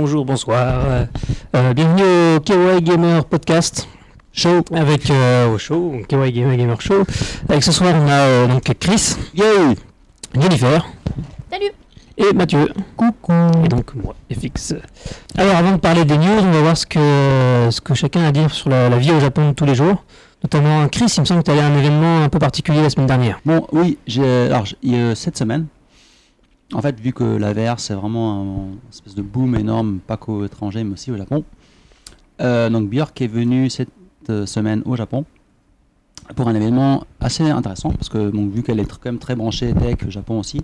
bonjour, bonsoir. Euh, bienvenue au Kawaii Gamer Podcast Show avec euh, au show, Kawaii Gamer Gamer Show. Avec ce soir, on a euh, donc Chris, Yo, Jennifer Salut et Mathieu. Coucou. Et donc moi, FX. Alors avant de parler des news, on va voir ce que ce que chacun a à dire sur la, la vie au Japon de tous les jours. Notamment Chris, il me semble que tu allé à un événement un peu particulier la semaine dernière. Bon, oui, j'ai alors il y a cette semaine. En fait, vu que la VR c'est vraiment un espèce de boom énorme, pas qu'aux étrangers mais aussi au Japon. euh, donc Björk est venu cette euh, semaine au Japon pour un événement assez intéressant parce que vu qu'elle est quand même très branchée tech, Japon aussi,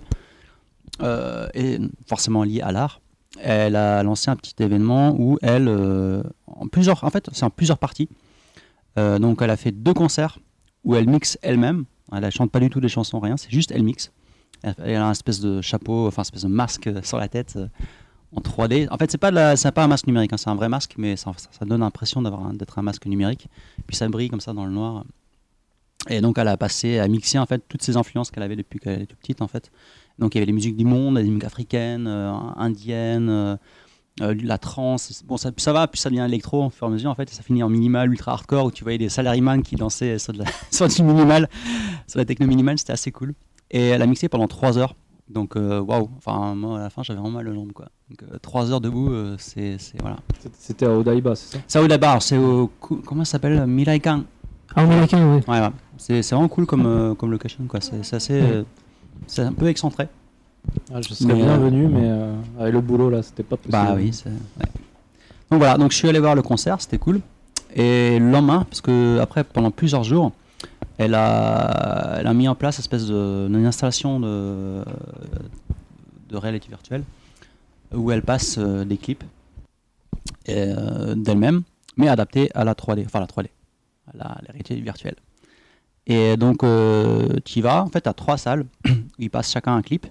euh, et forcément liée à l'art, elle a lancé un petit événement où elle, en plusieurs, en fait, c'est en plusieurs parties. Donc elle a fait deux concerts où elle mixe elle-même. Elle ne chante pas du tout des chansons, rien, c'est juste elle mixe. Elle, a un espèce de chapeau, enfin un espèce de masque sur la tête euh, en 3D. En fait, c'est pas pas un masque numérique, hein, c'est un vrai masque, mais ça, donne l'impression d'être un masque numérique. Puis ça brille comme ça dans le noir. Et donc elle a passé à mixer en fait toutes ces influences qu'elle avait depuis qu'elle était toute petite en fait. Donc il y avait les musiques du monde, les musiques africaines, euh, indiennes, euh, euh, la trance. Bon ça, va, puis ça devient électro au fur et à mesure en fait. Et ça finit en minimal, ultra hardcore où tu voyais des salaryman qui dansaient sur, sur du minimal, sur la techno minimal, c'était assez cool. Et elle a mixé pendant 3 heures. Donc euh, waouh, enfin moi à la fin j'avais vraiment mal aux jambes quoi. Donc 3 heures debout, euh, c'est voilà. C'était à Odaiba, c'est ça? C'est où là-bas, c'est au comment ça s'appelle? Miraikan. Ah, américain, oui. Ouais, ouais. C'est vraiment cool comme, euh, comme location, quoi. C'est assez. euh, c'est un peu excentré. Ah, Je serais Mais, bienvenu, mais euh, avec le boulot là, c'était pas possible. Bah oui, c'est. ouais. Donc voilà, donc je suis allé voir le concert, c'était cool. Et le lendemain, parce que après, pendant plusieurs jours, elle a, mis en place une espèce de, installation de, réalité virtuelle où elle passe euh, des clips euh, d'elle-même, mais adaptés à la 3D, enfin la 3D, à la, réalité virtuelle. Et donc, tu y vas, en fait, tu trois salles où ils passent chacun un clip.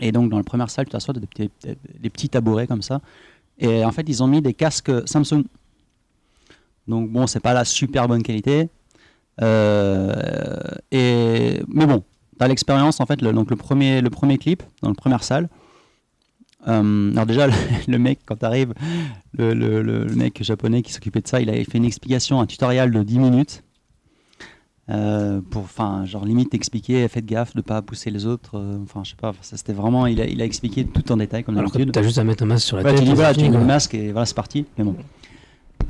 Et donc, dans la première salle, tu t'assois des, des petits tabourets comme ça. Et en fait, ils ont mis des casques Samsung. Donc, bon, c'est pas la super bonne qualité. Euh, et, mais bon, tu as l'expérience, en fait, le, donc le premier, le premier clip, dans la première salle. Euh, alors déjà, le, le mec, quand tu arrives, le, le, le, le mec japonais qui s'occupait de ça, il avait fait une explication, un tutoriel de 10 minutes. Euh, pour, enfin, genre limite expliquer, faites gaffe de pas pousser les autres. euh, Enfin, je sais pas, ça c'était vraiment, il a, il a expliqué tout en détail comme Alors d'habitude. t'as juste à mettre un masque sur la Ouais, tête. tu dis voilà, tu mets le masque et voilà, c'est parti. Mais bon.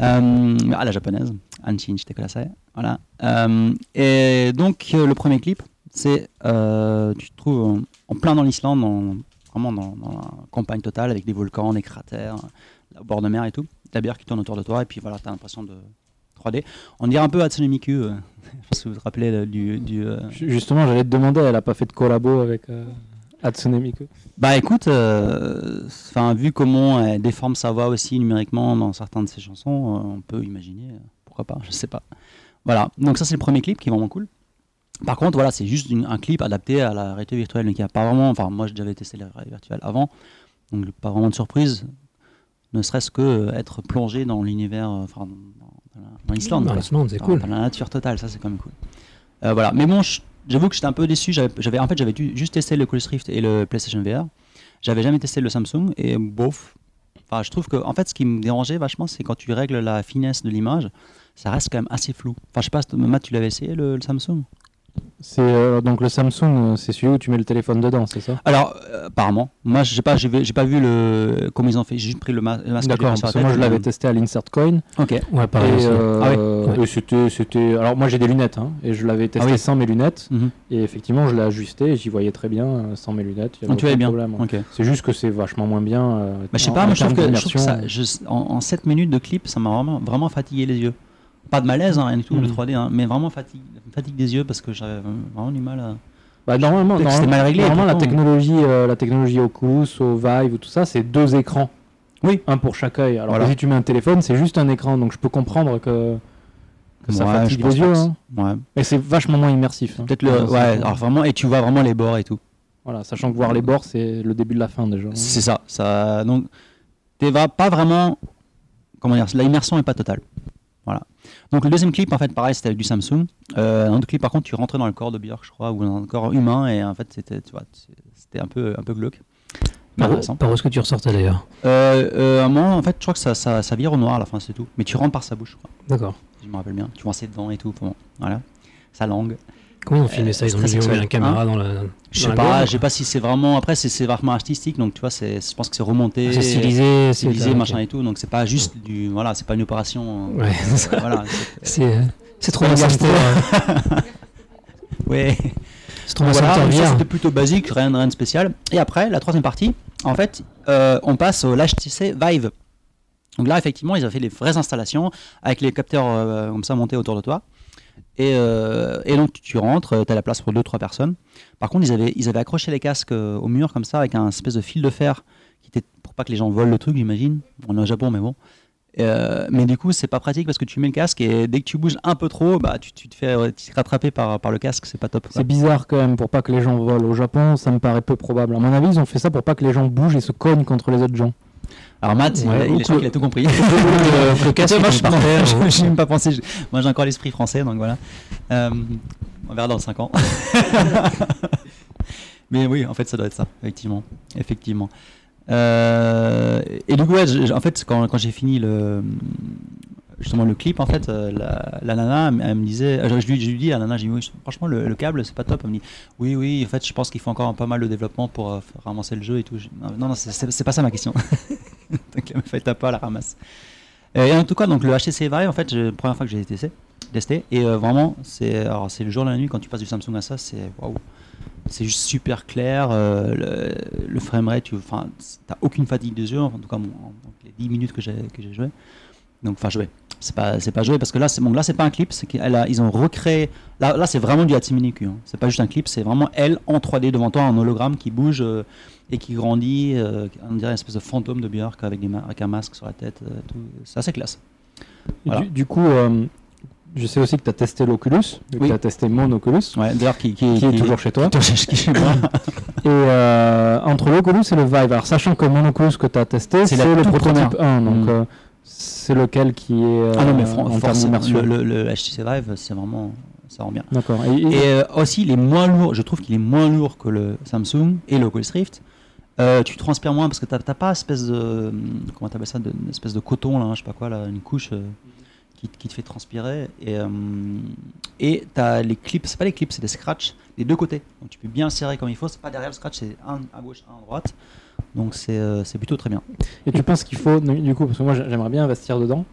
Euh, à la japonaise, Anshin shite kudasai. Voilà. Euh, et donc, euh, le premier clip, c'est tu te trouves en, plein dans l'Islande, en- vraiment dans, la campagne totale, avec des volcans, des cratères, au bord de mer et tout. La bière qui tourne autour de toi, et puis voilà, tu as l'impression de 3D. On dirait un peu Hatsune Miku, euh, je sais pas vous vous rappelez du. du Ju- Justement, j'allais te demander, elle a pas fait de collabo avec Hatsune Miku Bah écoute, euh, enfin vu comment elle déforme sa voix aussi numériquement dans certaines de ses chansons, euh, on peut imaginer, euh, pourquoi pas, je sais pas. Voilà, donc ça c'est le premier clip qui est vraiment cool. Par contre, voilà, c'est juste une- un clip adapté à la réalité virtuelle, donc il n'y a pas vraiment, enfin moi déjà testé la réalité virtuelle avant, donc pas vraiment de surprise, ne serait-ce que euh, être plongé dans l'univers, euh, enfin dans, dans la- dans l'Islande. Dans quoi. l'Islande, c'est cool. Dans la nature totale, ça c'est quand même cool. Euh, voilà, mais bon, je- j'avoue que j'étais un peu déçu. J'avais, en fait, j'avais juste testé le Oculus Rift et le PlayStation VR. J'avais jamais testé le Samsung et bof. Enfin, je trouve que, en fait, ce qui me dérangeait vachement, c'est quand tu règles la finesse de l'image, ça reste quand même assez flou. Enfin, je sais pas, Matt, tu l'avais essayé le Samsung? C'est euh, donc le Samsung, euh, c'est celui où tu mets le téléphone dedans, c'est ça? Alors, euh, apparemment, moi, je sais pas, j'ai, vu- j'ai pas vu le comment ils ont fait. J'ai juste pris le, ma- le masque. que j'ai D'accord, parce que moi je l'avais testé à l'Insert Coin. Ok. Ouais, pareil. et euh, Ah ouais. et c'était, c'était. Alors moi j'ai des lunettes, hein, et je l'avais testé Ah oui. sans mes lunettes. Mhm. Et effectivement, je l'ai ajusté et j'y voyais très bien sans mes lunettes. il y avait Donc, tu aucun bien. problème. Ok. C'est juste que c'est vachement moins bien. euh, Bah, je sais pas, moi je trouve, que, je trouve que ça, je- en, en 7 minutes de clip, ça m'a vraiment, vraiment fatigué les yeux. Pas de malaise, hein, rien du tout, le Mhm. 3D, hein, mais vraiment fatigue, fatigue des yeux parce que j'avais vraiment du mal à. Bah, normalement, normalement, mal réglé, normalement, la technologie, euh, la technologie Oculus, au Vive, ou tout ça, c'est deux écrans. Oui. Un pour chaque œil. Alors Voilà. que si tu mets un téléphone, c'est juste un écran. Donc je peux comprendre que, que ça Ouais, fatigue je pense les yeux. hein. Ouais. Mais c'est vachement moins immersif. hein. Peut-être le. Ouais, alors vraiment, et tu vois vraiment les bords et tout. Voilà, sachant que voir les bords, c'est le début de la fin déjà. C'est ça. ça donc, tu vas pas vraiment. Comment dire La immersion est pas totale. Donc, le deuxième clip, en fait, pareil, c'était avec du Samsung. Euh, un autre clip, par contre, tu rentrais dans le corps de Björk, je crois, ou dans un corps humain, et en fait, c'était, tu vois, c'est- c'était un peu, un peu glauque. Par, par où est-ce que tu ressortais d'ailleurs? Euh, euh, à un moment, en fait, je crois que ça, ça, ça vire au noir à la fin, c'est tout. Mais tu rentres par sa bouche, je crois, D'accord. si je me rappelle bien. Tu vois ses dents et tout. bon, voilà. Sa langue. Comment filmé Euh, ça? Ils ont mis une caméra dans la. Je sais pas, je sais pas si c'est vraiment. Après, c'est vraiment artistique, donc tu vois, c'est, je pense que c'est remonté. Ah, C'est stylisé, c'est stylisé, machin et tout. Donc c'est pas juste du. Voilà, c'est pas une opération. euh, Ouais, ça. voilà. c'est- C'est c'est trop santé. Ouais. C'est trop Voilà, c'était plutôt basique, rien, rien de spécial. Et après, la troisième partie, en fait, euh, on passe au l'HTC Vive. Donc là, effectivement, ils ont fait les vraies installations avec les capteurs euh, comme ça montés autour de toi. Et, euh, et donc, tu rentres, tu as la place pour 2-3 personnes. Par contre, ils avaient, ils avaient accroché les casques euh, au mur comme ça avec un espèce de fil de fer qui était pour pas que les gens volent le truc, j'imagine. On est au Japon, mais bon. Euh, mais du coup, c'est pas pratique parce que tu mets le casque et dès que tu bouges un peu trop, bah, tu, te fais euh, tu rattraper par, par le casque, c'est pas top. C'est bizarre quand même pour pas que les gens volent. Au Japon, ça me paraît peu probable. À mon avis, ils ont fait ça pour pas que les gens bougent et se cognent contre les autres gens. Alors Matt, il, Ouais, il ou est sûr que- qu'il a tout compris. est je, hein. j'ai même pas pensé. je- Moi, j'ai encore l'esprit français, donc voilà. Euh, on verra dans 5 ans. Mais oui, en fait, ça doit être ça, effectivement. Effectivement. Euh, et du coup, ouais, je- je- en fait, quand, quand j'ai fini le justement le clip, en fait, euh, la, la nana, elle, me disait, euh, je, lui, je lui dis, à la nana, j'ai dit, oui, franchement, le, le câble, c'est pas top. Elle me dit, oui, oui, en fait, je pense qu'il faut encore pas mal de développement pour euh, faire le jeu et tout. Je- non, non, c'est pas ça ma question. donc, elle me fait taper à la ramasse. Euh, Et en tout cas, donc le HTC Vive, en fait, la première fois que j'ai testé, testé et euh, vraiment, c'est le jour et la nuit quand tu passes du Samsung à ça, c'est waouh, c'est juste super clair. euh, le, le framerate, tu, t'as aucune fatigue des yeux, en tout cas, les 10 minutes que j'ai joué. Donc, enfin, joué. C'est pas, c'est pas joué parce que là, c'est bon, là, c'est pas un clip, c'est qu'elle a, ils ont recréé. Là, là, c'est vraiment du Hatsune Miku. Hein. C'est pas juste un clip, c'est vraiment elle en 3D devant toi, en hologramme qui bouge euh, et qui grandit. euh, on dirait une espèce de fantôme de Björk avec, des avec un masque sur la tête. euh, tout. C'est assez classe. Voilà. Du, du coup, je sais aussi que tu as testé l'Oculus, Oui. tu as testé mon Oculus, Ouais, d'ailleurs, qui, qui, qui est toujours chez toi. chez moi. Et euh, entre l'Oculus et le Vive, alors sachant que mon Oculus que tu as testé, C'est le prototype première. 1, donc Mm. euh, c'est lequel qui est euh, ah non, mais en le, le, le HTC Vive, c'est vraiment. Ça rend bien. D'accord. Et, et- Et euh, aussi, il est moins lourd. Je trouve qu'il est moins lourd que le Samsung et le Oculus Rift. Euh, tu transpires moins parce que t'as pas espèce de comment t'appelles ça, de, une espèce de coton là, je sais pas quoi là, une couche euh, qui, qui te fait transpirer. Et euh, et t'as les clips, c'est pas les clips, c'est des scratchs des deux côtés. Donc tu peux bien serrer comme il faut. C'est pas derrière le scratch, c'est un à gauche, un à droite. Donc c'est euh, plutôt très bien. et tu penses qu'il faut, du coup, parce que moi j'aimerais bien investir dedans,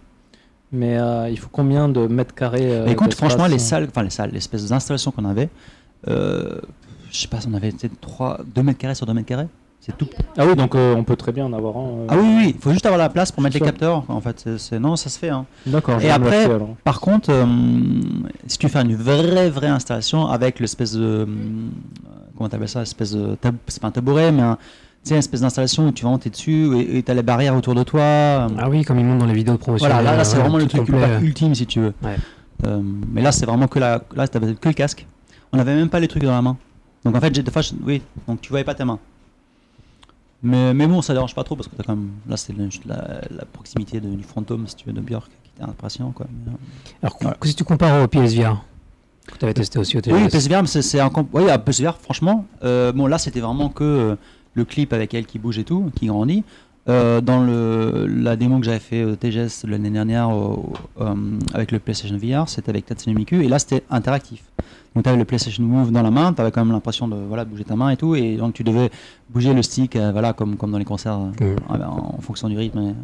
mais euh, il faut combien de mètres carrés euh, écoute, franchement, les salles, enfin les salles, l'espèce d'installation qu'on avait, euh, je sais pas, on avait peut-être 3, 2 mètres carrés sur 2 mètres carrés. C'est tout. Ah oui, donc on peut très bien en avoir un. Ah oui, oui, il faut juste avoir la place pour mettre les capteurs. En fait, c'est- non, ça se fait. hein. D'accord. je Et après- alors. Par contre, si tu fais une vraie, vraie installation avec l'espèce de. comment t'appelles ça Espèce de. C'est pas un tabouret, mais un. Sais, une espèce d'installation où tu vas monter dessus et tu as les barrières autour de toi. Ah oui, comme ils montrent dans les vidéos promotionnelles. Voilà, là, là, c'est ouais, vraiment le truc complet. ultime si tu veux. Ouais. Euh, mais là, c'est vraiment que la, là, t'avais que le casque. On n'avait même pas les trucs dans la main. Donc en fait, j'ai des fois, je- oui, donc tu voyais pas ta main. Mais, mais bon, ça dérange pas trop parce que t'as quand même, là, c'est la, la- la proximité de- du fantôme, si tu veux, de Björk, qui était impressionnant, quoi. Euh, Alors, Voilà. si tu compares au PSVR, que tu avais testé aussi au TGS. Oui, PSVR, mais c'est c'est un comp- oui, à PSVR, franchement, euh, bon là c'était vraiment que euh, le clip avec elle qui bouge et tout, qui grandit. Euh, dans le, la démo que j'avais fait au TGS l'année dernière au- euh, avec le PlayStation VR, c'était avec Tatsumi Miku et là c'était interactif. Donc tu avais le PlayStation Move dans la main, tu avais quand même l'impression de voilà, de bouger ta main et tout, et donc tu devais bouger le stick euh, voilà, comme, comme dans les concerts en, en fonction du rythme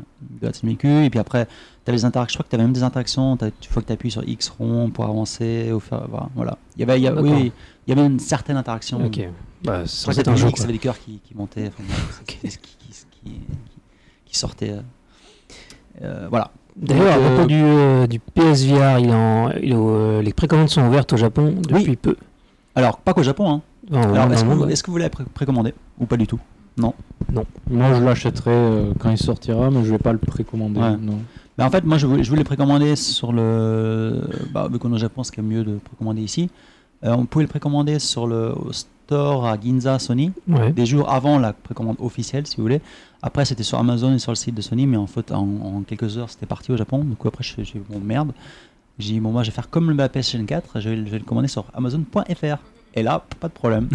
de Tatsumi Miku. Et puis après, tu avais les interactions, je crois que tu avais même des interactions, il faut que tu appuies sur X rond pour avancer, faire, voilà. Il y avait, il y a- oui, il y avait une certaine interaction. Bah, c'est un c'était jeu. Avait des cœurs qui, qui montaient, enfin, qui, qui, qui- qui- qui sortaient. euh, euh, voilà. D'ailleurs, à propos euh, du, euh, du PSVR, il en, il euh, les précommandes sont ouvertes au Japon depuis Oui. peu. Alors, pas qu'au Japon. Hein. Alors, est-ce que, vous- monde, est-ce que vous voulez la pré- précommander ou pas du tout? Moi, je l'achèterai euh, quand il sortira, mais je vais pas le précommander. Ouais. non. Ben, en fait, moi, je voulais, je voulais précommander sur le. Bah, vu qu'on est au Japon, ce qui est mieux de précommander ici. Euh, on pouvait le précommander sur le store à Ginza Sony, Ouais. des jours avant la précommande officielle, si vous voulez. Après, c'était sur Amazon et sur le site de Sony, mais en fait, en, en quelques heures, c'était parti au Japon. Du coup, après, j'ai dit, bon, merde. J'ai dit, bon, moi, je vais faire comme la PlayStation 4, je vais, je vais le commander sur Amazon.fr. Et là, pas de problème.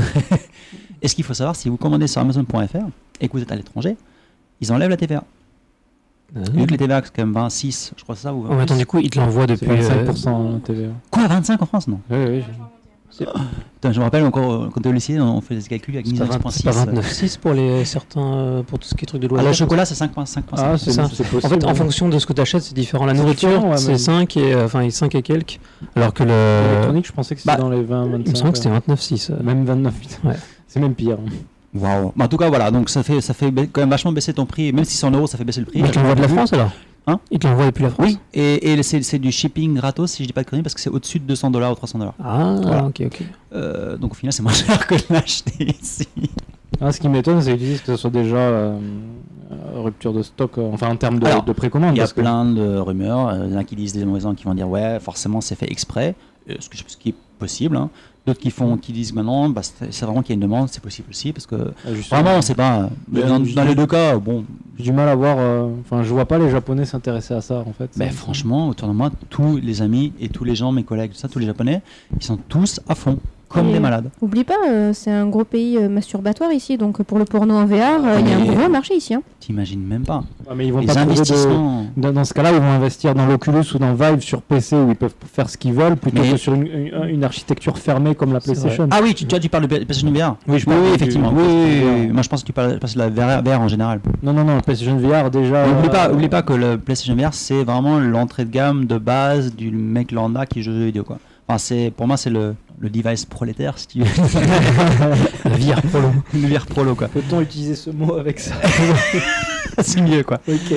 et ce qu'il faut savoir, si vous commandez sur Amazon.fr, et que vous êtes à l'étranger, ils enlèvent la TVA. Ah. Vu que les TVA, c'est quand même 26, je crois que c'est ça ou Oh, attends, du coup, il te l'envoie C'est depuis. euh, 25% TVA. Quoi, 25 en France Non? Oui, oui. Putain, je me rappelle encore, euh, quand on au lycée, on fait des calculs avec C'est pas 20 c'est pas 29,6 pour les certains euh, pour tout ce qui est truc de Ah, loisirs. le chocolat, c'est 5,5. Ah, c'est ça. c'est En fait, en fonction de ce que tu achètes, c'est différent. La nourriture, c'est mais- 5 et euh, enfin 5 et quelques, alors que le L'électronique, je pensais que c'était bah, dans les 20, 25. il me semble que c'était 29,6. euh. Même 29, putain. Ouais. C'est même pire. Waouh. Bah, en tout cas, voilà, donc ça fait, ça fait quand même vachement baisser ton prix, même si c'est en euros, ça fait baisser le prix. Mais il te l'envoie de la France alors Hein Il te l'envoie depuis la France Oui, et, et c'est du shipping gratos, si je dis pas de conneries, parce que c'est au-dessus de 200 dollars ou 300 dollars. Ah, Voilà. ok, ok. Euh, donc au final, c'est moins cher que de l'acheter ici. Ah, ce qui m'étonne, c'est qu'ils disent que ce soit déjà euh, euh, rupture de stock, euh, enfin en termes de, Alors, de précommande. Il y a que- plein de rumeurs. Il y en a qui disent des maisons qui vont dire ouais, forcément c'est fait exprès, ce, que je- ce qui est possible. hein. D'autres qui font, qui disent maintenant, bah, c'est c'est vraiment qu'il y a une demande, c'est possible aussi parce que Ah, vraiment sait pas. Mais Dans, les deux cas, bon, J'ai du mal à voir. euh, Enfin, je vois pas les Japonais s'intéresser à ça en fait. Ça- franchement autour de moi, tous les amis et tous les gens, mes collègues, tout ça, tous les Japonais, ils sont tous à fond, comme Et- des malades. Oublie pas, euh, c'est un gros pays euh, masturbatoire ici, donc pour le porno en VR, euh, il y a un gros marché ici. hein. T'imagines même pas. Ah, mais ils vont les pas de. Dans, ce cas-là, ils vont investir dans l'Oculus ou dans Vive sur PC où ils peuvent faire ce qu'ils veulent plutôt Mais- que sur une, une- une architecture fermée comme la PlayStation. Ah oui, tu, tu, vois, tu parles de PlayStation VR Oui, je Oui, parle oui, du- effectivement. du Oui. Moi, je pense que tu parles, parce de la VR, VR en général. Non, non, non, le PlayStation VR déjà. N'oublie pas, oublie pas que le PlayStation VR, c'est vraiment l'entrée de gamme de base du mec lambda qui joue aux jeux vidéo. Quoi. Enfin, c'est, pour moi, c'est le, le device prolétaire, si tu veux. La VR Pro. le VR prolo, quoi. Peut-on utiliser ce mot avec ça c'est mieux, quoi. Ok.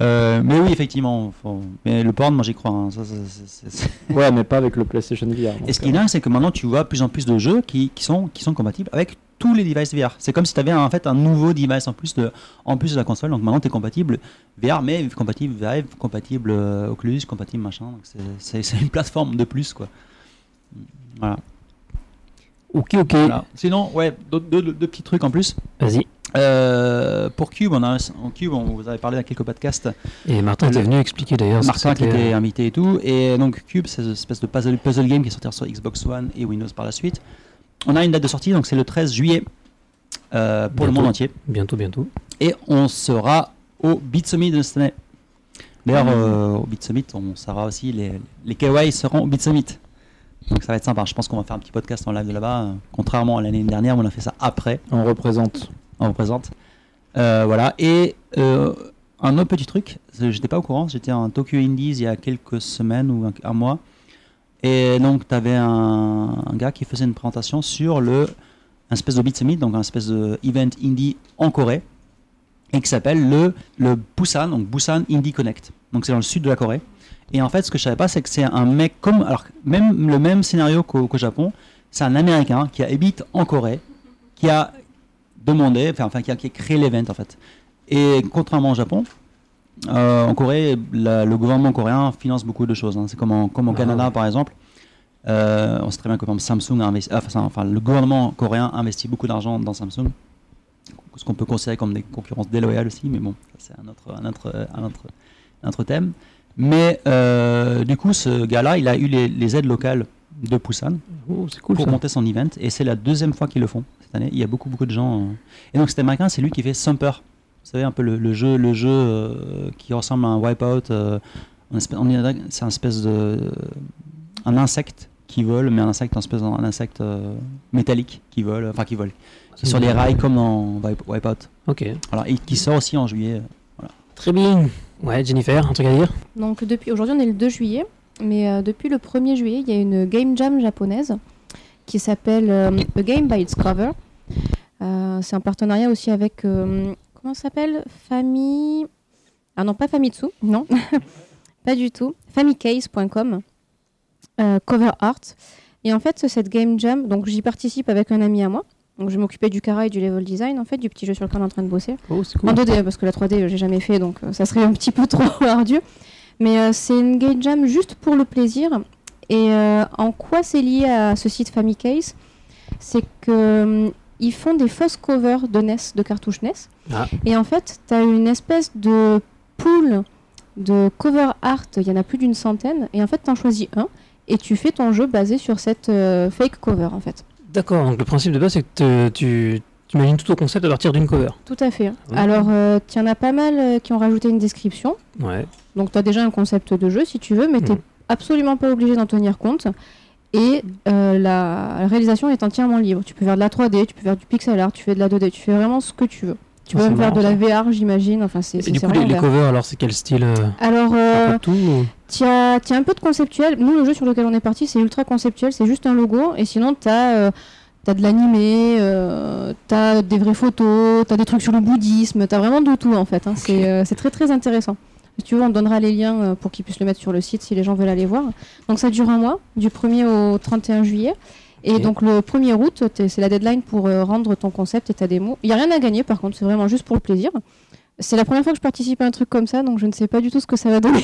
Euh, mais oui, effectivement. faut- Mais le porn, moi, j'y crois. hein. Ça, ça, Ouais, mais pas avec le PlayStation VR. Et ce qui est dingue, c'est que maintenant, tu vois plus en plus de jeux qui, qui, sont, qui sont compatibles avec tous les devices VR. C'est comme si tu avais en fait un nouveau device en plus de, en plus de la console. Donc maintenant, tu es compatible VR, mais compatible Vive, compatible euh, Oculus, compatible machin. Donc c'est une plateforme de plus, quoi. Voilà. Ok, ok. Voilà. Sinon, ouais, deux, deux- deux petits trucs en plus. Vas-y. Euh, pour Cube, on a, en Cube, on vous avait parlé à quelques podcasts. Et Martin était venu expliquer d'ailleurs. Martin qui était euh, invité et tout. Et donc Cube, c'est une espèce de puzzle, puzzle game qui est sorti sur Xbox One et Windows par la suite. On a une date de sortie, donc c'est le 13 juillet euh, pour le monde entier. Bientôt, bientôt. Et on sera au Beat Summit de cette année. D'ailleurs, euh, au Beat Summit, on sera aussi, les, les KY seront au Beat Summit. Donc ça va être sympa. Je pense qu'on va faire un petit podcast en live de là-bas. Contrairement à l'année dernière, on a fait ça après. On représente. On représente. Euh, voilà. Et euh, un autre petit truc, j'étais pas au courant, j'étais en Tokyo Indies il y a quelques semaines ou un, un mois. Et donc, tu avais un, un gars qui faisait une présentation sur le un espèce de Beat Summit, donc un espèce de event indie en Corée, et qui s'appelle le, le Busan, donc Busan Indie Connect. Donc c'est dans le sud de la Corée. Et en fait, ce que je savais pas, c'est que c'est un mec comme, alors même le même scénario qu'au Japon, c'est un Américain qui habite en Corée, qui a demandé, enfin, qui, a, qui a créé l'event en fait. Et contrairement au Japon, euh, en Corée, la- le gouvernement coréen finance beaucoup de choses. hein. C'est comme, en- comme au Ah, Canada ouais. par exemple. Euh, on sait très bien que par exemple, Samsung a investi, enfin, enfin, le gouvernement coréen investit beaucoup d'argent dans Samsung. Ce qu'on peut considérer comme des concurrences déloyales aussi, mais bon, c'est un autre, un, autre, un, autre, un autre thème. Mais euh, du coup, ce gars-là, il a eu les, les aides locales de Busan Oh, cool pour ça. monter son event et c'est la deuxième fois qu'ils le font cette année. Il y a beaucoup beaucoup de gens. euh. Et donc cet américain, c'est lui qui fait Sumper. Vous savez un peu le, le jeu, le jeu euh, qui ressemble à un Wipeout. c'est un espèce de un insecte qui vole, mais un insecte, un espèce un insecte métallique qui vole, enfin qui vole, qui est sur des rails comme dans Wipe- Wipeout. Ok. Voilà, et qui sort aussi en juillet. Très bien. Ouais, Jennifer, un truc à dire? Donc depuis aujourd'hui on est le 2 juillet, mais euh, depuis le 1er juillet il y a une game jam japonaise qui s'appelle euh, A Game by Its Cover. Euh, c'est un partenariat aussi avec comment ça s'appelle? Famille ah non pas Famitsu non. Pas du tout. Famicase.com cover art. Et en fait cette game jam donc j'y participe avec un ami à moi donc je m'occupais du cara et du level design en fait du petit jeu sur lequel on est en train de bosser Oh, en 2D, parce que la 3D, euh, j'ai jamais fait, donc euh, ça serait un petit peu trop ardu. Mais euh, c'est une game jam juste pour le plaisir. Et euh, en quoi c'est lié à ce site FamiCase C'est que hum, ils font des fausses covers de NES, de cartouches NES. Ah. Et en fait, tu as une espèce de pool de cover art, il y en a plus d'une centaine. Et en fait, tu en choisis un et tu fais ton jeu basé sur cette euh, fake cover, en fait. D'accord, donc le principe de base, c'est que tu, Tu imagines tout au concept à partir d'une cover. Tout à fait. Ouais. Alors, euh, tu en as pas mal euh, qui ont rajouté une description. Ouais. Donc, tu as déjà un concept de jeu si tu veux, mais tu Mhm. absolument pas obligé d'en tenir compte. Et euh, la réalisation est entièrement libre. Tu peux faire de la 3D, tu peux faire du pixel art, tu fais de la 2D, tu fais vraiment ce que tu veux. Tu peux même faire de la VR, j'imagine. Enfin, c'est Et du coup, les, les covers, alors c'est quel style euh, Alors, euh, tout ou- un peu de conceptuel. Nous, le jeu sur lequel on est parti, c'est ultra conceptuel. C'est juste un logo. Et sinon, tu as, de l'animé, euh, tu as des vraies photos, tu as des trucs sur le bouddhisme. Tu as vraiment de tout, en fait. hein. C'est euh, c'est très, très intéressant. Si tu veux, on donnera les liens euh, pour qu'ils puissent le mettre sur le site si les gens veulent aller voir. Donc, ça dure un mois, du 1er au 31 juillet. Et donc, le 1er août, c'est la deadline pour euh, rendre ton concept et ta démo. Il n'y a rien à gagner, par contre. C'est vraiment juste pour le plaisir. C'est la première fois que je participe à un truc comme ça, donc je ne sais pas du tout ce que ça va donner.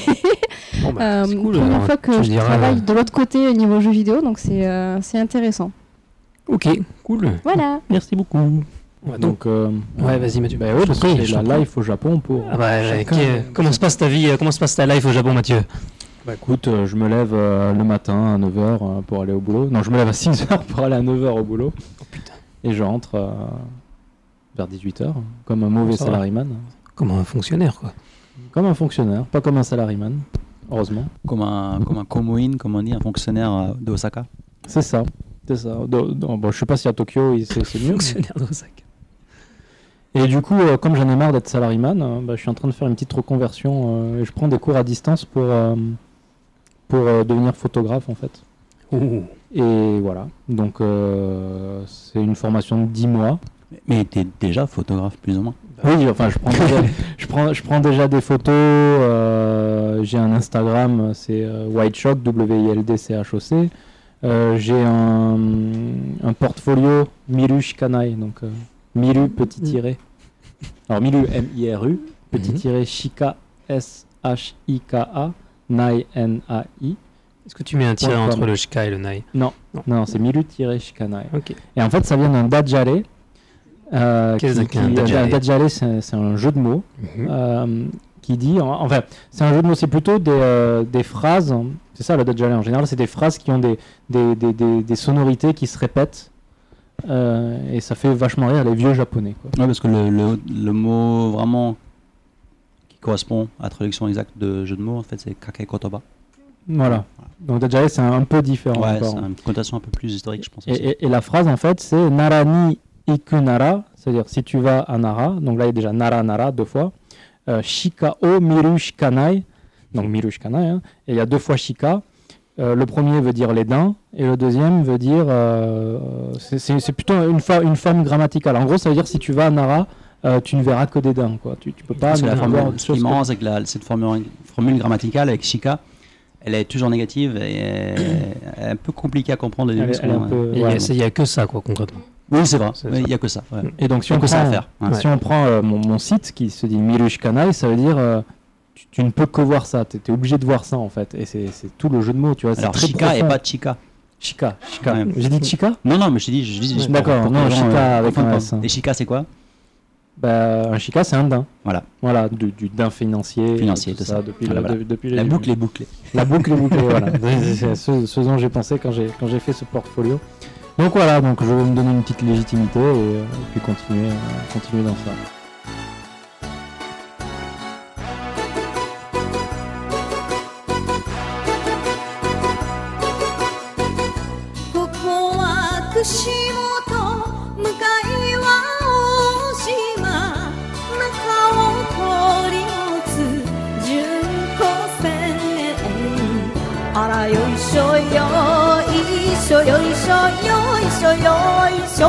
Bon, bah, Euh, c'est cool. première alors, fois que je diras, travaille euh, de l'autre côté au niveau jeux vidéo, donc c'est euh, c'est intéressant. Ok, cool. Voilà. Merci beaucoup. Ouais, donc, euh, ouais, vas-y Mathieu. bah ouais, parce que la life au Japon pour. Ah bah, Comment se passe ta vie Comment se passe ta life au Japon, Mathieu? Bah écoute, euh, je me lève euh, le matin à 9h pour aller au boulot. Non, je me lève à 6h pour aller à 9h au boulot. Oh putain. Et je rentre euh, vers 18h, comme un mauvais salariman. Comme un fonctionnaire, quoi. Comme un fonctionnaire, pas comme un salariman, heureusement. Comme un, comme un komoin, comme on dit, un fonctionnaire euh, de Osaka. C'est ça. C'est ça. Bon, je sais pas si à Tokyo c'est mieux. mais- Fonctionnaire d'Osaka. Et du coup, euh, comme j'en ai marre d'être salariman, euh, bah, je suis en train de faire une petite reconversion euh, et je prends des cours à distance pour, euh, pour euh, devenir photographe en fait. Ouh. Et voilà. Donc euh, c'est une formation de 10 mois. Mais tu es déjà photographe, plus ou moins. Oui, enfin je prends déjà, je prends, je prends déjà des photos. euh, j'ai un Instagram, c'est euh, Whiteshock, W-I-L-D-C-H-O-C. Euh, j'ai un, un portfolio Miru Shikanai, donc euh, Miru petit tiré. Alors Miru M-I-R-U, petit Mhm. tiré Shika S-H-I-K-A, Nai N-A-I. Est-ce que tu mets un tiret com. entre le Shika et le Nai Non, Non. non, c'est Miru tiré Shikanai. Ok. Et en fait, ça vient d'un Dajare. Euh, Qu'est-ce qu'un Dajare un Dajare, c'est un jeu de mots Mhm. euh, qui dit, en- enfin, c'est un jeu de mots, c'est plutôt des, euh, des phrases, c'est ça le Dajale en général, c'est des phrases qui ont des, des, des, des- des sonorités qui se répètent, euh, et ça fait vachement rire les vieux japonais. Quoi. Ouais, parce que le, le, le mot vraiment correspond à la traduction exacte de jeu de mots, en fait, c'est kake kotoba. Voilà. Donc Dajale, c'est un, un peu différent. Ouais, c'est une connotation un peu plus historique, je pense. Et, aussi. et- et la phrase, en fait, c'est Narani ikunara, c'est-à-dire si tu vas à Nara, donc là il y a déjà Nara Nara deux fois, euh, Shika o miru shikanai, donc miru shikanai, hein, et il y a deux fois Shika. Euh, le premier veut dire les dents, et le deuxième veut dire. euh, c'est- plutôt une, fa- une forme grammaticale. En gros, ça veut dire si tu vas à Nara, euh, tu ne verras que des dents. Quoi. Tu, tu peux pas Parce que la ne formule, est que- c'est que la- cette formule, formule grammaticale avec Shika, elle est toujours négative et un peu compliquée à comprendre. Elle elle peu- Il ouais. N'y a que ça, quoi, concrètement. Oui, c'est vrai, C'est il n'y a que ça. ouais. Et donc, si on que ça à prend- faire. ouais. Si on prend euh, mon, mon site qui se dit Mirushkanai, ça veut dire euh, tu, tu ne peux que voir ça, tu es, obligé de voir ça en fait. Et c'est c'est tout le jeu de mots, tu vois. c'est Alors, très Shika et pas. Chika. Chika. Ouais. J'ai dit Chika Non, non, mais je dis, je dis D'accord, non, euh, avec un. S. Et Chika, c'est quoi? Bah, Un Chika, c'est un daim. Voilà. Voilà, du, du daim financier. Financier, tout ça, ça. depuis, Voilà, le- voilà. de- depuis La boucle est bouclée. La boucle est bouclée, voilà. C'est- ce, ce dont j'ai pensé quand j'ai quand j'ai fait ce portfolio. Donc voilà, donc je vais me donner une petite légitimité et, euh, et puis continuer, euh, continuer dans ça. いしょよいしょよいしょ。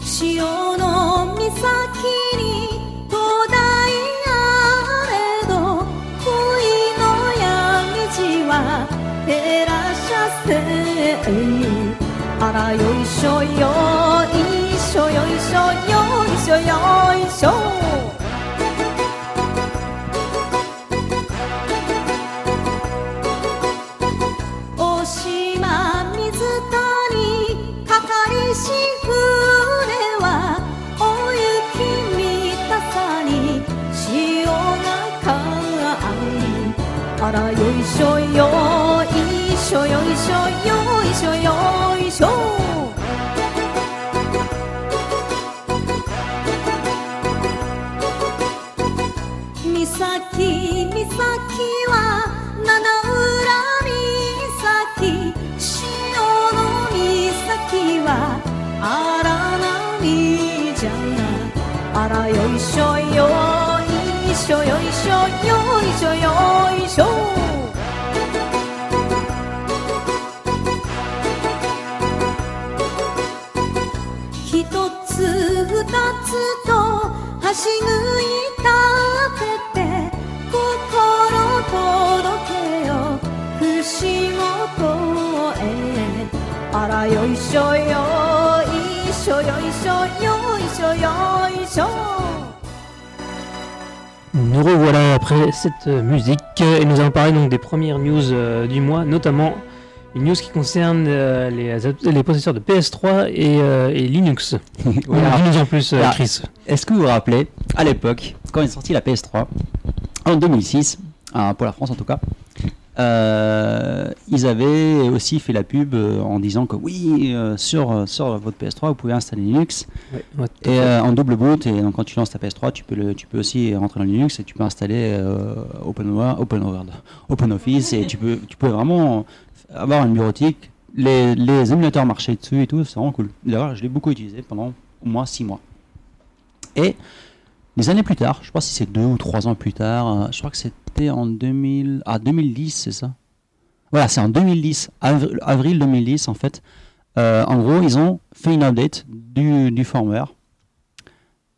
潮の岬に灯台あれど恋の闇路は照らしゃせ。いあらよいしょよいしょよいしょよいしょよいしょ。らよいしょよいしょよいしょよいしょよいしょ Nous revoilà après cette euh, musique et nous allons parler donc des premières news euh, du mois, notamment une news qui concerne euh, les, les possesseurs de PS3 et, euh, et Linux. A en plus. Chris. Est-ce que vous vous rappelez, à l'époque, quand est sortie la PS3, en 2006, hein, pour la France en tout cas, euh, ils avaient aussi fait la pub euh, en disant que oui, euh, sur, sur votre PS3, vous pouvez installer Linux Ouais, ouais, et en double boot. Et donc, quand tu lances ta PS3, tu peux, le, tu peux aussi rentrer dans Linux et tu peux installer euh, Open, World, Open, World, Open Office et tu peux, tu peux vraiment avoir une bureautique. Les, les émulateurs marchaient dessus et tout, c'est vraiment cool. D'ailleurs, je l'ai beaucoup utilisé pendant au moins 6 mois. Et des années plus tard, je sais pas si c'est deux ou trois ans plus tard, je crois que c'était en 2000, ah 2010, c'est ça. Voilà, c'est en 2010, avr- avril 2010 en fait. Euh, en gros, ils ont fait une update du, du firmware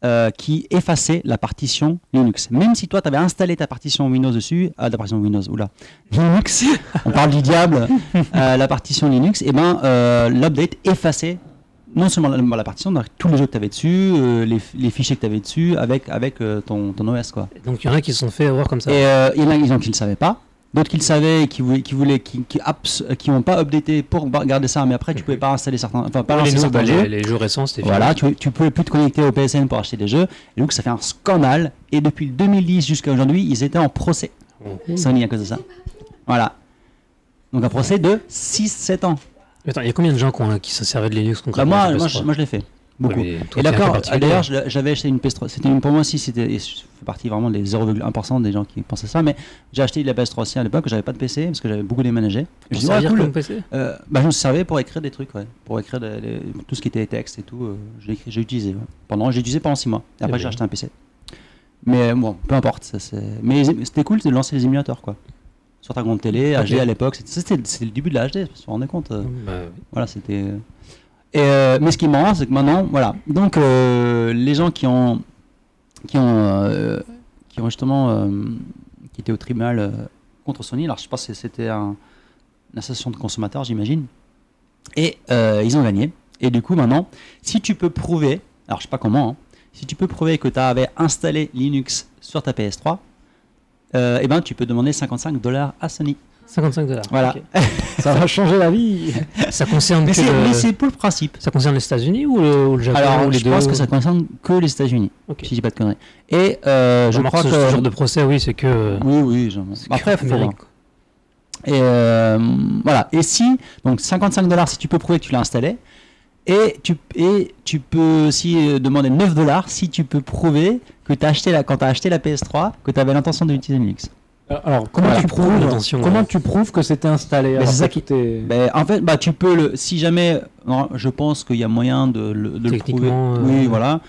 euh, qui effaçait la partition Linux. Même si toi, tu avais installé ta partition Windows dessus, ah, la partition Windows, oula, Linux, on parle du diable, euh, la partition Linux, et ben euh, l'update effaçait non seulement la, la partition, donc tous les jeux que tu avais dessus, euh, les, les fichiers que tu avais dessus, avec, avec euh, ton, ton OS. Quoi. Donc il y en a qui se sont fait avoir comme ça. Et euh, il y en a ont qui ne savaient pas, d'autres qui le savaient et qui voulaient, qui voulaient, qui, qui, apps- qui n'ont pas updaté pour garder ça, mais après tu pouvais pas installer certains, enfin pas les, lancer nou- certains bah, jeux. les, les jeux récents, c'était Voilà, tu, tu pouvais plus te connecter au PSN pour acheter des jeux. Et donc ça fait un scandale. Et depuis le 2010 jusqu'à aujourd'hui, ils étaient en procès. fini. Sony à cause de ça. Voilà. Donc un procès de 6-7 ans. Attends, il y a combien de gens qui, ont- qui se servaient de Linux Bah, concrètement moi, sur moi, PS3? je, moi, je l'ai fait. Beaucoup. Et d'accord, d'ailleurs, j'avais acheté une PS3. C'était pour moi aussi, c'était, je fais partie vraiment des 0,1% des gens qui pensaient ça. Mais j'ai acheté la PS3 aussi à l'époque, j'avais pas de PC parce que j'avais beaucoup déménagé. Je ouais, servir cool. PC Euh, bah, je me servais pour écrire des trucs, ouais. Pour écrire tout ce qui était texte et tout. euh, j'ai, utilisé. ouais. Pendant, j'ai utilisé pendant 6 mois. Et après, j'ai acheté un PC. Mais bon, peu importe. Ça. Mais c'était cool de lancer les émulateurs, quoi. Sur ta grande télé, Ok. HD à l'époque. C'était, le début de la HD, vous vous rendez compte euh, Bah. Voilà, c'était. Et, euh, mais ce qui est marrant, c'est que maintenant, voilà. Donc, euh, les gens qui ont, qui ont, euh, qui ont justement, euh, qui étaient au tribunal euh, contre Sony. Alors, je pense que c'était un, une association de consommateurs, j'imagine. Et euh, ils ont gagné. Et du coup, maintenant, si tu peux prouver, alors je sais pas comment, hein, si tu peux prouver que tu avais installé Linux sur ta PS3, euh, eh ben, tu peux demander 55 dollars à Sony. 55 dollars. Voilà. Ça va changer la vie. Ça concerne, Mais c'est, le- mais c'est pour le principe. ça concerne les États-Unis ou le, ou le Japon Alors, ou les je deux pense que ça concerne que les États-Unis, Ok. si je dis pas de conneries. Et euh, je crois que. ce genre de procès, oui, c'est que. Oui, oui. j'en- c'est que Après, faut voir. Et euh, voilà. Et si, donc 55 dollars si tu peux prouver que tu l'as installé. Et tu, et tu peux aussi euh, demander 9 dollars si tu peux prouver que as acheté la, quand tu as acheté la PS3, que tu avais l'intention d'utiliser Linux. Alors, comment Voilà. tu prouves Comment ouais. tu prouves que c'était installé? Mais alors c'est ça qui- est- Ben, en fait, bah, tu peux le. Si jamais. non, Je pense qu'il y a moyen de, le- de le prouver. Techniquement, euh, Oui, voilà.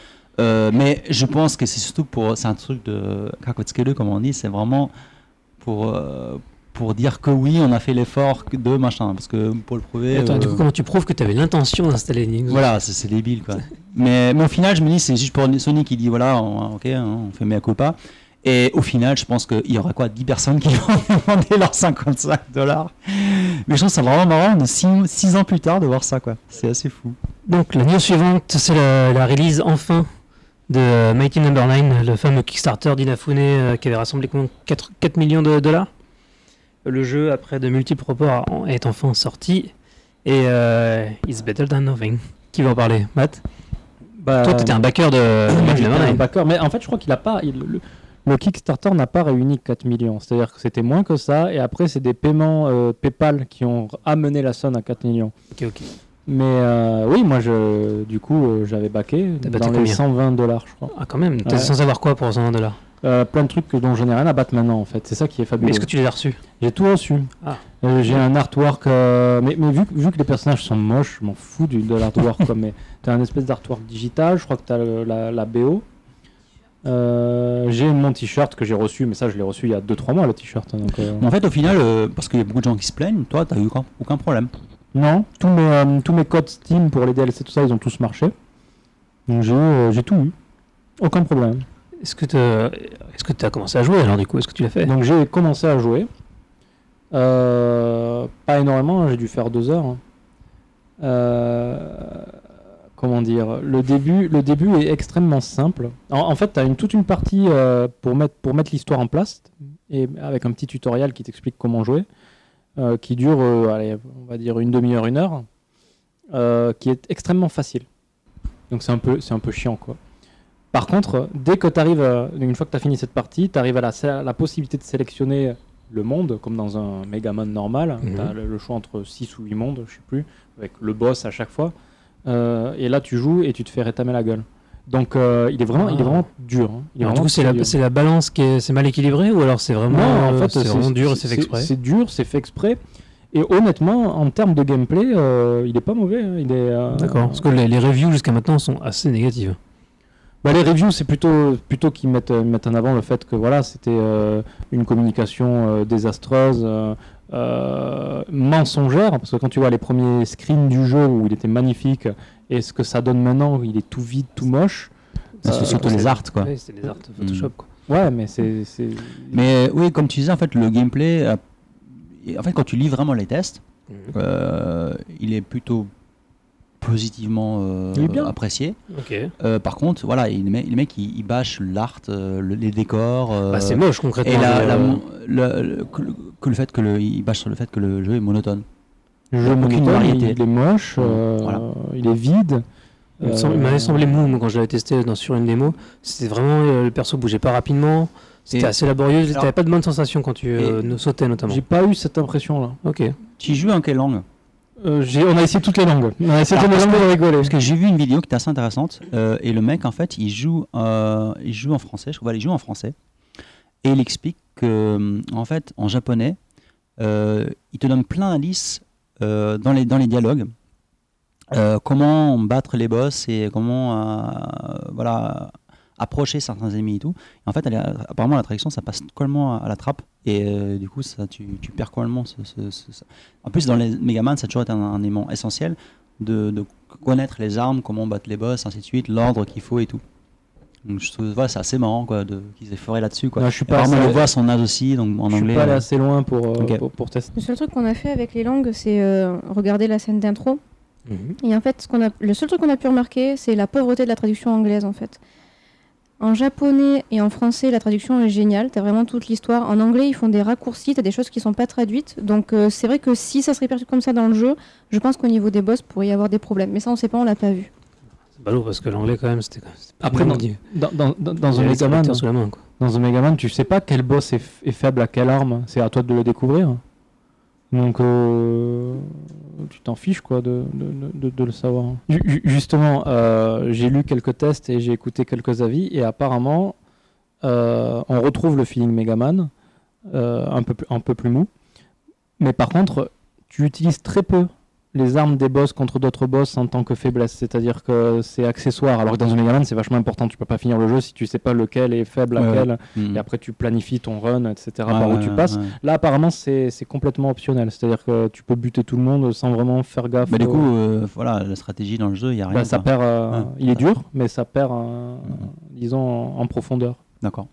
Euh, mais je pense que c'est surtout pour. C'est un truc de. Kakotskele, comme on dit. C'est vraiment pour. Pour dire que oui, on a fait l'effort de machin. Parce que pour le prouver. Attends, du euh, coup, comment tu prouves que tu avais l'intention d'installer Linux Voilà, c'est débile quoi. mais, mais au final, je me dis, c'est juste pour Sony qui dit voilà, on, ok, hein, on fait mea culpa. Et au final, je pense qu'il y aura quoi 10 personnes qui vont demander leurs 55 dollars. Mais je trouve ça vraiment marrant de 6 ans plus tard de voir ça quoi. C'est assez fou. Donc, la news suivante, c'est la, la release enfin de euh, Mighty Number 9, le fameux Kickstarter d'Inafune euh, qui avait rassemblé combien? 4, 4 millions de dollars? Le jeu, après de multiples reports, est enfin sorti. Et euh, It's Better Than Nothing. Qui va en parler Matt? Bah, Toi, tu étais un backer de moi, j'étais un 9. backer, mais en fait, je crois qu'il a pas. il- le, Le Kickstarter n'a pas réuni 4 millions. C'est-à-dire que c'était moins que ça. Et après, c'est des paiements euh, PayPal qui ont amené la somme à 4 millions. Ok, ok. Mais euh, oui, moi, je, du coup, euh, j'avais T'as dans les combien? 120 dollars, je crois. Ah, quand même. Ouais. sans savoir quoi pour 120 dollars? Euh, plein de trucs que- dont je n'ai rien à battre maintenant, en fait. C'est ça qui est Mais fabuleux. est-ce que tu les as reçus? J'ai tout reçu. Ah. Euh, j'ai un artwork, euh, mais, mais vu, que- vu que les personnages sont moches, je m'en fous du, de l'artwork. quoi, mais t'as un espèce d'artwork digital, je crois que t'as le- la, la BO. Euh, j'ai mon t-shirt que j'ai reçu, mais ça je l'ai reçu il y a 2-3 mois le t-shirt. donc, euh, Mais en fait, au final, euh, parce qu'il y a beaucoup de gens qui se plaignent, toi, t'as eu aucun, aucun problème. Non, tous mes, euh, tous mes codes Steam pour les DLC, tout ça, ils ont tous marché. Donc j'ai euh, j'ai tout eu. Aucun problème. Est-ce que tu as commencé à jouer alors du coup? Est-ce que tu l'as fait? Donc j'ai commencé à jouer. Euh, pas énormément, j'ai dû faire deux heures. hein. Euh, comment dire? Le début, le début est extrêmement simple. En, fait, tu as une, toute une partie euh, pour mettre, l'histoire en place, et avec un petit tutoriel qui t'explique comment jouer, qui dure, on va dire une demi-heure, une heure, qui est extrêmement facile. Donc c'est un, peu- c'est un peu chiant, quoi. Par contre, dès que tu arrives, une fois que tu as fini cette partie, tu arrives à la, possibilité de sélectionner le monde, comme dans un Megaman normal. Mhm. Tu as le, le choix entre 6 ou 8 mondes, je sais plus, avec le boss à chaque fois. Euh, et là, tu joues et tu te fais rétamer la gueule. Donc, euh, il, est vraiment, il est Ah. vraiment dur. hein. Il est du coup, c'est la, balance qui est, mal équilibré ou alors c'est vraiment, Non, en euh, fait, c'est vraiment dur et c'est fait exprès? C'est dur, c'est fait exprès. Et honnêtement, en termes de gameplay, euh, il est pas mauvais. hein. Il est, euh, D'accord. Parce que les, les reviews jusqu'à maintenant sont assez négatives. Bah, les reviews, c'est plutôt, plutôt qu'ils mettent, euh, mettent en avant le fait que voilà, c'était euh, une communication euh, désastreuse, euh, euh, mensongère, parce que quand tu vois les premiers screens du jeu où il était magnifique, et ce que ça donne maintenant, il est tout vide, tout moche. Euh, surtout les arts, quoi. Ouais, c'est des arts Photoshop. Quoi. Ouais, mais c'est. c'est- Mais oui, comme tu disais, en fait, le gameplay, en fait, quand tu lis vraiment les tests, euh, il est plutôt positivement euh, Il apprécié. Euh, par contre, voilà, il- les mecs, les mecs, ils, ils bâchent l'art, euh, le- les décors. euh, Bah, c'est moche concrètement. Et la, euh, le, le- que, le- que le fait que le, ils bâchent sur le fait que le jeu est monotone. Le Il jeu monotone, il est moche, euh, Voilà. il est vide. il il m'avait semblé mou quand je l'avais testé dans, sur une démo. C'était vraiment euh, le perso bougeait pas rapidement. C'était assez laborieux. T'avais pas de bonne sensation quand tu euh, ne sautais notamment. J'ai pas eu cette impression-là. Ok. Tu joues en quelle langue? Euh, on a essayé toutes les langues. On a essayé toutes les langues pour rigoler. Parce que j'ai vu une vidéo qui était assez intéressante euh, et le mec en fait il joue, euh, il joue en français, je crois, il joue en français et il explique que en fait en japonais il te donne plein d'indices dans les dans les dialogues comment battre les boss et comment voilà approcher certains ennemis et tout. Et en fait elle est- apparemment la traduction ça passe complètement à, à la trappe et euh, du coup ça tu, tu perds complètement ce, ce- ce- ce- en plus dans les Megaman ça a toujours été un, un élément essentiel de, de connaître les armes, comment battre les boss, ainsi de suite, l'ordre qu'il faut et tout. Donc je trouve ouais, c'est assez marrant quoi, de, qu'ils aient foré là-dessus. Quoi. Non, je suis pas assez- le voit à son âge aussi, donc en je suis anglais. pas allé euh, assez loin pour, euh, pour, pour tester. Le seul truc qu'on a fait avec les langues, c'est euh, regarder la scène d'intro. Mhm. Et en fait, ce qu'on a, le seul truc qu'on a pu remarquer, c'est la pauvreté de la traduction anglaise, en fait. En japonais et en français, la traduction est géniale. T'as vraiment toute l'histoire. En anglais, ils font des raccourcis, t'as des choses qui sont pas traduites. Donc, euh, c'est vrai que si ça serait perçu comme ça dans le jeu, je pense qu'au niveau des boss, pourrait y avoir des problèmes. Mais ça, on sait pas, on l'a pas vu. C'est ballot parce que l'anglais quand même c'était. Après, dans, dans, dans, dans- un Megaman, traducteurs sous la main quoi. dans un Megaman, tu sais pas quel boss est, f- est faible à quelle arme. C'est à toi de le découvrir. Donc, euh, tu t'en fiches quoi de, de, de- le savoir. Ju- ju- justement, euh, j'ai lu quelques tests et j'ai écouté quelques avis et apparemment, euh, on retrouve le feeling Megaman un, peu un peu plus mou. Mais par contre, tu utilises très peu les armes des boss contre d'autres boss en tant que faiblesse, c'est-à-dire que c'est accessoire. Alors que dans un Megaman, c'est vachement important. Tu peux pas finir le jeu si tu sais pas lequel est faible à Ouais, quel. hmm. Et après, tu planifies ton run, etc. Ouais, par où tu passes. ouais. Là, apparemment, c'est c'est complètement optionnel. C'est-à-dire que tu peux buter tout le monde sans vraiment faire gaffe. Bah, du coup, euh, voilà, la stratégie dans le jeu, il n'y a rien. bah, ça quoi. perd. euh, Ouais. Il est dur, mais ça perd, euh, Mhm. disons, en, en profondeur. D'accord.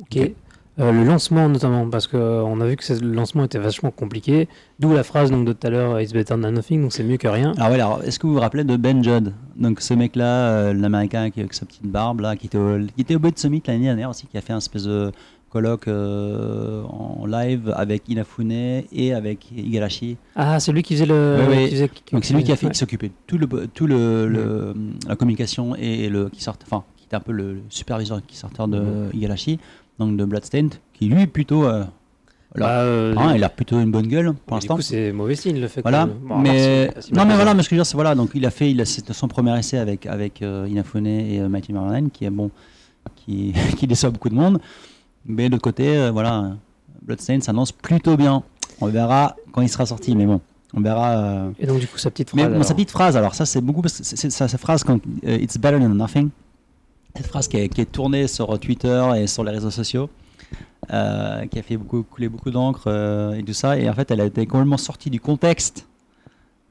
Ok. Euh, le lancement notamment, parce qu'on a vu que le lancement était vachement compliqué, d'où la phrase donc, de tout à l'heure, It's better than nothing, donc c'est mieux que rien. Alors, ouais, alors est-ce que vous vous rappelez de Ben Judd? Donc, ce mec-là, euh, l'américain qui avec sa petite barbe, là, qui était au, qui était au Bud Summit l'année dernière aussi, qui a fait un espèce de colloque euh, en live avec Inafune et avec Igarashi. Ah, c'est lui qui faisait le. Ouais, ouais. qui faisait- Donc c'est lui qui a fait, s'occupait de tout le, tout le, le- la communication et le qui sort, enfin, qui était un peu le, le superviseur qui sortait de Igarashi, donc de Bloodstained, qui lui plutôt, euh, alors, Bah, euh, hein, il a plutôt une bonne gueule mais pour du l'instant. coup, c'est mauvais signe le fait Voilà, que. Bon, mais alors, mal non mais voilà, mais ce que je veux dire, c'est voilà, donc il a fait, il a son premier essai avec avec euh, Inafune et euh, Mighty Marlene, qui est bon, qui qui déçoit beaucoup de monde, mais de l'autre côté, euh, voilà, Bloodstained s'annonce plutôt bien. On verra quand il sera sorti, mais bon, on verra. euh, Et donc, du coup, sa petite mais phrase. bon, sa petite phrase, alors ça c'est beaucoup, parce que c'est c'est- ça, cette phrase quand euh, It's better than nothing, cette phrase qui est, tournée sur Twitter et sur les réseaux sociaux, euh, qui a fait couler beaucoup d'encre euh, et tout ça, et en fait elle a été complètement sortie du contexte.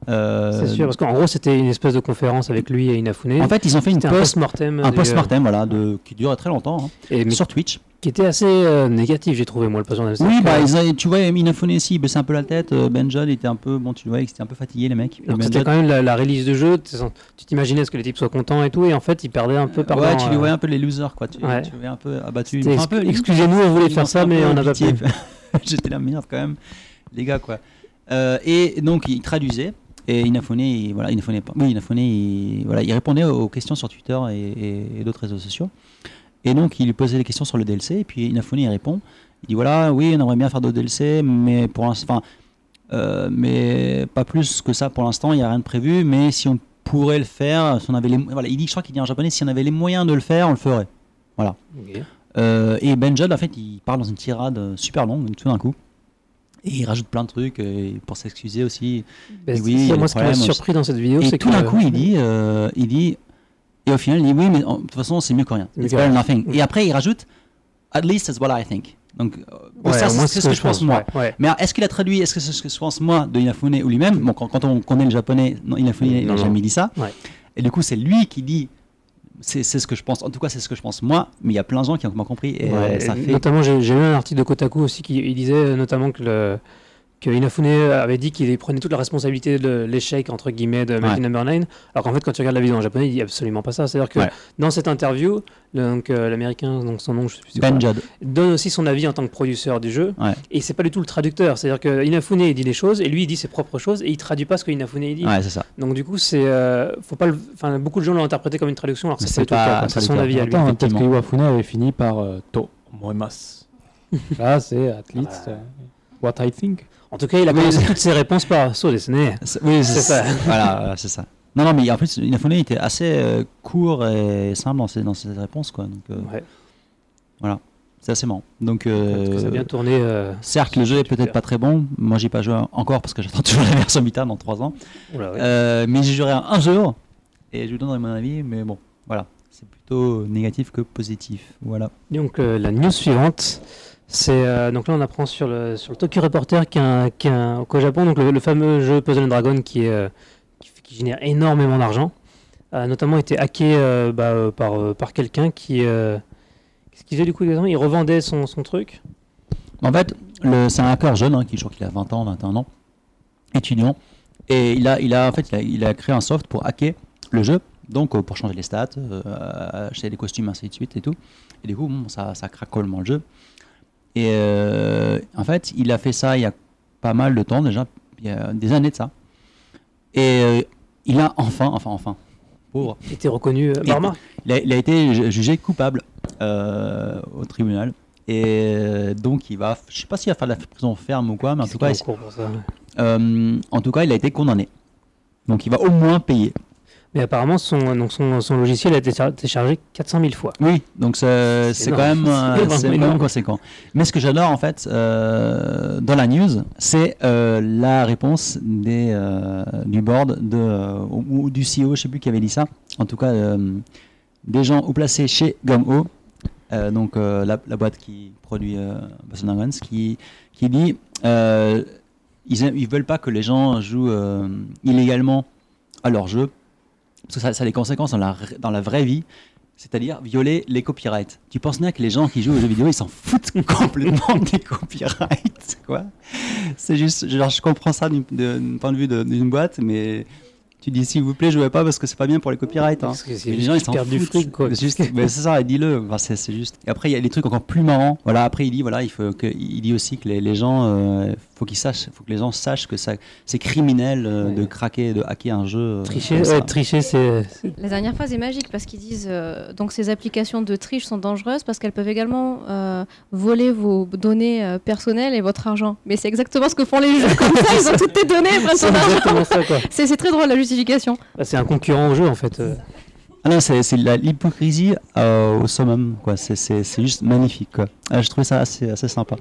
Euh, C'est sûr, parce qu'en gros, c'était une espèce de conférence avec lui et Inafune. En fait, ils ont fait une un post-mortem. un du- post-mortem, voilà, de, qui dure très longtemps, hein, et, sur Twitch. qui était assez euh, négatif, j'ai trouvé, moi, le post-mortem. Oui, bah, ils tu vois, Inafune ici, il baissait un peu la tête. euh, Benjon était un peu, bon, tu vois, ils étaient un peu fatigués, les mecs. Et Alors, Ben C'était quand même la, la release de jeu. Tu t'imaginais ce que les types soient contents et tout, et en fait, ils perdaient un peu par Ouais, tu les voyais un peu les losers, quoi. Tu, Ouais. tu voyais un peu Enfin, peu- Excusez-nous, on voulait faire ça, mais on n'a pas pu. J'étais la merde quand même, les gars quoi. Euh, et donc il traduisait et Inafune, il, voilà, Inafune, pas- oui, il, voilà, il répondait aux questions sur Twitter et, d'autres réseaux sociaux. Et donc il lui posait des questions sur le DLC et puis Inafune il répond. Il dit voilà, oui, on aimerait bien faire d'autres DLC, mais pour l'instant, euh, mais pas plus que ça pour l'instant. Il n'y a rien de prévu, mais si on pourrait le faire, si on avait les, voilà, il dit, je crois qu'il dit en japonais, si on avait les moyens de le faire, on le ferait. Ok. Euh, et Ben Judd, en fait, il parle dans une tirade super longue, tout d'un coup. Et il rajoute plein de trucs euh, pour s'excuser aussi. Ben, oui, moi, ce qui m'a surpris dans cette vidéo, Et c'est tout que. d'un coup, il dit, euh, il dit, et au final, il dit oui, mais de toute façon, c'est mieux que rien. It's better than nothing. Et après, il rajoute, at least that's what I think. Donc, euh, Ouais, ça, c'est ce que, je pense, moi. ouais, ouais. Mais est-ce qu'il a traduit, est-ce que c'est ce que je pense moi de Inafune ou lui-même? Bon, quand, quand on connaît le japonais, non, Inafune Non, n'a jamais dit ça. Et du coup, c'est lui qui dit, c'est c'est ce que je pense. En tout cas, c'est ce que je pense moi. Mais il y a plein de gens qui ont compris. Et Ouais, ça et fait. Notamment, j'ai lu un article de Kotaku aussi qui il disait euh, notamment que, le, que Inafune avait dit qu'il prenait toute la responsabilité de l'échec entre guillemets de Mighty Ouais. Number 9. Alors qu'en fait, quand tu regardes la vidéo en japonais, il dit absolument pas ça. C'est-à-dire que Ouais. dans cette interview, donc euh, l'américain, donc son nom, je sais plus c'est Ben quoi, Judd. donne aussi son avis en tant que producteur du jeu. Ouais. Et c'est pas du tout le traducteur. C'est-à-dire que Inafune il dit des choses et lui il dit ses propres choses et il traduit pas ce que Inafune il dit. Ouais, c'est ça. Donc du coup, c'est, euh, faut pas, enfin beaucoup de gens l'ont interprété comme une traduction alors que c'est c'est pas. C'est son avis à lui. Peut-être que. Iwafune avait fini par euh, To moemas. Là, c'est at least euh, what I think. En tout cas, il a commencé toutes ses réponses par ne. C'est- Oui, C'est ça. voilà, voilà, c'est ça. Non, non, mais en plus, Inafune était assez euh, court et simple dans ses, dans ses réponses, quoi. Donc, euh, Ouais. c'est assez marrant. Donc, euh, ça a bien tourné. euh, certes, le jeu est peut-être pas très bon. Moi, j'ai pas joué encore parce que j'attends toujours la version bêta dans 3 ans. oula, ouais. Euh, mais j'ai joué un, un jour et je vous donnerai mon avis. Mais bon, voilà. C'est plutôt négatif que positif. Voilà. Donc euh, la news suivante, euh, donc là on apprend sur le Tokyo Reporter qui est un- qui est un- qu'au Japon donc le, fameux jeu Puzzle Dragon euh, qui, génère énormément d'argent, a notamment été hacké euh, bah, par quelqu'un qui qu'est-ce qu'il faisait du coup exactement? Il revendait son, truc? En fait, c'est un hacker jeune, hein, qui je crois qu'il a 20 ans, 21 ans, étudiant, et il a, créé un soft pour hacker le jeu, donc pour changer les stats, acheter des costumes ainsi de suite et tout. Et du coup, ça, ça craque le jeu. Et euh, en fait, il a fait ça il y a pas mal de temps déjà, il y a des années de ça. Et euh, il a enfin, enfin, enfin, pauvre, Il était reconnu. euh, il a, il a été ju- jugé coupable euh, au tribunal. Et donc, il va, je sais pas s'il va faire de la prison ferme ou quoi, mais en tout cas, il pour ça. en tout cas, il a été condamné. Donc, il va au moins payer. Mais apparemment son donc son, son logiciel a été char- téléchargé 400 000 fois. Oui, donc c'est quand même, euh, C'est vraiment conséquent. Mais ce que j'adore en fait euh, dans la news, c'est euh, la réponse des, euh, du board de, euh, ou, du CEO, je sais plus qui avait dit ça. En tout cas, euh, des gens haut placés chez Gumho, euh, donc euh, la, la boîte qui produit euh, qui, qui dit euh, ils, ils veulent pas que les gens jouent euh, illégalement à leur jeu, parce que ça, ça a des conséquences dans la, dans la vraie vie, c'est-à-dire violer les copyrights. Tu penses bien que les gens qui jouent aux jeux vidéo, ils s'en foutent complètement des copyrights, quoi. C'est juste, genre, je comprends ça d'un point de vue d'une boîte, mais Tu dis s'il vous plaît, jouez pas parce que c'est pas bien pour les copyrights. hein. Les gens ils s'en perdent du foutent. fric quoi. C'est juste- mais c'est ça, dis-le. Enfin, c'est c'est juste. Et après il y a des trucs encore plus marrants. Voilà, après il dit voilà, il faut que il dit aussi que les, les gens, euh, faut qu'ils sachent, faut que les gens sachent que ça, c'est criminel euh, de craquer, de hacker un jeu. euh, Tricher, ouais, tricher c'est La dernière phrase est magique parce qu'ils disent euh, donc ces applications de triche sont dangereuses parce qu'elles peuvent également euh, voler vos données personnelles et votre argent. Mais c'est exactement ce que font les jeux comme ça, ils ont toutes tes données, c'est ton argent. c'est très drôle la justification. Bah, c'est un concurrent au jeu en fait. Euh. Ah non, c'est c'est l'hypocrisie euh, au summum, quoi. C'est- C'est c'est juste magnifique, quoi. Ah, je trouvais ça assez, assez sympa.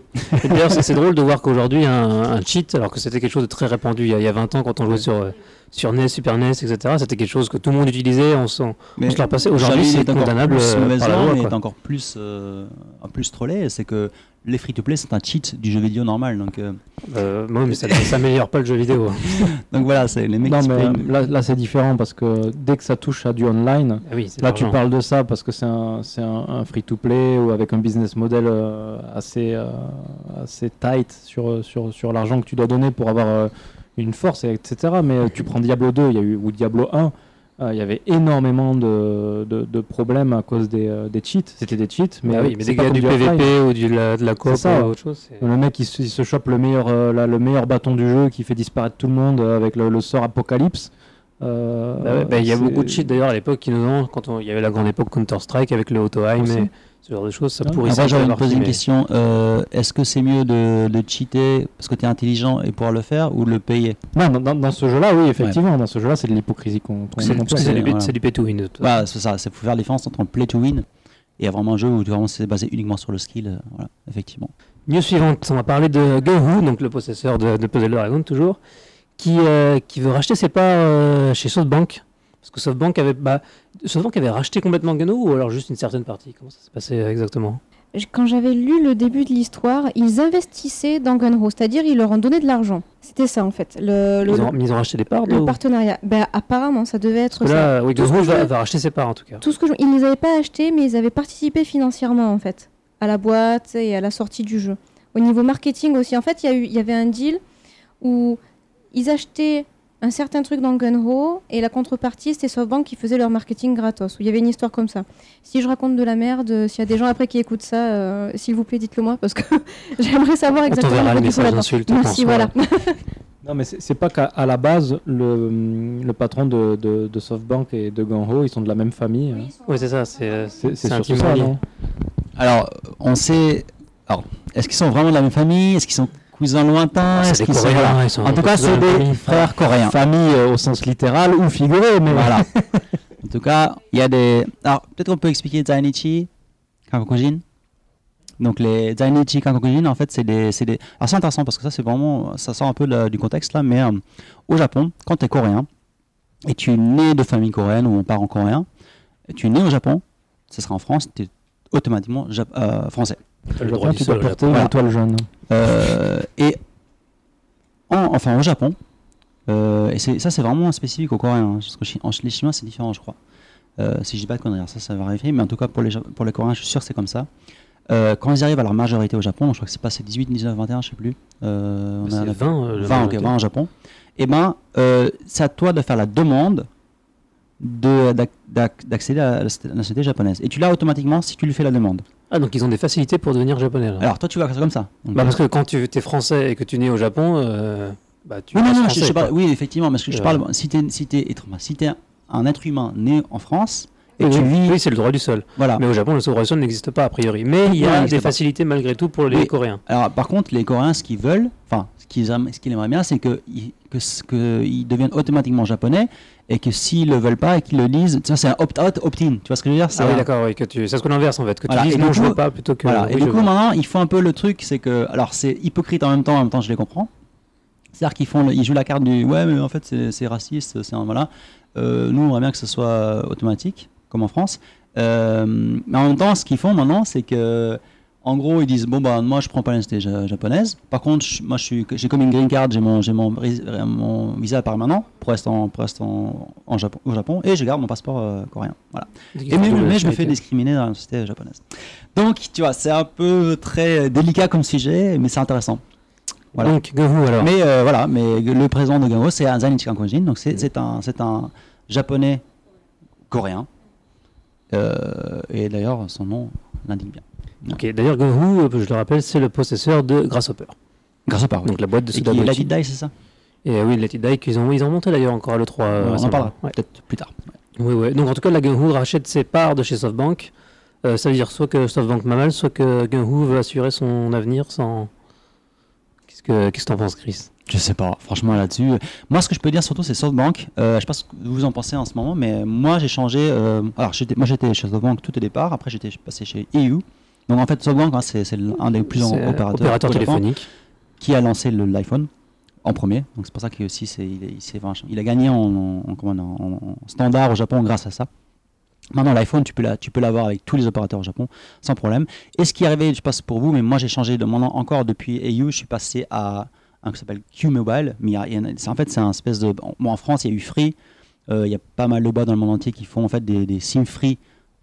D'ailleurs, c'est c'est drôle de voir qu'aujourd'hui, un, un cheat, alors que c'était quelque chose de très répandu il y a, il y a 20 ans quand on jouait sur, euh, sur NES, Super NES, etc., c'était quelque chose que tout le monde utilisait, on s'en se le repassait. Aujourd'hui, Charlie, il c'est est encore condamnable plus euh, encore plus, euh, plus trollé. C'est que les free-to-play, c'est un cheat du jeu vidéo normal. Donc, euh, Euh, mais ça ne s'améliore pas le jeu vidéo. donc voilà, c'est les mecs Non, mais là, là, c'est différent parce que dès que ça touche à du online, Ah oui, là tu parles de ça parce que c'est un, c'est un, un free-to-play ou avec un business model euh, assez, euh, assez tight sur, sur, sur l'argent que tu dois donner pour avoir euh, une force, et etc. Mais tu prends Diablo 2 il y a eu, ou Diablo 1, euh, il y avait énormément de, de, de problèmes à cause des, euh, des cheats. C'était des cheats, mais, Mais, oui, mais c'est dès pas qu'il y a comme du offline. PVP ou du, la- de la coop ça. ou autre chose, Le mec il se, il se chope le meilleur, euh, le meilleur bâton du jeu qui fait disparaître tout le monde avec le, le sort Apocalypse. Bah ouais, bah, il y a beaucoup de cheats d'ailleurs à l'époque qui nous ont, quand il y avait la grande époque Counter-Strike avec le auto-aim ce genre de choses, ça Ouais. pourrissait Après, j'aurais posé partie, une question. euh, Est-ce que c'est mieux de, de cheater parce que tu es intelligent et pouvoir le faire ou de le payer? Non, dans, ce jeu-là, oui, effectivement, dans ce jeu-là, c'est de l'hypocrisie qu'on qu'on C'est c'est du, voilà. c'est du pay to win. de toute façon. Voilà, c'est ça. Il faut faire la différence entre un play to win et vraiment un jeu où vraiment c'est basé uniquement sur le skill. euh, voilà, effectivement. News suivante, on va parler de Gohu, donc le possesseur de, de Puzzle Dragon toujours, qui, euh, qui veut racheter ses parts euh, chez SoftBank. Parce que SoftBank avait, bah, SoftBank avait racheté complètement Gano ou alors juste une certaine partie? Comment ça s'est passé euh, exactement? Quand j'avais lu le début de l'histoire, ils investissaient dans Gunho, c'est-à-dire ils leur ont donné de l'argent. C'était ça en fait. Le, le- ils, ont, mais ils ont racheté des parts le partenariat. Ben, apparemment, ça devait être que ça. là, oui, je va, va racheter ses parts en tout cas. Tout ce que je... Ils ne les avaient pas achetés, mais ils avaient participé financièrement en fait à la boîte et à la sortie du jeu. Au niveau marketing aussi, en fait, y, il y avait un deal où ils achetaient un certain truc dans Gunho et la contrepartie, c'était SoftBank qui faisait leur marketing gratos. Où il y avait une histoire comme ça. Si je raconte de la merde, s'il y a des gens après qui écoutent ça, euh, s'il vous plaît, dites-le moi parce que j'aimerais savoir On exactement. t'enverra le message on Merci, voilà. Non, mais c'est pas qu'à à la base, le, le patron de, de, de SoftBank et de Ganho, ils sont de la même famille. hein. Oui, c'est ça, c'est euh, C'est intimement ça, non? Alors, on sait. Alors, est-ce qu'ils sont vraiment de la même famille? Est-ce qu'ils sont cousins lointains Ah, Est-ce qu'ils sont- voilà. En tout cas, c'est de des famille. frères coréens. Famille euh, au sens littéral ou figuré, mais Voilà. en tout cas, il y a des. Alors, peut-être qu'on peut expliquer Zainichi, Kankokujin. Donc, les Zainichi, Kankokujin, en fait, c'est des, c'est des. Alors, c'est intéressant parce que ça, c'est vraiment. Ça sort un peu du contexte là, mais euh, au Japon, quand tu es coréen et tu es né de famille coréenne ou on part en coréen, tu es né au Japon, ce sera en France, tu es automatiquement Jap- euh, français. Le Le droit du tu au porter une Voilà. étoile jaune. Euh, et en- enfin au Japon, euh, et c'est- ça c'est vraiment spécifique aux Coréens, hein, parce que chi- en- les Chinois c'est différent je crois. Euh, si je dis pas de conneries, ça ça va vérifier, mais en tout cas pour les, pour les Coréens je suis sûr que c'est comme ça. Euh, quand ils arrivent à leur majorité au Japon, je crois que c'est passé 18, 19, 21, je sais plus. Euh, on a- C'est on a- 20, euh, le 20, ok, majorité. 20 au Japon. Et ben, euh, c'est à toi de faire la demande d'accéder à la nationalité japonaise. Et tu l'as automatiquement si tu lui fais la demande. Ah, donc ils ont des facilités pour devenir japonais. là. Alors toi tu vas faire comme ça. Donc, Bah, parce que quand tu es français et que tu nais au Japon, euh, bah, tu non, restes non, je, français, je parle- oui, effectivement, parce que je Euh. parle, si tu es, si si un être humain né en France et Oui, vis. oui, c'est le droit du sol. Voilà. Mais au Japon, le droit du sol n'existe pas a priori. Mais il y Non, a des pas. facilités malgré tout pour les Oui. Coréens. Alors, par contre, les Coréens, ce qu'ils veulent, enfin, ce qu'ils qu'ils aimeraient bien, c'est que, ils- que, ce- que ils deviennent automatiquement japonais et que s'ils le veulent pas et qu'ils le lisent, c'est un opt-out, opt-in. Tu vois ce que je veux dire? Ah oui, un- d'accord, oui, que tu... c'est ce qu'on inverse en fait. Que Voilà, tu dises et non, du je coup- veux pas plutôt que. Voilà. oui, et du coup, veux. maintenant, ils font un peu le truc, c'est que, alors c'est hypocrite en même temps, en même temps, je les comprends. C'est-à-dire qu'ils font, le- ils jouent la carte du, ouais, mais en fait, c'est c'est raciste, c'est un voilà. Euh, nous, on aimerait bien que ce soit euh, automatique, comme en France. Euh, mais en même temps, ce qu'ils font maintenant, c'est que, en gros, ils disent, bon bah, moi, je prends pas l'identité ja- japonaise. Par contre, je- moi, je suis, j'ai comme une green card, j'ai mon, j'ai mon, visa permanent pour rester en, pour rester en, en Japon, au Japon, et je garde mon passeport euh, coréen. Voilà. Et mais, je me nationalité. fais discriminer dans la société japonaise. Donc, tu vois, c'est un peu très délicat comme sujet, mais c'est intéressant. Voilà. Donc, Gohu, alors. Mais euh, voilà, mais le président de Gango, c'est Anzan Ichikankonjin, donc Mm. c'est c'est un, c'est un japonais coréen. Euh, et d'ailleurs, son nom l'indique bien. Ok, d'ailleurs, Gohu, euh, je le rappelle, c'est le possesseur de Grasshopper. Au par Donc la boîte de Et soda qui c'est ça? Et euh, oui, Let It Die, qu'ils ont, ils ont monté d'ailleurs encore à l'E3. euh, On en parlera Ouais. peut-être plus tard. Oui, oui. Donc en tout cas, la Gunhu rachète ses parts de chez SoftBank. Euh, ça veut dire soit que SoftBank m'a mal, soit que Gunhu veut assurer son avenir sans. Qu'est-ce que qu'est-ce que t'en penses, Chris? Je sais pas, franchement là-dessus. euh, Moi, ce que je peux dire surtout, c'est SoftBank. Euh, je sais pas ce que vous en pensez en ce moment, mais moi, j'ai changé. euh, alors, moi, j'étais chez SoftBank tout au départ. Après, j'étais passé chez EU. Donc, en fait, SoftBank, hein, c'est, un des plus grands euh, opérateurs, opérateur au Japon, téléphonique. qui a lancé l'iPhone en premier. Donc, c'est pour ça qu'il aussi, il, il il a gagné en, en- standard au Japon grâce à ça. Maintenant, l'iPhone, tu peux, la, l'avoir avec tous les opérateurs au Japon sans problème. Et ce qui est arrivé, je passe pour vous, mais moi j'ai changé de mon nom encore depuis EU, je suis passé à un qui s'appelle Q-Mobile. Mais a- en fait, c'est un espèce de. Bon, en France, il y a eu Free. Euh, il y a pas mal de boîtes dans le monde entier qui font en fait des, des SIM free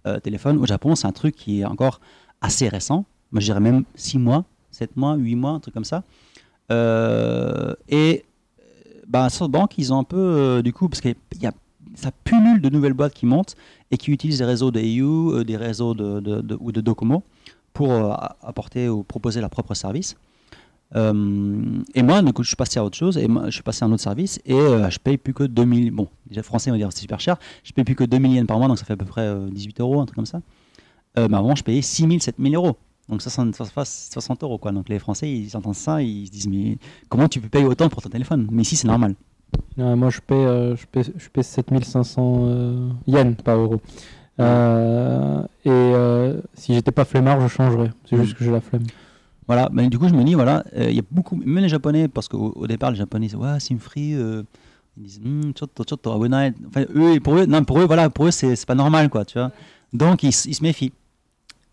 euh, téléphones. Au Japon, c'est un truc qui est encore assez récent. Je dirais même 6 mois, 7 mois, 8 mois, un truc comme ça. Euh, et bah, SoftBank, ils ont un peu, euh, du coup, parce que y a, ça pullule de nouvelles boîtes qui montent et qui utilisent des réseaux de euh, des réseaux de, ou de Docomo pour euh, apporter ou proposer leur propre service. Euh, et moi, du coup, je suis passé à autre chose et je suis passé à un autre service et euh, je paye plus que 2000. Bon, déjà français, on va dire c'est super cher. Je paye plus que 2000 yens par mois, donc ça fait à peu près euh, 18 euros, un truc comme ça. Euh, mais avant, je payais 6000, 7000 euros. Donc 60, 60 60 euros, quoi. Donc les Français, ils entendent ça, ils se disent, mais comment tu peux payer autant pour ton téléphone? Mais ici, c'est normal. Ouais, moi, je paie, euh, je paie, je 7500 euh, yens, pas euros. Euh, et euh, si j'étais pas flemmard, je changerais. C'est juste que j'ai la flemme. Voilà, mais du coup, je me dis, voilà, euh, il y a beaucoup, même les Japonais, parce qu'au au départ, les Japonais disent, ouais, sim free, euh, ils disent, hmm, chotto, chotto, abonai. Enfin, eux, pour eux, non, pour eux, voilà, pour eux, c'est pas normal, quoi, tu vois. Donc, ils, ils se méfient.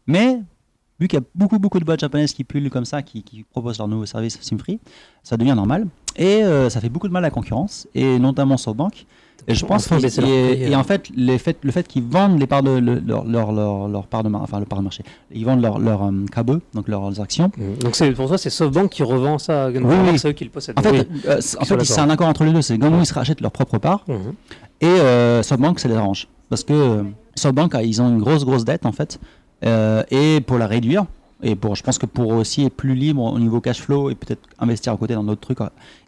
Mais, vu qu'il y a beaucoup, beaucoup de boîtes japonaises qui pullulent comme ça, qui, qui proposent leur nouveau service sim free, ça devient normal. Et euh, ça fait beaucoup de mal à la concurrence, et notamment SoftBank. Et je pense qu'ils- et, et euh. en fait, les fait, le fait qu'ils vendent les parts de le- leur, leur, leur, leur part de mar- enfin le part de marché, ils vendent leur, leur KBE, donc leurs actions. Donc c'est pour toi, c'est SoftBank qui revend ça à. Oui, oui. C'est eux qui le possèdent. En fait, Oui. euh, c'est- en fait, un accord entre les deux. C'est Gangwoo, ils se rachètent leur propre part Mhm. et euh, SoftBank, ça les arrange. Parce que SoftBank, ils ont une grosse, grosse dette en fait. Euh, et pour la réduire, et pour, je pense que pour aussi être plus libre au niveau cash flow et peut-être investir à côté dans d'autres trucs,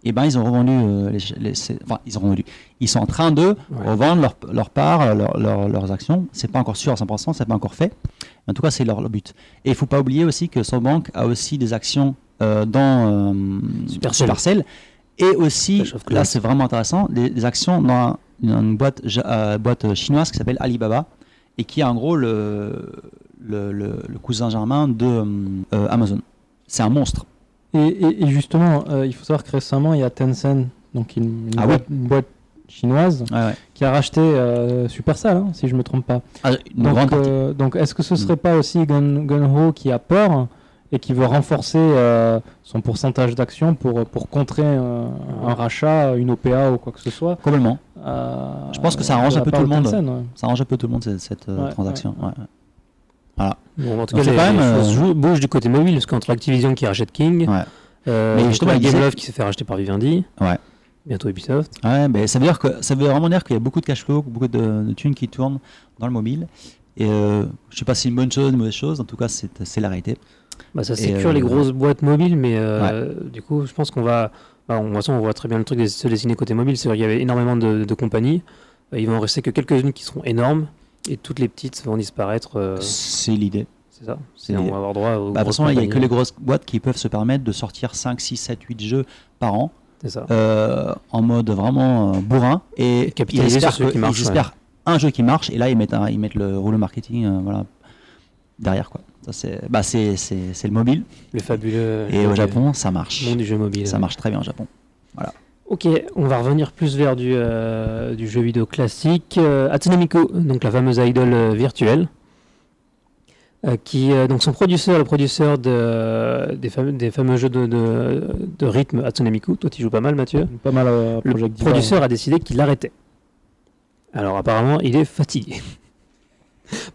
et ben ils ont revendu, euh, les, les- c'est- enfin ils ont revendu. Ils sont en train de Ouais. revendre leur, leur part, euh, leur- leur- leurs actions. C'est pas encore sûr à 100%, c'est pas encore fait. En tout cas, c'est leur, but. Et il faut pas oublier aussi que SoftBank a aussi des actions euh, dans euh, Supercell. Supercell. Et aussi, là c'est vraiment intéressant, des, des actions dans un- une euh, boîte chinoise qui s'appelle Alibaba et qui est en gros le, le, le- le cousin germain de euh, Amazon. C'est un monstre. Et, et- et justement, euh, il faut savoir que récemment, il y a Tencent, donc une, une Ah boîte, chinoise, ouais. qui a racheté euh, Supercell, hein, si je me trompe pas. Ah, Donc, euh, donc est-ce que ce serait pas aussi Gun, Gunho qui a peur et qui veut renforcer euh, son pourcentage d'actions pour, pour contrer euh, un rachat, une OPA ou quoi que ce soit Complètement. euh, Je pense que ça arrange un peu tout le monde. Tencent, ouais. Ça arrange un peu tout le monde cette, cette, euh, Ouais, transaction. ouais, ouais. Bon, en tout Donc, cas, c'est les, quand même, les choses euh, bougent du côté mobile, parce qu'entre Activision qui rachète King, Ouais. euh, Mais justement, Gameloft qui s'est fait racheter par Vivendi, Ouais. bientôt Ubisoft. Ouais, mais ça veut dire que ça veut vraiment dire qu'il y a beaucoup de cash flow, beaucoup de, de thunes qui tournent dans le mobile. Et euh, je sais pas si c'est une bonne chose, une mauvaise chose. En tout cas, c'est la réalité. Bah, ça Et, sécure euh, les grosses boîtes mobiles, mais euh, du coup, je pense qu'on va. Bah, on, de toute façon, on voit très bien le truc se dessiner côté mobile. C'est-à-dire qu'il y avait énormément de, de compagnies. Euh, il va en rester que quelques-unes qui seront énormes, et toutes les petites vont disparaître. euh, C'est l'idée. c'est ça. c'est C'est on va avoir droit aux. Bah, de toute façon, il n'y a que les grosses boîtes qui peuvent se permettre de sortir 5, 6, 7, 8 jeux par an C'est ça. euh, en mode vraiment euh, bourrin. Et ils capitaliser espèrent, sur ceux que- qui marchent, ils espèrent un jeu qui marche et là ils mettent, un- ils mettent le rouleau marketing euh, voilà, derrière. Quoi. Ça, c'est bah, c'est- c'est- c'est le mobile. Le fabuleux. Et le au Japon, ça marche. monde du jeu mobile. Ça marche très bien au Japon. Ok, on va revenir plus vers du, euh, du jeu vidéo classique. Euh, Hatsune Miku, donc la fameuse idole euh, virtuelle, euh, qui euh, donc son producteur, le producteur de, des, fameux, des fameux jeux de, de, de rythme Hatsune Miku. Toi, tu joues pas mal, Mathieu. Pas mal euh, Le Project Diva, producteur a décidé qu'il arrêtait. Alors apparemment, il est fatigué.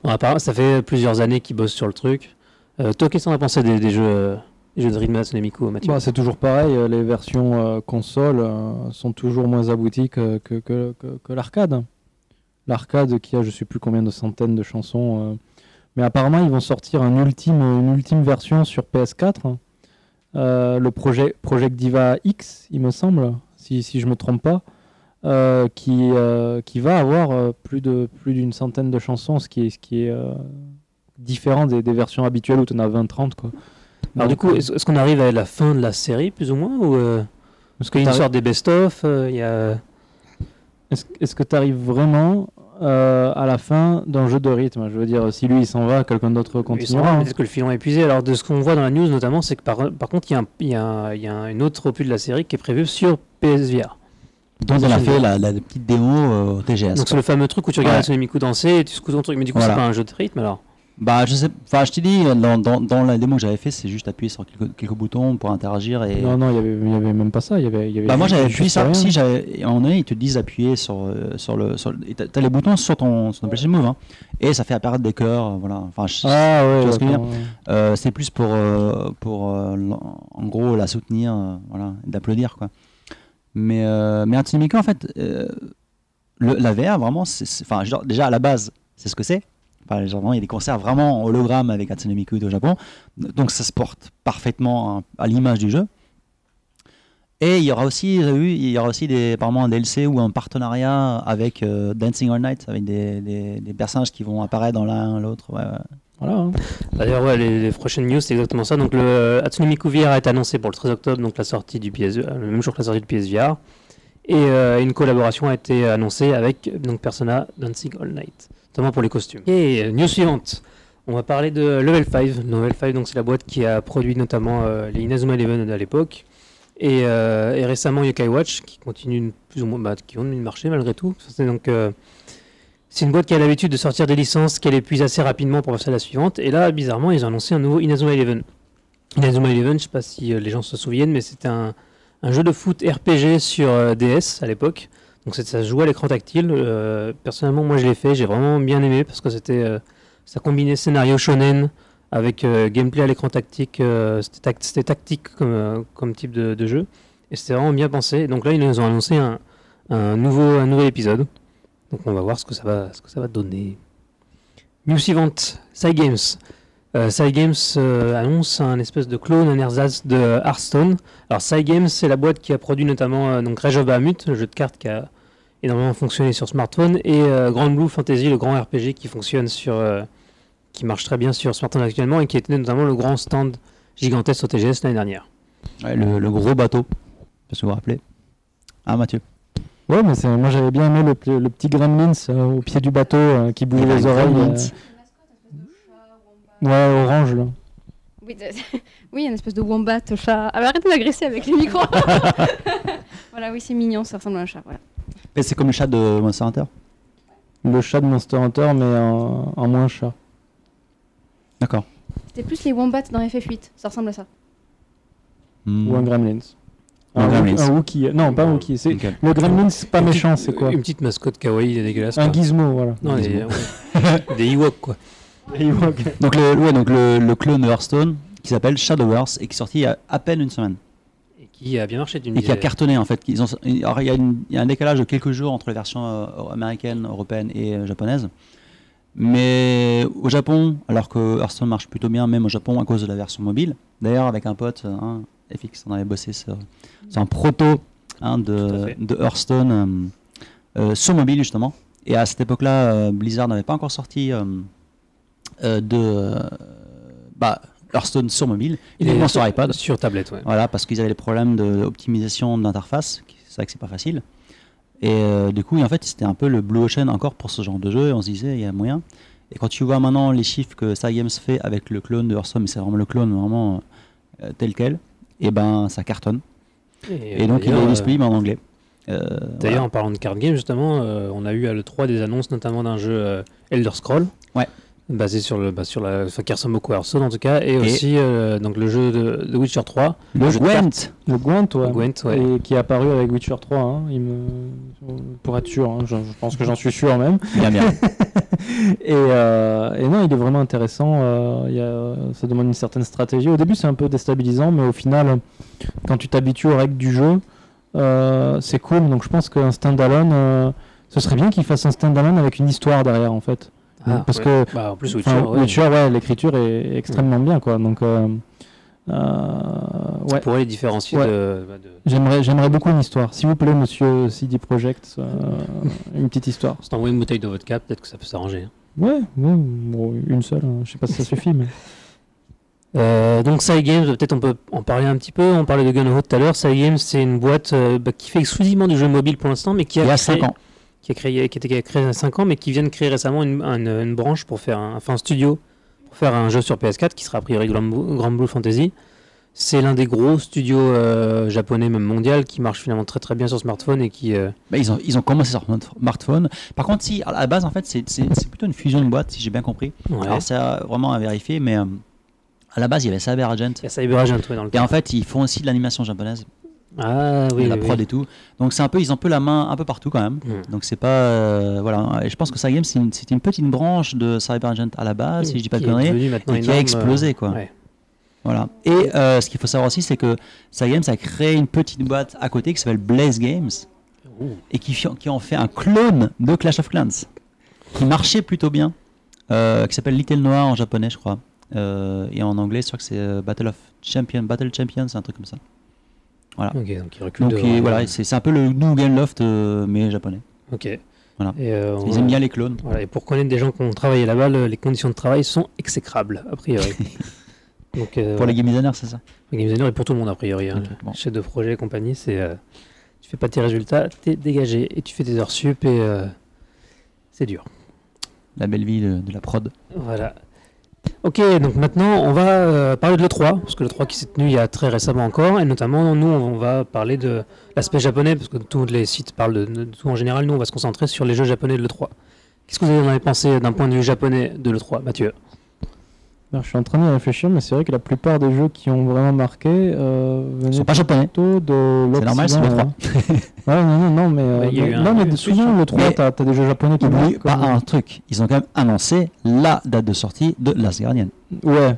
Bon, apparemment, ça fait plusieurs années qu'il bosse sur le truc. Euh, toi, qu'est-ce qu'on a pensé des, euh, jeux de Hatsune Miku, Mathieu Bah, c'est toujours pareil, euh, les versions euh, console euh, sont toujours moins abouties que, l'arcade. L'arcade qui a je sais plus combien de centaines de chansons. Mais apparemment ils vont sortir une ultime version sur PS4. euh, le projet Project Diva X, il me semble, si, si je me trompe pas, euh, qui, euh, qui va avoir euh, plus de plus d'une centaine de chansons, ce qui est, ce qui est différent des, des versions habituelles où tu en as 20-30. Quoi. Alors du coup, est-ce qu'on arrive à la fin de la série, plus ou moins ou, Parce qu'il y a une sorte des best-of, il y a... Est-ce est-ce que tu arrives vraiment euh, à la fin d'un jeu de rythme? Je veux dire, si lui il s'en va, quelqu'un d'autre continuera. là, hein. Peut-être que le filon est épuisé? Alors, de ce qu'on voit dans la news, notamment, c'est que par, par contre, il y y y a un- une autre opus de la série qui est prévue sur PSVR. Dont on a fait la, la petite démo euh, TGS. Donc, c'est le fameux truc où tu regardes Ouais. Miku danser et tu secoues ton truc. Mais du coup, Voilà. c'est pas un jeu de rythme alors. Bah, je sais, enfin, je t'ai dit, dans, dans, dans la démo que j'avais fait, c'est juste appuyer sur quelques, quelques boutons pour interagir et. Non, non, il y avait, il y avait même pas ça. Il y avait, y avait Bah moi j'avais appuyé ça, si j'avais, et à un moment donné ils te disent appuyer sur, euh, sur le, sur t'as, les boutons sur ton, sur ton PlayStation Move, hein, et ça fait apparaître des cœurs, euh, voilà, enfin je- Ah ouais, euh, c'est plus pour, euh, pour euh, en gros la soutenir, euh, voilà, d'applaudir quoi. Mais, euh, mais en fait, euh, la VR vraiment, enfin déjà à la base c'est ce que c'est, Enfin, il y a des concerts vraiment en hologramme avec Hatsune au Japon. Donc ça se porte parfaitement à, l'image du jeu. Et il y aura aussi, il y aura aussi des, apparemment un DLC ou un partenariat avec euh, Dancing All Night, avec des, des, des personnages qui vont apparaître dans l'un l'autre. Ouais, ouais. Voilà. hein. D'ailleurs, les, les prochaines news, c'est exactement ça. Donc, le euh, Hatsune Miku VR est annoncé pour le 13 octobre, donc la sortie du euh, le même jour que la sortie du PSVR. Et euh, une collaboration a été annoncée avec donc, Persona Dancing All Night, notamment pour les costumes. Et news suivante. On va parler de Level 5. Level 5, donc c'est la boîte qui a produit notamment les Inazuma Eleven à l'époque. Et, récemment Yokai Watch, qui continue plus ou moins, bah, qui continue de marcher malgré tout. C'est donc c'est une boîte qui a l'habitude de sortir des licences qu'elle épuise assez rapidement pour passer à la suivante. Et là, bizarrement, ils ont annoncé un nouveau Inazuma Eleven. Inazuma Eleven, je ne sais pas si euh, les gens se souviennent, mais c'était un, jeu de foot RPG sur euh, DS à l'époque. Donc ça se jouait à l'écran tactile. Euh, personnellement, moi je l'ai fait, j'ai vraiment bien aimé parce que c'était ça combinait scénario shonen avec gameplay à l'écran tactique. c'était tac- c'était tactique comme, type de, jeu. Et c'était vraiment bien pensé. Donc là, ils nous ont annoncé un, un nouveau, un nouvel épisode. Donc on va voir ce que ça va, donner. News suivante, Cygames. Euh, Cygames euh, annonce un espèce de clone, un ersatz de Hearthstone. Alors Cygames, c'est la boîte qui a produit notamment euh, donc Rage of Bahamut, le jeu de cartes qui a énormément fonctionné sur smartphone, et euh, Grand Blue Fantasy, le grand RPG qui fonctionne sur, euh, qui marche très bien sur smartphone actuellement et qui était notamment le grand stand gigantesque au TGS l'année dernière. Le, gros bateau, que vous rappelez. Ah Mathieu? Ouais, mais c'est- moi j'avais bien aimé le, petit Gremlins euh, au pied du bateau euh, qui bouge Il y a les un oreilles. Euh, Ouais, orange là. Oui, de- oui, une espèce de wombat chat. Ah, bah, arrêtez d'agresser avec les micros. voilà, oui, c'est mignon, ça ressemble à un chat. Voilà. Et c'est comme le chat de Monster Hunter? Le chat de Monster Hunter, mais en, en moins chat. D'accord. C'était plus les wombats dans FF8, ça ressemble à ça. Hmm. Ou un Gremlins. Un. Un Wookie. Non, pas un Wookie. C'est... Le Gremlins, c'est pas Une méchant, petite- c'est quoi Une petite mascotte kawaii dégueulasse. Un quoi. gizmo, voilà. Non, des, Gizmo. ouais. des Ewoks quoi. Donc, le, ouais, donc le, le clone de Hearthstone qui s'appelle Shadowverse et qui est sorti il y a à peine une semaine. Et qui a bien marché, tu me Et qui a cartonné en fait. Ils ont, alors, il, y a une- il y a un décalage de quelques jours entre les versions euh, américaines, européennes et euh, japonaises. Mais au Japon, alors que Hearthstone marche plutôt bien, même au Japon, à cause de la version mobile. D'ailleurs, avec un pote, hein, FX, on avait bossé sur, sur un proto hein, de, Hearthstone euh, euh, sur mobile justement. Et à cette époque-là, euh, Blizzard n'avait pas encore sorti de bah, Hearthstone sur mobile. Il uniquement est sur iPad. Sur tablette, ouais. Voilà, parce qu'ils avaient les problèmes d'optimisation d'interface. C'est vrai que c'est pas facile. Et euh, du coup, en fait, c'était un peu le Blue Ocean encore pour ce genre de jeu. Et on se disait, il y a moyen. Et quand tu vois maintenant les chiffres que Cygames fait avec le clone de Hearthstone, mais c'est vraiment le clone vraiment euh, tel quel, et ben ça cartonne. Et, donc il est disponible en anglais. Euh, D'ailleurs, voilà. en parlant de card game, justement, euh, on a eu à l'E3 des annonces, notamment d'un jeu euh, Elder Scroll. Ouais. Basé sur le, bah, sur la, enfin, qui ressemble beaucoup à Hearthstone en tout cas, et, aussi euh, donc le jeu de, de Witcher 3, le jeu Gwent. Le Gwent, ouais. Gwent, ouais. Et qui est apparu avec Witcher 3, hein, il me... pour être sûr, hein, je, je pense que j'en suis sûr même. Bien, bien. et, euh, et non, il est vraiment intéressant. euh, il y a- ça demande une certaine stratégie. Au début, c'est un peu déstabilisant, mais au final, quand tu t'habitues aux règles du jeu, euh, c'est cool. Donc je pense qu'un standalone, euh, ce serait bien qu'il fasse un standalone avec une histoire derrière, en fait. Ah, parce ouais. que Bah, en plus, Witcher, ouais. Witcher, ouais, l'écriture est extrêmement bien, quoi. Donc, euh, euh, pourrait les différencier de, bah, de- j'aimerais, j'aimerais beaucoup une histoire. S'il vous plaît, monsieur CD Projekt, euh, une petite histoire. Si t'envoies une bouteille de vodka, peut-être que ça peut s'arranger. hein. Ouais, bon, une seule. hein. Je sais pas si ça suffit, mais. Euh, donc Side Games, peut-être on peut en parler un petit peu. On parlait de Gunho tout à l'heure. Side Games, c'est une boîte euh, bah, qui fait exclusivement du jeu mobile pour l'instant, mais qui a, Il y a créé- 5 ans. Qui a créé, qui était créé il y a 5 ans, mais qui vient de créer récemment une, une- une branche pour faire un, enfin un studio pour faire un jeu sur PS4 qui sera a priori Grand Blue, Grand Blue Fantasy. C'est l'un des gros studios euh, japonais, même mondial, qui marche finalement très très bien sur smartphone et qui. euh, Bah, ils, ont, ils ont commencé sur smartphone. Par contre, si, à la base, en fait, c'est plutôt une fusion de boîtes, si j'ai bien compris. ouais. Alors, c'est euh, vraiment à vérifier, mais euh, à la base, il y avait Cyber Agent. Il y a CyberAgent ouais, dans le Et en fait, ils font aussi de l'animation japonaise, Ah oui, la oui, prod oui. et tout. Donc, c'est un peu, ils ont un peu la main un peu partout quand même. Mm. Donc, c'est pas. euh, voilà. Et je pense que Cyber Games, c'est une, c'était une petite branche de Cyber Agent à la base, si je dis pas de conneries. et qui a explosé, euh, quoi. ouais. Voilà. Et euh, ce qu'il faut savoir aussi, c'est que Cyber Games a créé une petite boîte à côté qui s'appelle Blaze Games et qui, qui en fait un clone de Clash of Clans qui marchait plutôt bien, euh, qui s'appelle Little Noir en japonais, je crois. Euh, et en anglais, je crois que c'est Battle of Champion, Battle Champion, c'est un truc comme ça. Ok, donc il recule Donc il- voilà, c'est c'est un peu le Loft euh, mais japonais. Ok. Voilà. Et, euh, Ils aiment bien les clones. Voilà, et pour connaître des gens qui ont travaillé là-bas, le- les conditions de travail sont exécrables, a priori. Donc, euh, Pour les game designers, c'est ça les game designers et pour tout le monde, a priori. hein. Ok, bon. Chef de projet et compagnie, c'est. euh, tu fais pas tes résultats, t'es dégagé et tu fais des heures sup et. c'est dur. La belle vie de, de la prod. Voilà. Ok, donc maintenant on va euh, parler de l'E3, parce que l'E3 qui s'est tenu il y a très récemment encore, et notamment nous on va parler de l'aspect japonais, parce que tous les sites parlent de, de tout en général, nous on va se concentrer sur les jeux japonais de l'E3. Qu'est-ce que vous en avez pensé d'un point de vue japonais de l'E3, Mathieu? Alors, je suis en train de réfléchir, mais c'est vrai que la plupart des jeux qui ont vraiment marqué euh, venaient sont pas japonais. de C'est normal, c'est le hein. ouais, non, non, non, mais, euh, Ouais, un- non, mais souvent le 3, Mais- t'as as des jeux japonais qui marquent, pas comme- un truc, ils ont quand même annoncé la date de sortie de Last Guardian. Ouais,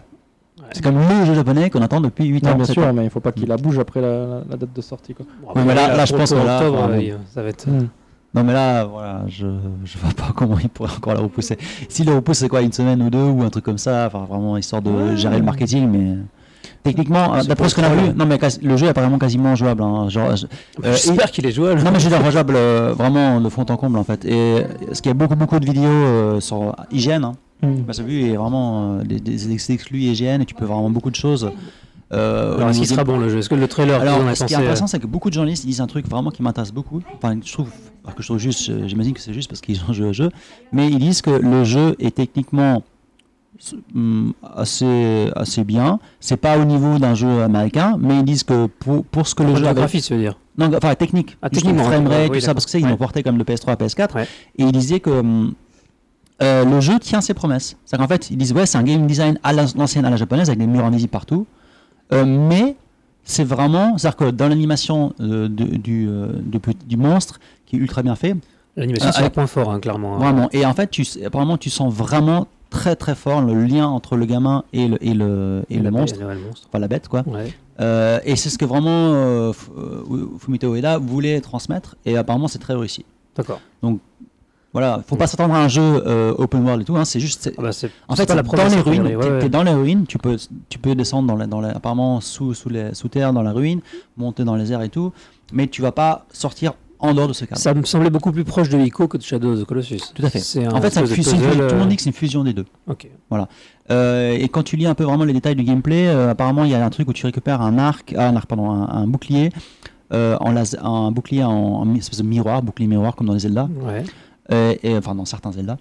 C'est comme le jeu japonais qu'on attend depuis 8 non, ans. bien sûr, ans. mais il faut pas qu'il la bouge après la, la- la date de sortie. Quoi. Bon, Ouais, mais là- je pense que là, octobre, il- ça va être. Hmm. Non mais là, voilà, je, je vois pas comment il pourrait encore la repousser. S'il le repousse, c'est quoi, une semaine ou deux ou un truc comme ça, enfin vraiment histoire de Ouais. gérer le marketing, mais techniquement, C'est d'après ce qu'on a vu, non mais le jeu est apparemment quasiment jouable. hein, genre, euh, J'espère qu'il est jouable. non mais je veux dire rejouable euh, vraiment de fond en comble en fait. Et ce qu'il y a beaucoup beaucoup de vidéos euh, sur hygiène, hein, bah, ça vu est vraiment euh, des, des, exclus hygiène et tu peux vraiment beaucoup de choses. Euh, Alors, est-ce niveau qu'il sera bon le jeu? Est-ce que le trailer alors, ce qui est intéressant, c'est que beaucoup de journalistes disent un truc vraiment qui m'intéresse beaucoup. Enfin, je trouve, alors que je trouve juste, euh, j'imagine que c'est juste parce qu'ils ont joué au jeu, mais ils disent que le jeu est techniquement hum, assez, assez bien. C'est pas au niveau d'un jeu américain, mais ils disent que pour, pour ce que le jeu tu veux dire? Non, enfin technique, Ah, techniquement, le framerate, oui, tout ça, parce que ça, ils Ouais. l'ont porté comme de PS3 à PS4, Ouais. et ils disaient que hum, euh, le jeu tient ses promesses. C'est qu'en fait, ils disent ouais, c'est un game design à la- l'ancienne, à la japonaise, avec des murs invisibles partout, Euh, mais c'est vraiment, c'est-à-dire que dans l'animation euh, du, du monstre, qui est ultra bien fait, L'animation, Euh, c'est un point fort, hein, clairement. hein. vraiment, et en fait, tu, apparemment, tu sens vraiment très très fort le lien entre le gamin et le, et le, et le monstre, le monstre. enfin la bête quoi. Ouais. Euh, et c'est ce que vraiment euh, euh, Fumito Ueda voulait transmettre, et apparemment c'est très réussi. D'accord. Voilà, faut pas s'attendre à un jeu euh, open world et tout, hein, c'est juste. Ah bah, En fait, la dans les ruines, ouais, ouais. t'es dans les ruines, tu peux, tu peux descendre dans la, dans la- apparemment sous, sous, les, sous terre dans la ruine, monter dans les airs et tout, mais tu vas pas sortir en dehors de ce cadre. Ça me semblait beaucoup plus proche de Ico que de Shadow of the Colossus. Tout à fait. En fait, puzzle, tout le monde euh, dit que c'est une fusion des deux. Ok. Euh, et quand tu lis un peu vraiment les détails du gameplay, euh, apparemment il y a un truc où tu récupères un arc, ah, un arc pardon, un, un bouclier, euh, en un bouclier en, en espèce de miroir, bouclier miroir comme dans les Zelda, Ouais. Euh, et, enfin dans certains Zelda.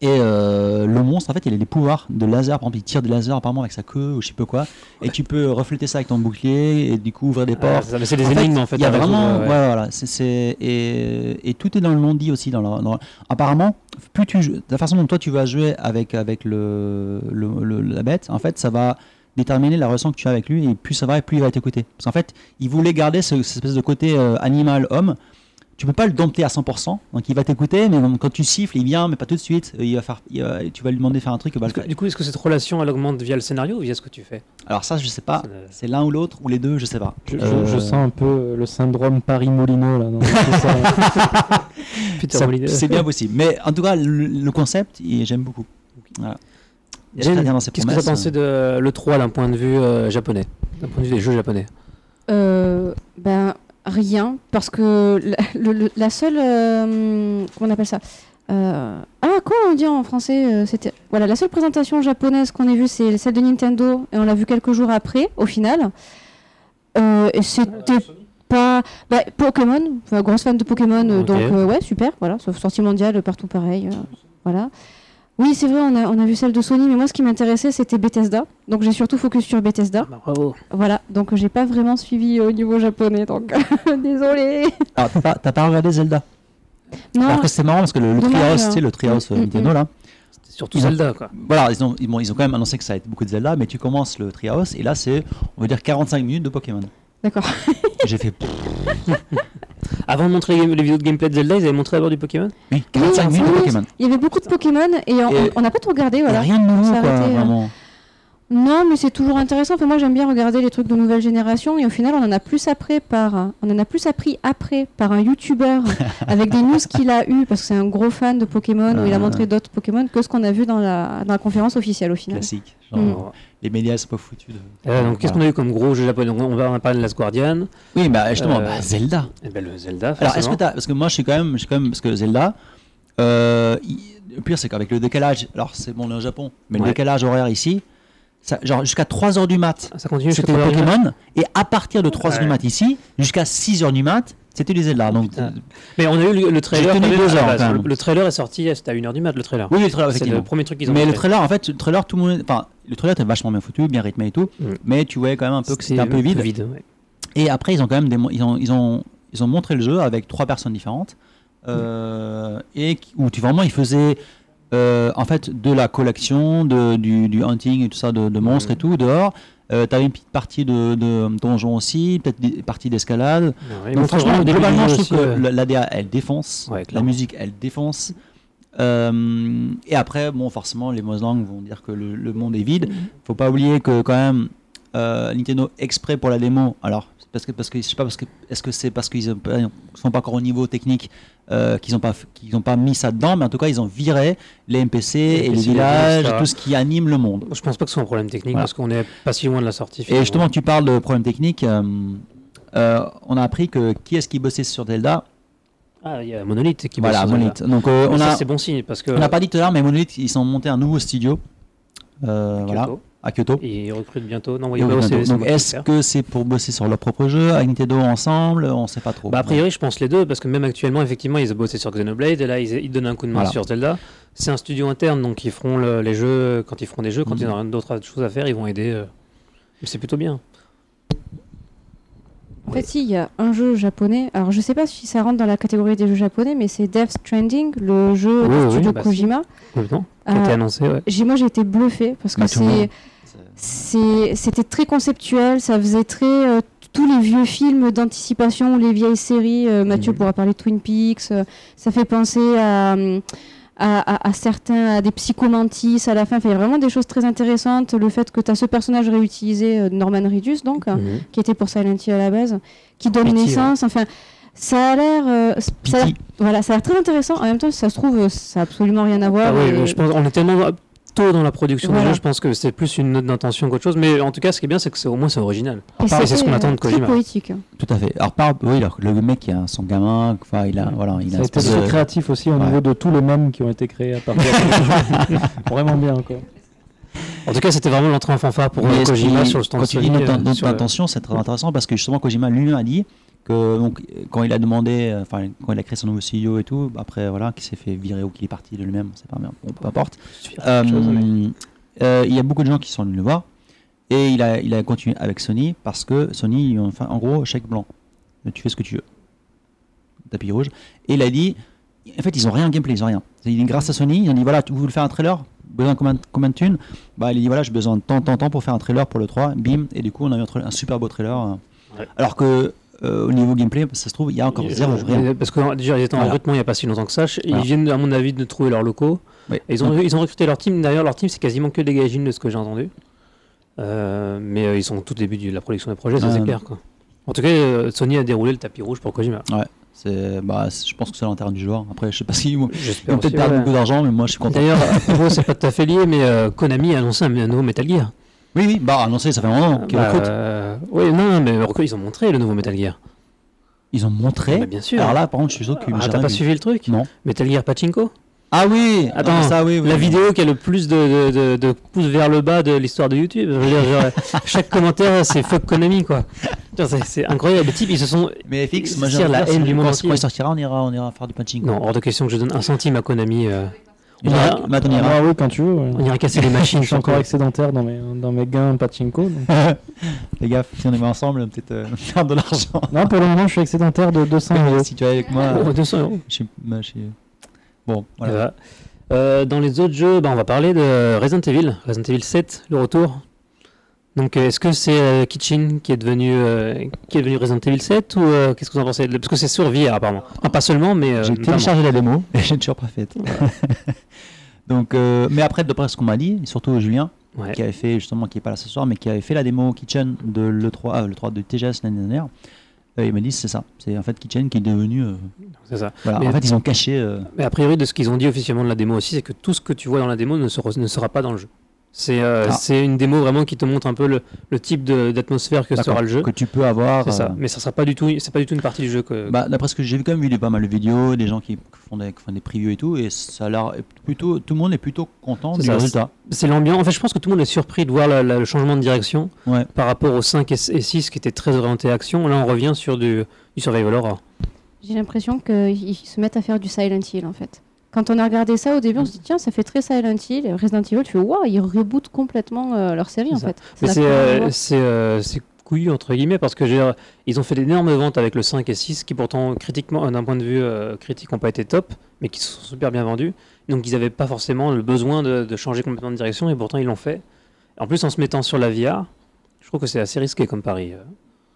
Et euh, le monstre, en fait, il a des pouvoirs de laser. Par exemple, il tire des lasers apparemment avec sa queue ou je sais pas quoi. Et tu peux refléter ça avec ton bouclier et du coup ouvrir des portes. c'est des En fait, énigmes en fait. Il y a résoudre, vraiment, ouais. ouais, voilà, et, et tout est dans le non dit aussi. Dans la- dans- apparemment, plus tu, joues- la façon dont toi tu vas jouer avec avec le, le- le- la bête, en fait, ça va déterminer la relation que tu as avec lui et plus ça va et plus il va t'écouter. Parce qu'en fait, il voulait garder ce- cette espèce de côté euh, animal homme, tu peux pas le dompter à 100%. Donc il va t'écouter, mais quand tu siffles, il vient, mais pas tout de suite. Il va faire, il va- tu vas lui demander de faire un truc, le que- du coup, est-ce que cette relation elle augmente via le scénario ou via ce que tu fais? Alors ça, je sais pas. C'est le- C'est l'un ou l'autre ou les deux, je sais pas. Je, Euh, sens un peu euh, le syndrome là. Peter ça- Holiday. C'est bien possible. Mais en tout cas, le, le concept, j'aime beaucoup. Voilà. Qu'est-ce que tu as pensé de l'E3 d'un point de vue euh, japonais? D'un point de vue des jeux japonais? Euh, ben rien parce que la, le- le- la seule euh, comment on appelle ça Euh, ah quoi on dit en français euh, c'était voilà la seule présentation japonaise qu'on ait vue c'est celle de Nintendo et on l'a vue quelques jours après au final. Euh, et c'était pas bah, Pokémon grosse fan de Pokémon Ok. donc euh, ouais super voilà sauf sortie mondiale partout pareil euh, voilà oui c'est vrai on a, on a vu celle de Sony mais moi ce qui m'intéressait c'était Bethesda donc j'ai surtout focus sur Bethesda Bah, Bravo. voilà, donc j'ai pas vraiment suivi au niveau japonais, donc désolé. Alors, t'as pas, t'as pas regardé Zelda? Non, Alors que c'est marrant parce que le, le Treehouse, hein. tu sais, le Treehouse euh, Mm, mm, Nintendo là. C'était surtout Ils ont- Zelda, quoi. Voilà, ils ont, ils, bon, ils ont quand même annoncé que ça a été beaucoup de Zelda, mais tu commences le Treehouse et là c'est, on va dire 45 minutes de Pokémon. D'accord. J'ai fait Avant de montrer les les vidéos de gameplay de Zelda, ils avaient montré d'abord du Pokémon oui, 45 Oui, minutes de Pokémon. Il y avait beaucoup de Pokémon et on- n'a pas tout regardé, Il y a voilà. rien de nouveau quoi, euh, vraiment. Non, mais c'est toujours intéressant. Enfin, moi, j'aime bien regarder les trucs de nouvelle génération et au final, on en a plus après par, on en a plus appris après par un YouTuber avec des news qu'il a eu parce que c'est un gros fan de Pokémon où il a Ah. montré d'autres Pokémon que ce qu'on a vu dans la, dans la conférence officielle au final. Classique. Genre, Mm. Les médias sont pas foutus. De... Euh, donc, qu'est-ce qu'on a eu comme gros jeu japonais? On va va parler de Last Guardian. Oui, bah justement, Euh, bah, Zelda. Et ben, le Zelda. Alors, est-ce que parce que moi je suis quand même, je suis quand même, parce que Zelda, euh, il- le pire c'est qu'avec le décalage, alors c'est bon, on est au Japon, mais le décalage horaire ici, ça, genre jusqu'à 3h du mat, Ça continue c'était Pokémon, et à partir de 3h du mat ici, jusqu'à 6h du mat, c'était du Zelda. Donc, Putain. Mais on a eu le, le trailer. tenu deux heures. Le, le trailer est sorti, c'était à 1h du mat, le trailer. oui, le trailer, c'est le premier truc qu'ils ont Mais le trailer, en fait, le trailer, tout le monde, enfin, le trailer était vachement bien foutu, bien rythmé et tout, Mm. mais tu voyais quand même un peu que c'était un peu vide. ouais. Et après, ils ont quand même ils ont, ils ont, ils ont montré le jeu avec trois personnes différentes. euh, et où tu vraiment ils faisaient euh, en fait de la collection, de, du, du hunting et tout ça, de, de monstres et tout dehors. Euh, tu avais une petite partie de, de donjon aussi, peut-être des parties d'escalade. Ouais, Donc franchement, globalement, je trouve aussi, que l'ADA elle défonce, Ouais, la musique elle défonce. Euh, et après, bon, forcément, les Moslangs vont dire que le, le monde est vide. Faut pas oublier que quand même euh, Nintendo exprès pour la démo. Alors parce que parce que je sais pas parce que est-ce que c'est parce qu'ils ils sont pas encore au niveau technique euh, qu'ils ont pas qu'ils ont pas mis ça dedans, mais en tout cas ils ont viré les NPC et les villages, etc. tout ce qui anime le monde. Je pense pas que ce soit un problème technique Voilà. parce qu'on est pas si loin de la sortie. Et finalement. justement, tu parles de problèmes techniques. euh, euh, on a appris que qui est-ce qui bossait sur Zelda? Ah, il y a Monolith qui Voilà, bosse sur Monolith. Zelda. Donc on ça, a c'est bon signe parce que. on n'a pas dit tout à l'heure, mais Monolith ils sont montés un nouveau studio. voilà, à Kyoto. Et ils recrutent bientôt. Non, oui, bah, est-ce que c'est pour bosser sur leur propre jeu avec Nintendo ensemble? On sait pas trop. Bah, a priori, je pense les deux, parce que même actuellement, effectivement, ils ont bossé sur Xenoblade, et là, ils, ils donnent un coup de main Voilà. sur Zelda. C'est un studio interne, donc ils feront le- les jeux, quand ils feront des jeux, quand Mhm. ils n'ont rien d'autre choses à faire, ils vont aider. euh. Mais C'est plutôt bien. En fait, si, il y a un jeu japonais. Alors, je sais pas si ça rentre dans la catégorie des jeux japonais, mais c'est Death Stranding, le jeu Oui, du oui, studio bah, si. Kojima. Complètement. Qui a été Euh, annoncé, ouais. j'ai, moi, j'ai été bluffé parce que Bah, c'est, c'était très conceptuel. Ça faisait très euh, tous les vieux films d'anticipation ou les vieilles séries. euh, Mathieu Mhm. pourra parler de Twin Peaks. euh, ça fait penser à. À, à- à certains, à des psychomantis à la fin. Enfin, il y a vraiment des choses très intéressantes. Le fait que tu as ce personnage réutilisé, Norman Reedus, donc, Mhm. qui était pour Silent Hill à la base, qui donne Pity, naissance. Enfin, ça a l'air, euh, voilà, ça a l'air très intéressant. En même temps, si ça se trouve, ça a absolument rien à voir. Ah oui, et- je pense, on est tellement tôt dans la production Voilà. du jeu, je pense que c'est plus une note d'intention qu'autre chose. Mais en tout cas, ce qui est bien, c'est que c'est au moins c'est original. et c'est ce c'était, qu'on attend de très Kojima. poétique. Tout à fait. Alors, par, oui, alors, le mec qui a son gamin, enfin, il a, voilà, il a Ça une a été espèce très de- créatif aussi au Ouais. niveau de tous les mèmes qui ont été créés à partir de Vraiment bien quoi. En tout cas, c'était vraiment l'entrée en fanfare pour euh, Kojima sur le stand Quand tu dis d'intention, c'est très intéressant parce que justement Kojima lui-même a dit que donc, quand il a demandé, euh, enfin quand il a créé son nouveau studio et tout, après voilà, qu'il s'est fait virer ou qu'il est parti de lui-même, c'est pas bien, bon, peu importe. Euh, Quelque chose, mais- euh, il y a beaucoup de gens qui sont venus le voir et il a, il a continué avec Sony parce que Sony, fait en gros chèque blanc, tu fais ce que tu veux, tapis rouge. Et il a dit, en fait ils ont rien en gameplay, ils ont rien. Il dit, grâce à Sony, ils ont dit voilà, tu vous voulez faire un trailer, besoin de combien, combien de thunes? Bah il a dit voilà, j'ai besoin de tant, tant, tant pour faire un trailer pour le 3, bim, et du coup on a eu un, super beau trailer. Ouais. Alors que euh, au niveau gameplay, ça se trouve, il y a encore zéro, rien. Parce que déjà, ils étaient en Voilà. recrutement il n'y a pas si longtemps que ça. Ils Voilà. viennent, à mon avis, de trouver leurs locaux. Oui. Et ils, ont, ils ont recruté leur team. D'ailleurs, leur team, c'est quasiment que des gaijins de ce que j'ai entendu. Euh, mais euh, ils sont au tout début de la production des projets, ça Ouais. c'est clair. Quoi. En tout cas, Sony a déroulé le tapis rouge pour Kojima. C'est, bah, je pense que c'est l'intérêt du joueur. Après, je sais pas vont ils vont peut-être perdre ouais. beaucoup d'argent, mais moi, je suis content. D'ailleurs, à propos, c'est pas tout à fait lié, mais Konami a annoncé un nouveau Metal Gear. Oui, oui, bah, annoncé, ça fait un moment qu'ils Bah, recrutent. euh, oui, non, mais ils ont montré le nouveau Metal Gear. Ils ont montré. Bah, bien sûr. Alors là, par contre, je suis sûr que Ah, t'as pas vu. suivi le truc Non. Metal Gear Pachinko Ah oui Attends, ça, oui, oui. La vidéo qui a le plus de, de, de- de pouces vers le bas de l'histoire de YouTube. Je veux dire, genre, chaque commentaire, c'est fuck Konami, quoi. C'est incroyable. Les types, ils se sont. Mais FX, moi, la haine du monde quand, il sortira, on ira, on ira faire du punching. Non, hors de question que je donne un centime à Konami. euh, On on, ira, on Ah, ira. oui, quand tu veux. ouais. on ira casser les machines. Je suis encore excédentaire dans mes, dans mes gains pachinko. Les gars, si on est ensemble, peut-être euh, faire de l'argent. Non, pour le moment, je suis excédentaire de 200 euros. si tu es avec moi, Oh, 200 euros. je suis. bah, je suis- Bon, voilà. Voilà. Euh, dans les autres jeux, bah, on va parler de Resident Evil. Resident Evil 7, le retour. Donc, euh, est-ce que c'est euh, Kitchen qui est devenu euh, qui est devenu Resident Evil 7 ou euh, qu'est-ce que vous en pensez? Parce que c'est sur VR apparemment. Enfin, pas seulement, mais euh, J'ai téléchargé la démo et j'ai toujours pas fait. Donc, euh, mais après, d'après ce qu'on m'a dit, et surtout Julien, Ouais. qui avait fait justement, qui est pas là ce soir, mais qui avait fait la démo Kitchen de l'E3, ah, le 3 de TGS l'année dernière, euh, il m'a dit c'est ça. C'est en fait Kitchen qui est devenu. euh, C'est ça. voilà. Mais- En fait, ils ont caché. euh, Mais a priori, de ce qu'ils ont dit officiellement de la démo aussi, c'est que tout ce que tu vois dans la démo ne sera, ne sera pas dans le jeu. C'est euh, Ah. c'est une démo vraiment qui te montre un peu le, le type de- d'atmosphère que sera le jeu. que tu peux avoir. C'est ça. euh, Mais ça sera pas du tout, c'est pas du tout une partie du jeu que. Bah, d'après ce que j'ai vu, quand même, vu des- pas mal de vidéos, des gens qui font des, qui font des previews et tout, et ça a plutôt, tout le monde est plutôt content C'est du ça, résultat. c'est l'ambiance. En fait, je pense que tout le monde est surpris de voir la- la- le changement de direction Ouais. par rapport au 5 et, et 6 qui était très orienté action. Là, on revient sur du, du survival horror. J'ai l'impression qu'ils se mettent à faire du Silent Hill en fait. Quand on a regardé ça au début, on se dit tiens, ça fait très Silent Hill. Resident Evil, tu fais waouh, ils rebootent complètement euh, leur série en ça. fait. Ça Mais c'est euh, c'est euh, c'est couillu entre guillemets parce que j'ai- ils ont fait d'énormes ventes avec le 5 et 6 qui pourtant critiquement d'un point de vue critique n'ont pas été top mais qui sont super bien vendus. Donc ils n'avaient pas forcément le besoin de, de changer complètement de direction et pourtant ils l'ont fait. En plus en se mettant sur la VR, je trouve que c'est assez risqué comme pari.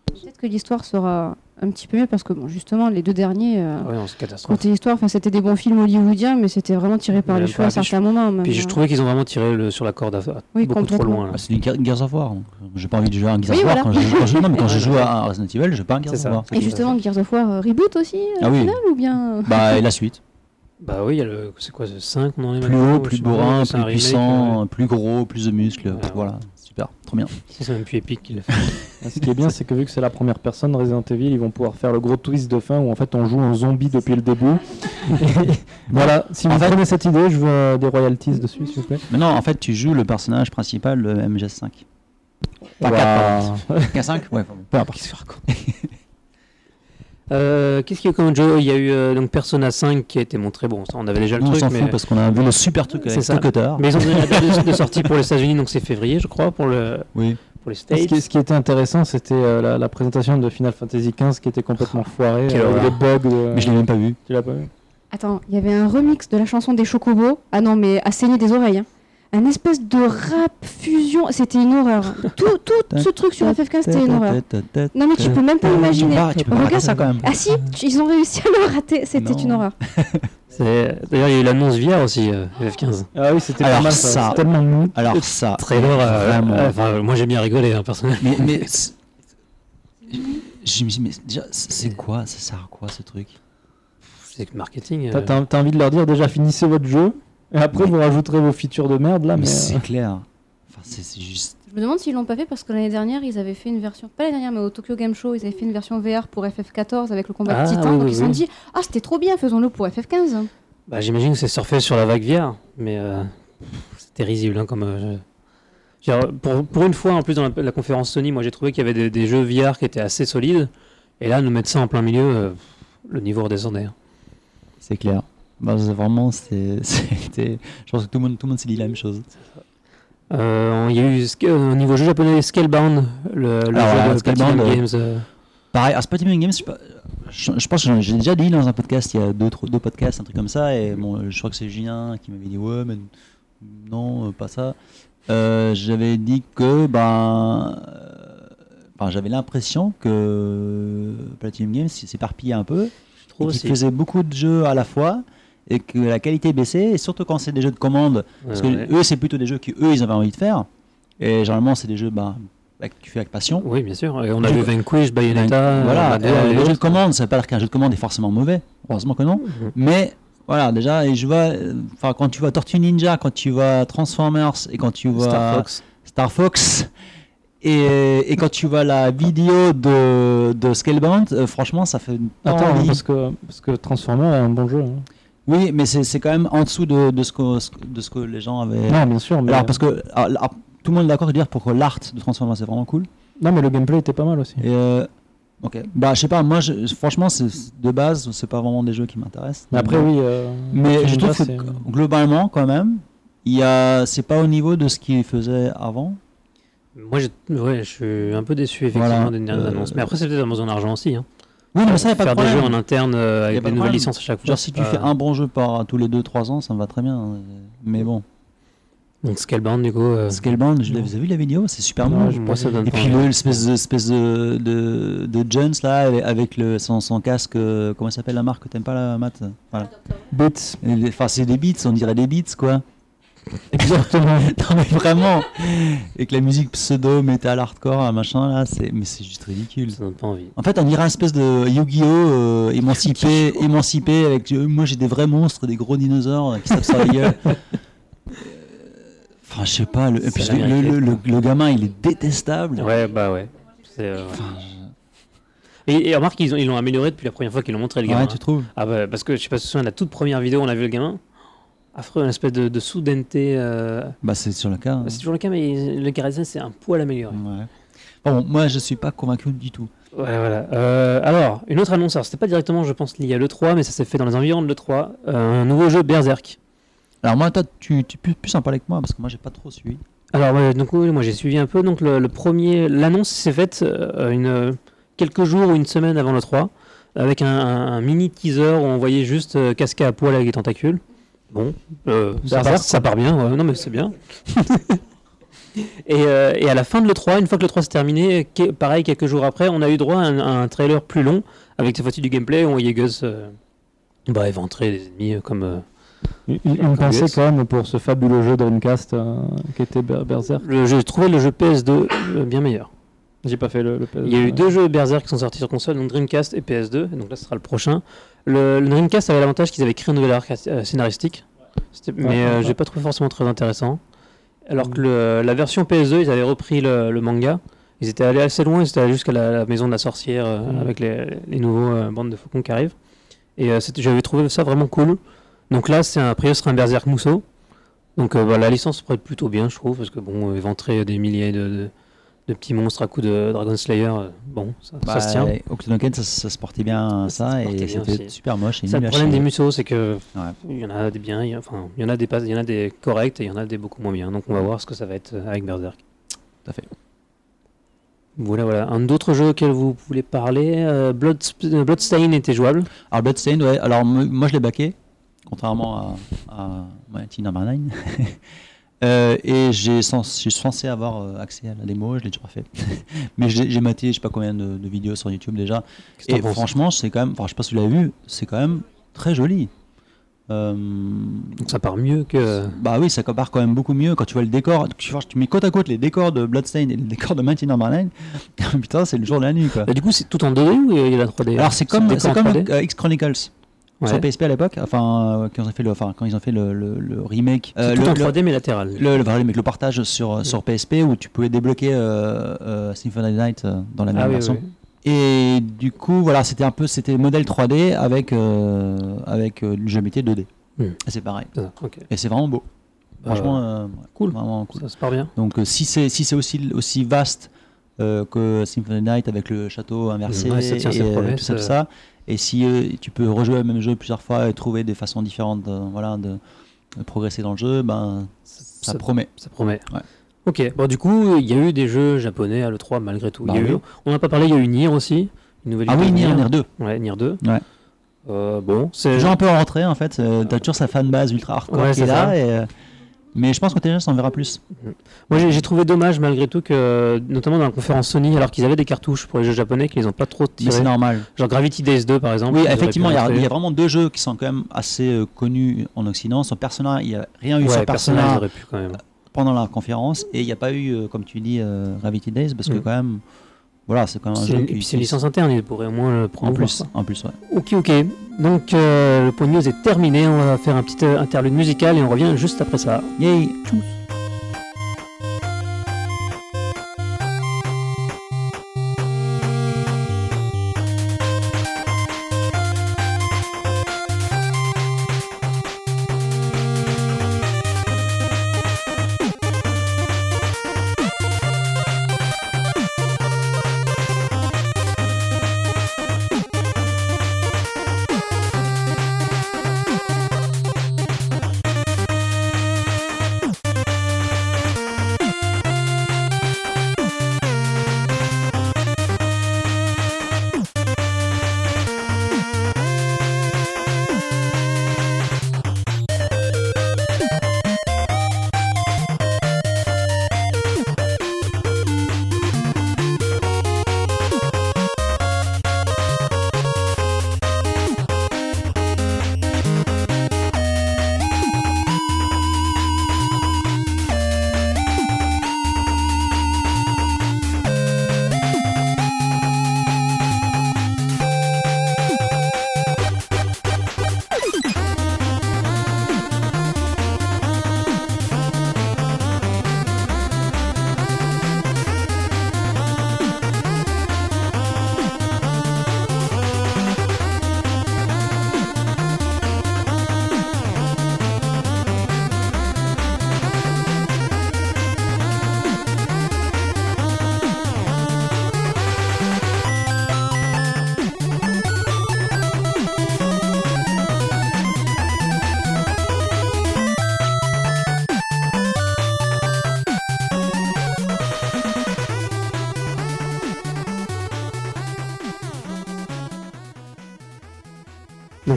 Peut-être que l'histoire sera un petit peu mieux parce que bon, justement, les deux derniers, euh, Ouais, non, côté histoire, enfin, c'était des bons films hollywoodiens, mais c'était vraiment tiré par les cheveux à certains moments. même, Puis je euh. trouvais qu'ils ont vraiment tiré le, sur la corde à, à Oui, beaucoup trop loin. là. Ah, c'est Gears of War. donc, euh, J'ai pas envie de jouer à un Gears Oui, of War voilà. quand je, quand je- non, mais quand je joue à Resident Evil, je veux pas un Gears of. War. Et justement, Gears of War euh, reboot aussi, euh, Ah oui. final, ou bien Bah, et la suite. Bah oui, il y a le c'est quoi ce 5 on en est Plus haut, plus bourrin, plus puissant, plus gros, plus de muscles. Voilà, super, trop bien. C'est même plus épique qu'il a fait. Ce qui est bien, c'est que vu que c'est la première personne Resident Evil, ils vont pouvoir faire le gros twist de fin où en fait on joue en zombie depuis le début. voilà, si vous En fait- prenez cette idée, je veux des royalties dessus, s'il vous plaît. Mais non, en fait, tu joues le personnage principal de MGS5. Pas Waouh. K5 Ouais, peu importe. Euh, Qu'est-ce qu'il y a eu comme jeu Il y a eu euh, donc Persona 5 qui a été montré. Bon, ça, on avait déjà le on truc, s'en mais, fout parce qu'on a vu le super truc avec C'est ça. Tucker. mais ils ont donné la date de, sortie pour les États-Unis, donc c'est février, je crois, pour, le, Oui. pour les Ce States. qui, ce qui était intéressant, c'était euh, la, la présentation de Final Fantasy XV qui était complètement foirée. Quelle euh, horreur. les bugs. de- Mais je l'ai même pas vu. Tu l'as pas vu? Attends, il y avait un remix de la chanson des Chocobos. Ah non, mais à saigner des oreilles. hein. Un espèce de rap fusion. C'était une horreur. tout, tout ce truc sur FF15, c'était une horreur. Non, mais tu peux même pas imaginer. peux pas- tu peux pas Regarde rater ça quand même. Ah si, ils ont réussi à le rater. C'était une horreur. D'ailleurs, il y a eu l'annonce VR aussi, euh, FF15. Ah oui, c'était pas mal ça- tellement mou. Alors ça, Trailer, euh, euh, enfin, moi j'ai bien rigolé, hein, personnellement. mais, mais je me dis, mais déjà, c'est quoi Ça sert à quoi ce truc? C'est que marketing. Euh, t'as- t'as envie de leur dire déjà finissez votre jeu et après vous rajouterez vos features de merde là. Mais Mais, c'est euh, clair. Enfin, c'est juste. Je me demande s'ils l'ont pas fait parce que l'année dernière, ils avaient fait une version, pas l'année dernière, mais au Tokyo Game Show, ils avaient fait une version VR pour FF14 avec le combat Ah, de Titan. oui, donc oui, ils se sont dit, ah c'était trop bien, faisons-le pour FF15. Bah, J'imagine que c'est surfé sur la vague VR, mais euh, c'était risible hein, comme. euh, je- pour, pour une fois, en plus, dans la, la conférence Sony, moi j'ai trouvé qu'il y avait des, des jeux VR qui étaient assez solides, et là, nous mettre ça en plein milieu, euh, le niveau redescendait. hein. C'est clair. Bah, vraiment, c'était. Je pense que tout le monde, tout le monde s'est dit la même chose. Euh, Il y a eu euh, au niveau jeu japonais Scalebound, le, le Alors, jeu voilà, de Scalebound, Platinum euh, Games. euh, Pareil, à Spotting Games, je, pense que j'ai déjà dit dans un podcast, il y a deux, deux podcasts, un truc comme ça, et bon, je crois que c'est Julien qui m'avait dit ouais, mais non, pas ça. Euh, J'avais dit que ben, enfin, j'avais l'impression que Platinum Games s'éparpillait un peu, aussi. faisaient beaucoup de jeux à la fois, et que la qualité baissait, et surtout quand c'est des jeux de commande, parce que Ouais, eux, c'est plutôt des jeux que eux, ils avaient envie de faire, et généralement, c'est des jeux bah, bah, que tu fais avec passion. Oui, bien sûr. Et on a vu Vanquish, Bayonetta. voilà, euh, les jeux de commande, ça veut pas dire qu'un jeu de commande est forcément mauvais, heureusement que non, Mhm. mais voilà, déjà, et je vois, enfin, quand tu vois Tortue Ninja, quand tu vois Transformers, et quand tu vois Star Fox. Star Fox. Et, et quand tu vois la vidéo de, de Scalebound, euh, franchement, ça fait Attends, envie. parce que, parce que Transformer est un bon jeu. hein. Oui, mais c'est c'est quand même en dessous de, de, ce que, de ce que les gens avaient. Non, bien sûr. Mais... Alors, parce que alors, alors, tout le monde est d'accord de dire pour que l'art de Transformers c'est vraiment cool. Non, mais le gameplay était pas mal aussi. Et euh, ok. Bah, je sais pas, moi, je- franchement, c'est- de base, c'est pas vraiment des jeux qui m'intéressent. Mais après, oui. euh, Mais je trouve que globalement, quand même, il y a, c'est pas au niveau de ce qu'ils faisaient avant. Moi, je, ouais, je suis un peu déçu effectivement Voilà. des dernières Euh, annonces. Mais après, c'est peut-être Amazon Argent aussi. Hein. Oui, mais ça, y a pas de Faire des problème. jeux en interne euh, avec pas des de nouvelles problème. licences à chaque fois. Genre, si tu fais un bon jeu par tous les 2-3 ans, ça me va très bien. euh, Mais bon, Donc Scalebound, du coup. euh, Scalebound, je vous avez vu la vidéo? C'est super Non, bon. je- Et puis l'espèce de, espèce de, de, de Jones là, avec le, son, son casque, euh, comment s'appelle la marque que t'aimes pas la Matt? Voilà. Beats. Enfin, c'est des beats, on dirait des beats quoi. Exactement. non mais vraiment Et que la musique pseudo, metal, hardcore, un machin là, c'est mais c'est juste ridicule. Ça donne pas envie. En fait, on dirait un espèce de Yu-Gi-Oh! euh, émancipé, émancipé avec euh, moi j'ai des vrais monstres, des gros dinosaures euh, qui tapent sur la gueule. Enfin, je sais pas, le, et puis C'est le, le, le- le gamin il est détestable. Ouais, bah ouais. Euh. Enfin, Et, et remarque qu'ils ont- ils l'ont amélioré depuis la première fois qu'ils l'ont montré, le gamin. ouais, tu trouves Ah bah, parce que je sais pas si tu te souviens, la toute première vidéo, on a vu le gamin. Affreux, une espèce de, de soudenté. euh, Bah, c'est sur le cas. hein. C'est toujours le cas, mais le charisme, c'est un poil amélioré. Ouais. Bon, moi je suis pas convaincu du tout. Voilà, voilà. Euh, alors, une autre annonce, alors c'était pas directement, je pense, lié à l'E3, mais ça s'est fait dans les environs de l'E3. Euh, un nouveau jeu Berserk. Alors, moi, toi, tu, tu peux plus en parler que moi parce que moi j'ai pas trop suivi. Alors, ouais, donc, oui, moi j'ai suivi un peu. Donc, le, le premier, l'annonce s'est faite une, quelques jours ou une semaine avant l'E3, avec un, un- un mini teaser où on voyait juste casqué à poil avec des tentacules. Bon, euh, ça, Berserk, part, ça part bien, ouais. non mais c'est bien. et, euh, et à la fin de l'E3, une fois que l'E3 s'est terminé, que- pareil, quelques jours après, on a eu droit à un, à un trailer plus long, avec cette fois-ci du gameplay, où on voyait Gus euh, bah, éventrer des ennemis euh, comme... euh, Une, une Comme pensée Gus. quand même pour ce fabuleux jeu Dreamcast euh, qui était Ber- Berserk. j'ai trouvé le jeu PS2 euh, bien meilleur. J'ai pas fait le, le Il y a eu deux jeux Berserk qui sont sortis sur console, donc Dreamcast et PS2, et donc là ce sera le prochain. Le, le Dreamcast avait l'avantage qu'ils avaient créé un nouvel arc euh, scénaristique, mais euh, j'ai pas trouvé forcément très intéressant. Alors que le- la version PS2, ils avaient repris le, le manga, ils étaient allés assez loin, ils étaient allés jusqu'à la, la maison de la sorcière euh, Mhm. avec les, les nouveaux euh, bandes de faucons qui arrivent. Et j'avais trouvé ça vraiment cool. Donc là, c'est un, priori, ce sera un Berserk Mousseau. Donc euh, bah, la licence se prête plutôt bien, je trouve, parce que bon, éventrer des milliers de, de- de petits monstres à coups de Dragon Slayer, euh, bon, ça, ça se tient. Octonoken, ça, ça se portait bien Ça ça, et c'était super moche. et nul le à problème des. Musso, c'est que Ouais. il y en a des biens, il enfin, il y en a des pas, il y en a des corrects et il y en a des beaucoup moins bien. Donc on va voir ce que ça va être euh, avec Berserk. Tout à fait. Voilà, voilà. Un autre jeu auquel vous voulez parler, euh, Blood, euh, Bloodstain était jouable. Alors Bloodstained, ouais. Alors mo- moi je l'ai baqué, contrairement à, à Number 9. Euh, et j'ai sens- je suis censé avoir euh, accès à la démo, je l'ai toujours fait. Mais j'ai maté je sais pas combien de, de vidéos sur YouTube déjà. Et franchement, c'est quand même, enfin je sais pas si vous l'avez vu, c'est quand même très joli. Euh, Donc ça part mieux que. bah oui, ça compare quand même beaucoup mieux quand tu vois le décor. Tu, vois, tu mets côte à côte les décors de Bloodstained et les décors de Mighty Number 9. Putain, c'est le jour de la nuit quoi. Bah, du coup, c'est tout en 2D ou il y a la 3D Alors c'est comme, comme 3D X Chronicles. Ouais. sur PSP à l'époque, enfin euh, quand ils ont fait le, enfin quand ils ont fait le, le- le remake, euh, tout le, en le- 3D mais latéral. le, le- le partage sur sur PSP où tu pouvais débloquer euh, euh, Symphony of the Night euh, dans la même ah oui, version. oui. Et du coup voilà, c'était un peu c'était modèle 3D avec euh, avec euh, du jeu métier 2D. Hmm. Et c'est pareil. Ah. Et c'est vraiment beau. Bah, Franchement, euh, cool. Vraiment cool. Ça se part bien. Donc euh, si c'est si aussi aussi vaste euh, que Symphony of the Night avec le château inversé Ouais, ça et euh, tout ça, tout euh. ça, et si euh, tu peux rejouer le même jeu plusieurs fois et trouver des façons différentes de, voilà de, de progresser dans le jeu, ben ça, Ça- promet. Ça promet. Ouais. Ok. Bon, du coup, il y a eu des jeux japonais à l'E3 malgré tout. Il y a Bah eu- on n'a pas parlé, il y a eu Nier aussi. Une nouvelle Ah oui, Nier, Nier 2. Ouais, Nier 2. Ouais. Euh, bon, c'est gens un peu rentrés en fait, euh, t'as toujours sa fanbase ultra hardcore Ouais, qui est là ça. et Mais je pense qu'Intelligence, on verra plus. Moi, j'ai trouvé dommage malgré tout que, notamment dans la conférence Sony, alors qu'ils avaient des cartouches pour les jeux japonais, qu'ils n'ont pas trop Mais c'est tiré. normal. Genre Gravity Days 2 par exemple. Oui, effectivement, il y, a- y vraiment deux jeux qui sont quand même assez euh, connus en Occident. Son Persona, il n'y a rien eu Ouais, sur Persona, Persona ils auraient pu quand même. pendant la conférence et il n'y a pas eu, euh, comme tu dis, euh, Gravity Days parce que Mm. quand même, voilà, c'est quand même un jeu Et puis c'est une licence interne, ils pourraient au moins le en prendre. plus, en plus, ouais. Ok, ok. Donc euh, le point de news est terminé. On va faire un petit euh, interlude musical et on revient juste après ça. Yay.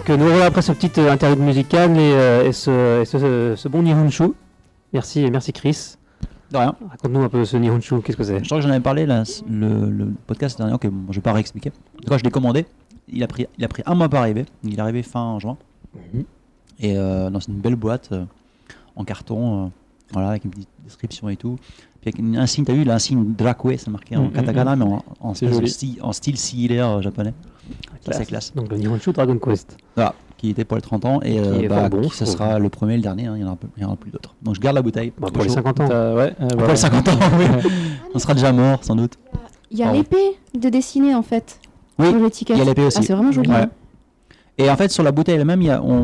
Donc euh, nous revoilà après ce petit euh, interlude musical et, euh, et ce, et ce- ce bon Nihonshu. Merci, merci Chris. De rien. Raconte-nous un peu ce Nihonshu, qu'est-ce que c'est? Je crois que j'en avais parlé là, le, le podcast dernier. Ok, bon, je vais pas réexpliquer. En tout cas, je l'ai commandé. Il a pris, il a pris un mois pour arriver. Il est arrivé fin juin. Mhm. Et euh, dans une belle boîte euh, en carton, euh, voilà, avec une petite description et tout. Puis avec une- un signe, t'as vu, là, un signe Drakwe, c'est marqué en Mm, Mhm, katakana, mais en, style, style sigillère euh, japonais. Ça, c'est classe. Donc le Nihonshu Dragon Quest. Voilà, qui était pour les 30 ans. Et Qui euh, est bah, fort bon, trouve. sera le premier et le dernier. hein, il n'y en, aura plus d'autres. Donc je garde la bouteille. Bah, pour les 50 ans. Ouais, euh, Pour voilà. les 50 ans, oui. On sera déjà mort, sans doute. Il y a Pardon. l'épée de dessiner en fait. Oui, sur l'étiquette. il y a l'épée aussi. Ah, c'est vraiment joli. Ouais. Et en fait, sur la bouteille elle-même,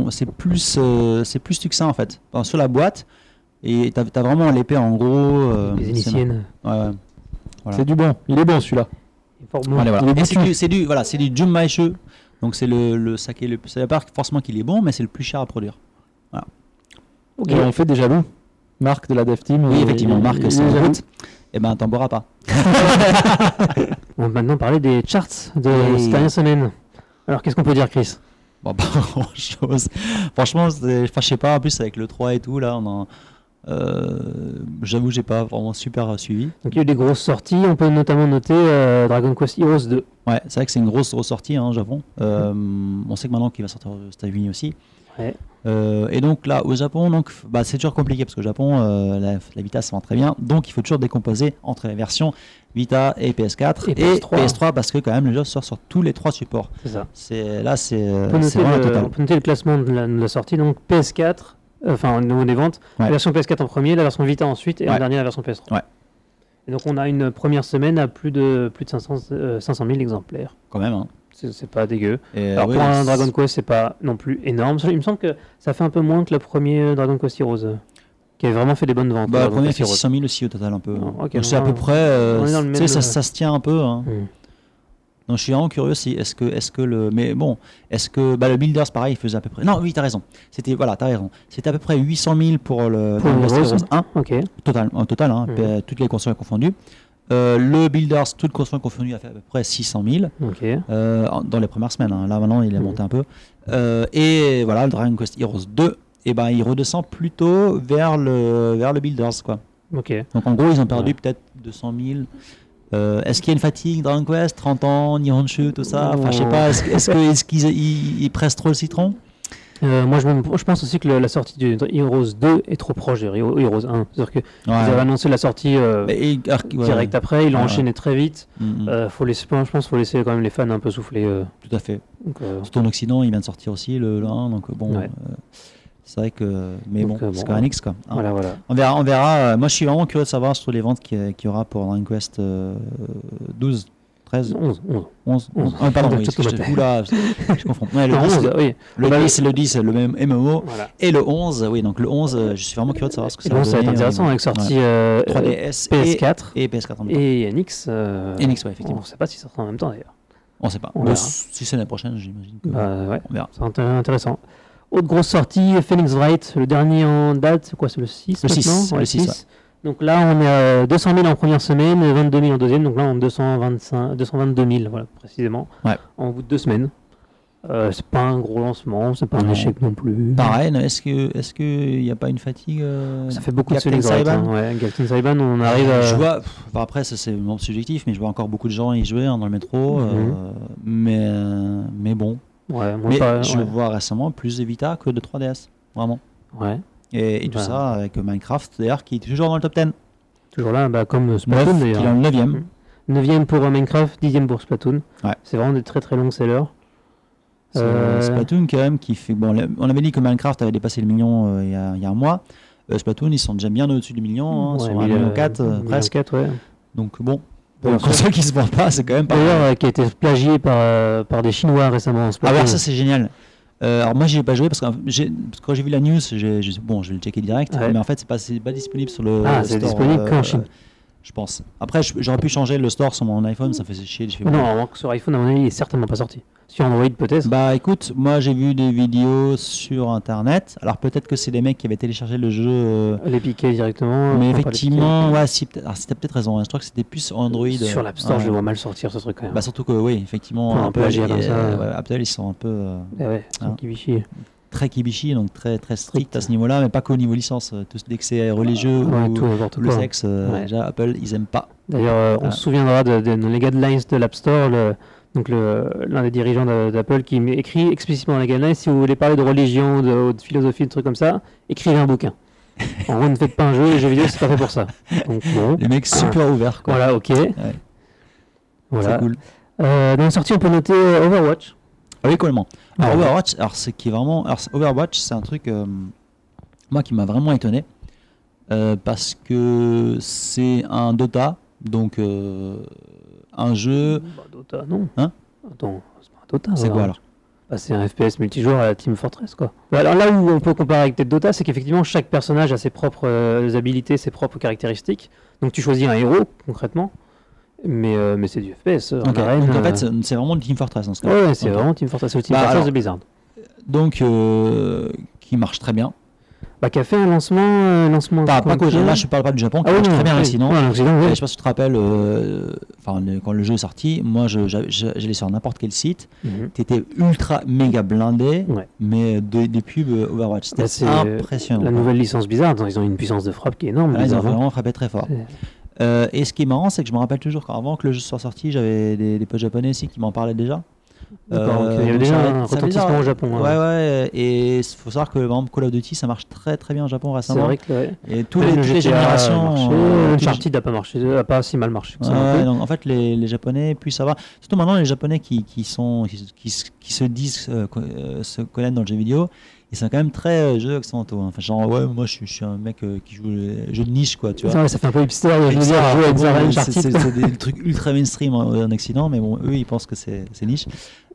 c'est plus, euh, c'est plus succinct en fait. Enfin, sur la boîte, et t'as as vraiment l'épée en gros. euh, Les initiennes. marrant. Ouais, ouais. Voilà. C'est du bon. Il est bon celui-là. Allez, voilà. Et c'est du, c'est du, voilà, c'est du. Donc c'est le, le saké. Le, ça veut pas forcément qu'il est bon, mais c'est le plus cher à produire. Ok. Et on fait des jaloux. Marc de la Dev Team. Oui, il- effectivement, Marc, c'est route. Et ben, t'en boiras pas. On va maintenant parler des charts de Oui. cette dernière semaine. Alors qu'est-ce qu'on peut dire Chris? Bon, pas grand chose. Franchement, enfin, je sais pas, en plus avec le 3 et tout, là, on en- euh, j'avoue, j'ai pas vraiment super suivi. Donc il y a eu des grosses sorties, on peut notamment noter euh, Dragon Quest Heroes 2. Ouais, c'est vrai que c'est une grosse ressortie hein, au Japon. Euh, on sait que maintenant qu'il va sortir aux États-Unis aussi. Ouais. Euh, et donc là, au Japon, donc, bah, c'est toujours compliqué parce qu'au Japon, euh, la, la Vita se vend très bien. Donc il faut toujours décomposer entre les versions Vita et PS4 Et PS3. parce que quand même le jeu sort sur tous les trois supports. C'est ça. C'est là, c'est On peut, c'est noter vraiment le, total. on peut noter le classement de la, de la sortie, donc PS4, euh, enfin au niveau des ventes, Ouais. la version PS4 en premier, la version Vita ensuite, et en Ouais. dernier la version PS3. Ouais. Et donc on a une première semaine à plus de, plus de 500, euh, 500 000 exemplaires. Quand même. hein. C'est pas dégueu. Et, Alors pour un Dragon Quest, c'est pas non plus énorme. Il me semble que ça fait un peu moins que le premier euh, Dragon Quest Heroes, euh, qui avait vraiment fait des bonnes ventes. Bah, le premier fait Heroes. 600 000 aussi au total un peu. Ok, Donc c'est à peu près. euh, le sais, ça, euh, ça se tient un peu. hein. Hmm. Donc je suis vraiment curieux si est-ce que est-ce que le mais bon est-ce que bah, le Builders pareil il faisait à peu près non oui t'as raison c'était voilà t'as raison c'était à peu près 800 000 pour le Pour Dragon Quest Heroes. Heroes 1 Ok. total en total hein, Mhm. p- toutes les consoles confondues Euh, le Builders toutes consoles confondues a fait à peu près 600 000 Ok. euh, dans les premières semaines hein. là maintenant il est Mhm. monté un peu Euh, et voilà le Dragon Quest Heroes 2 et ben il redescend plutôt vers le vers le builders quoi. Ok. Donc en gros ils ont perdu Ouais. peut-être 200 000. Euh, est-ce qu'il y a une fatigue Dragon Quest 30 ans, Nihonshu, tout ça? Enfin, je sais pas, est-ce, est-ce que- est-ce qu'ils ils, ils pressent trop le citron? Euh, moi, je, pense aussi que le- la sortie du Heroes 2 est trop proche de Hero- Heroes 1. C'est-à-dire qu'ils avaient annoncé la sortie euh, Mais- et- alors, ouais, direct après, ils l'ont Ouais, enchaîné très vite. Mm, mm, Euh, faut laisser, je pense qu'il faut laisser quand même les fans un peu souffler. tout à fait. donc, Surtout en Occident, il vient de sortir aussi le, le 1, donc bon, c'est vrai que. Mais Donc, bon, euh, bon, Square Enix quoi. hein. voilà, voilà. On verra, on verra. euh, Moi, je suis vraiment curieux de savoir sur les ventes qu'il y, aura pour Dragon Quest euh, 12, 13, 11, 11. 11. 11. Ah, pardon, oui, je te là, je confonds. Ouais, le Non, 10, 11, oui. le Bah, 10, le 10, le même MMO. Voilà. Et le 11, oui, donc le 11, euh, je suis vraiment curieux de savoir ce que ça va ça va être intéressant euh, avec sortie ouais. euh, 3DS PS4 et, et PS4 en même temps. et NX. euh, NX, ouais, effectivement. On ne sait pas si ça sera en même temps d'ailleurs. On sait pas. on Mais verra. si c'est l'année prochaine, j'imagine. que- Bah, ouais. On verra. C'est intér- intéressant. Autre grosse sortie, Phoenix Wright, le dernier en date, c'est quoi C'est le 6 Le 6, maintenant le Ouais, 6, 6. Donc là, on est à 200 000 en première semaine, 22 000 en deuxième, donc là, on est 225, 222 000, voilà, précisément, Ouais. en bout de deux semaines. Euh, c'est pas un gros lancement, c'est pas un échec non plus. Pareil, est-ce que est-ce qu'il n'y a pas une fatigue euh, Ça fait beaucoup de Captain Phoenix Wright. Saiban hein, ouais, Captain Saiban, on arrive à... Je vois, pff, enfin, après, ça c'est vraiment subjectif, mais je vois encore beaucoup de gens y jouer hein, dans le métro. Mhm. euh, mais, euh, mais bon. Ouais, moi, Mais pas- je ouais. vois récemment plus de Vita que de 3DS. Vraiment. Ouais. Et, et tout Bah. ça avec Minecraft, d'ailleurs, qui est toujours dans le top 10. Toujours là, bah, comme Splatoon 9, qui est d'ailleurs. le 9ème. 9ème pour euh, Minecraft, 10ème pour Splatoon. C'est vraiment des très très longs sellers. C'est Euh, Splatoon, quand même, qui fait. Bon, on avait dit que Minecraft avait dépassé le million euh, il y, a, il y a un mois. Euh, Splatoon, ils sont déjà bien au-dessus du million, hein, Ouais, sur mais 1,4 million le- quatre, euh, million presque. quatre, ouais. Donc Bon, pour une console qui se vend pas, c'est quand même pas. D'ailleurs, euh, qui a été plagié par, euh, par des Chinois récemment en Ah ouais, ça c'est génial. Euh, alors moi j'y ai pas joué parce que euh, j'ai- parce que quand j'ai vu la news, j'ai, j'ai- bon je vais le checker direct, Ouais. mais en fait c'est pas, pas disponible sur le Ah, c'est disponible euh, qu'en Chine. Je pense. Après j'aurais pu changer le store sur mon iPhone, ça faisait chier. fait, non, sur iPhone, à mon avis, il est certainement pas sorti. Sur Android, peut-être. Bah écoute, moi j'ai vu des vidéos sur internet. Alors peut-être que c'est des mecs qui avaient téléchargé le jeu, euh, les piquer directement. mais effectivement, ouais, si, alors, si t'as peut-être raison. hein, Je crois que c'était plus Android. Sur l'App Store, ouais. je vois mal sortir ce truc quand même. Bah surtout que oui, effectivement, un Apple, plagiat comme ça. euh, ouais, Apple ils sont un peu euh, Eh ouais, Ah. qui vichy. Très kibishi, donc très très strict à ce niveau-là, mais pas qu'au niveau licence. euh, Tout, dès que c'est religieux Ouais, ou tout le quoi. sexe, euh, Ouais. déjà Apple ils aiment pas. D'ailleurs, euh, on Ah. se souviendra de, de- dans les guidelines de l'App Store, le- donc l'un des dirigeants d'Apple qui écrit explicitement dans les guidelines si vous voulez parler de religion, de, de philosophie, de trucs comme ça, écrivez un bouquin. en gros, ne faites pas un jeu, les jeux vidéo, c'est pas fait pour ça. Donc bon, Les mecs super ouverts quoi. voilà, ok. Voilà. C'est cool. Euh, dans la sortie, on peut noter Overwatch. Ah oui, complètement. Alors Ouais. Overwatch, alors c'est qui est vraiment, alors Overwatch, c'est un truc euh, moi qui m'a vraiment étonné euh, parce que c'est un Dota, donc euh, un jeu. Bah, Dota, non. Hein Attends, c'est pas un Dota. C'est quoi alors Bah, c'est un FPS multijoueur à la Team Fortress quoi. Bah, alors là où on peut comparer avec peut-être Dota, c'est qu'effectivement chaque personnage a ses propres habilités, ses propres caractéristiques. Donc tu choisis un héros concrètement, mais, euh, mais c'est du FPS. euh, en arène, Donc en euh, fait, c'est- c'est vraiment Team Fortress dans ce cas. ouais, c'est vraiment Team Fortress, c'est Team Bah, Fortress alors- de Blizzard. Donc euh, qui marche très bien. Bah, qui a fait un lancement, euh, lancement. Pas, pas qu'au- là, je parle pas du Japon, qui Ah oui, marche non, très bien oui. en Occident. Ouais, en Et oui. je sais pas si tu te rappelles, euh, enfin, le- quand le jeu est sorti, moi j'allais sur n'importe quel site, Mhm. t'étais ultra méga blindé, Ouais. mais de- des pubs euh, Overwatch, c'était Bah, c'est impressionnant. La nouvelle licence Blizzard, ils ont une puissance de frappe qui est énorme. Là, ils ont hein. vraiment frappé très fort. Euh, et ce qui est marrant, c'est que je me rappelle toujours qu'avant que le jeu soit sorti, j'avais des, des potes japonais aussi qui m'en parlaient déjà. Euh, ok. Il y avait déjà un retentissement au Japon. hein. Ouais, ouais, et il faut savoir que par exemple, Call of Duty ça marche très très bien au Japon C'est récemment. vrai que ouais. Et tous les, le toutes les générations. euh, Uncharted n'a pas marché, a pas si mal marché. Ouais, donc, en fait, les, les Japonais puissent savoir. Surtout maintenant, les Japonais qui, qui sont, qui, qui se- qui se disent euh, se connaître dans le jeu vidéo, ils sont quand même très euh, jeux occidentaux. hein. Enfin, genre, ouais, moi je, suis- je suis un mec euh, qui joue les jeux de niche, quoi, tu vois. Ça, ouais, ça fait un peu hipster, je veux Et dire, ça, jouer à bon, Zara c'est- des trucs ultra mainstream en, en Occident, mais bon, eux ils pensent que c'est niche.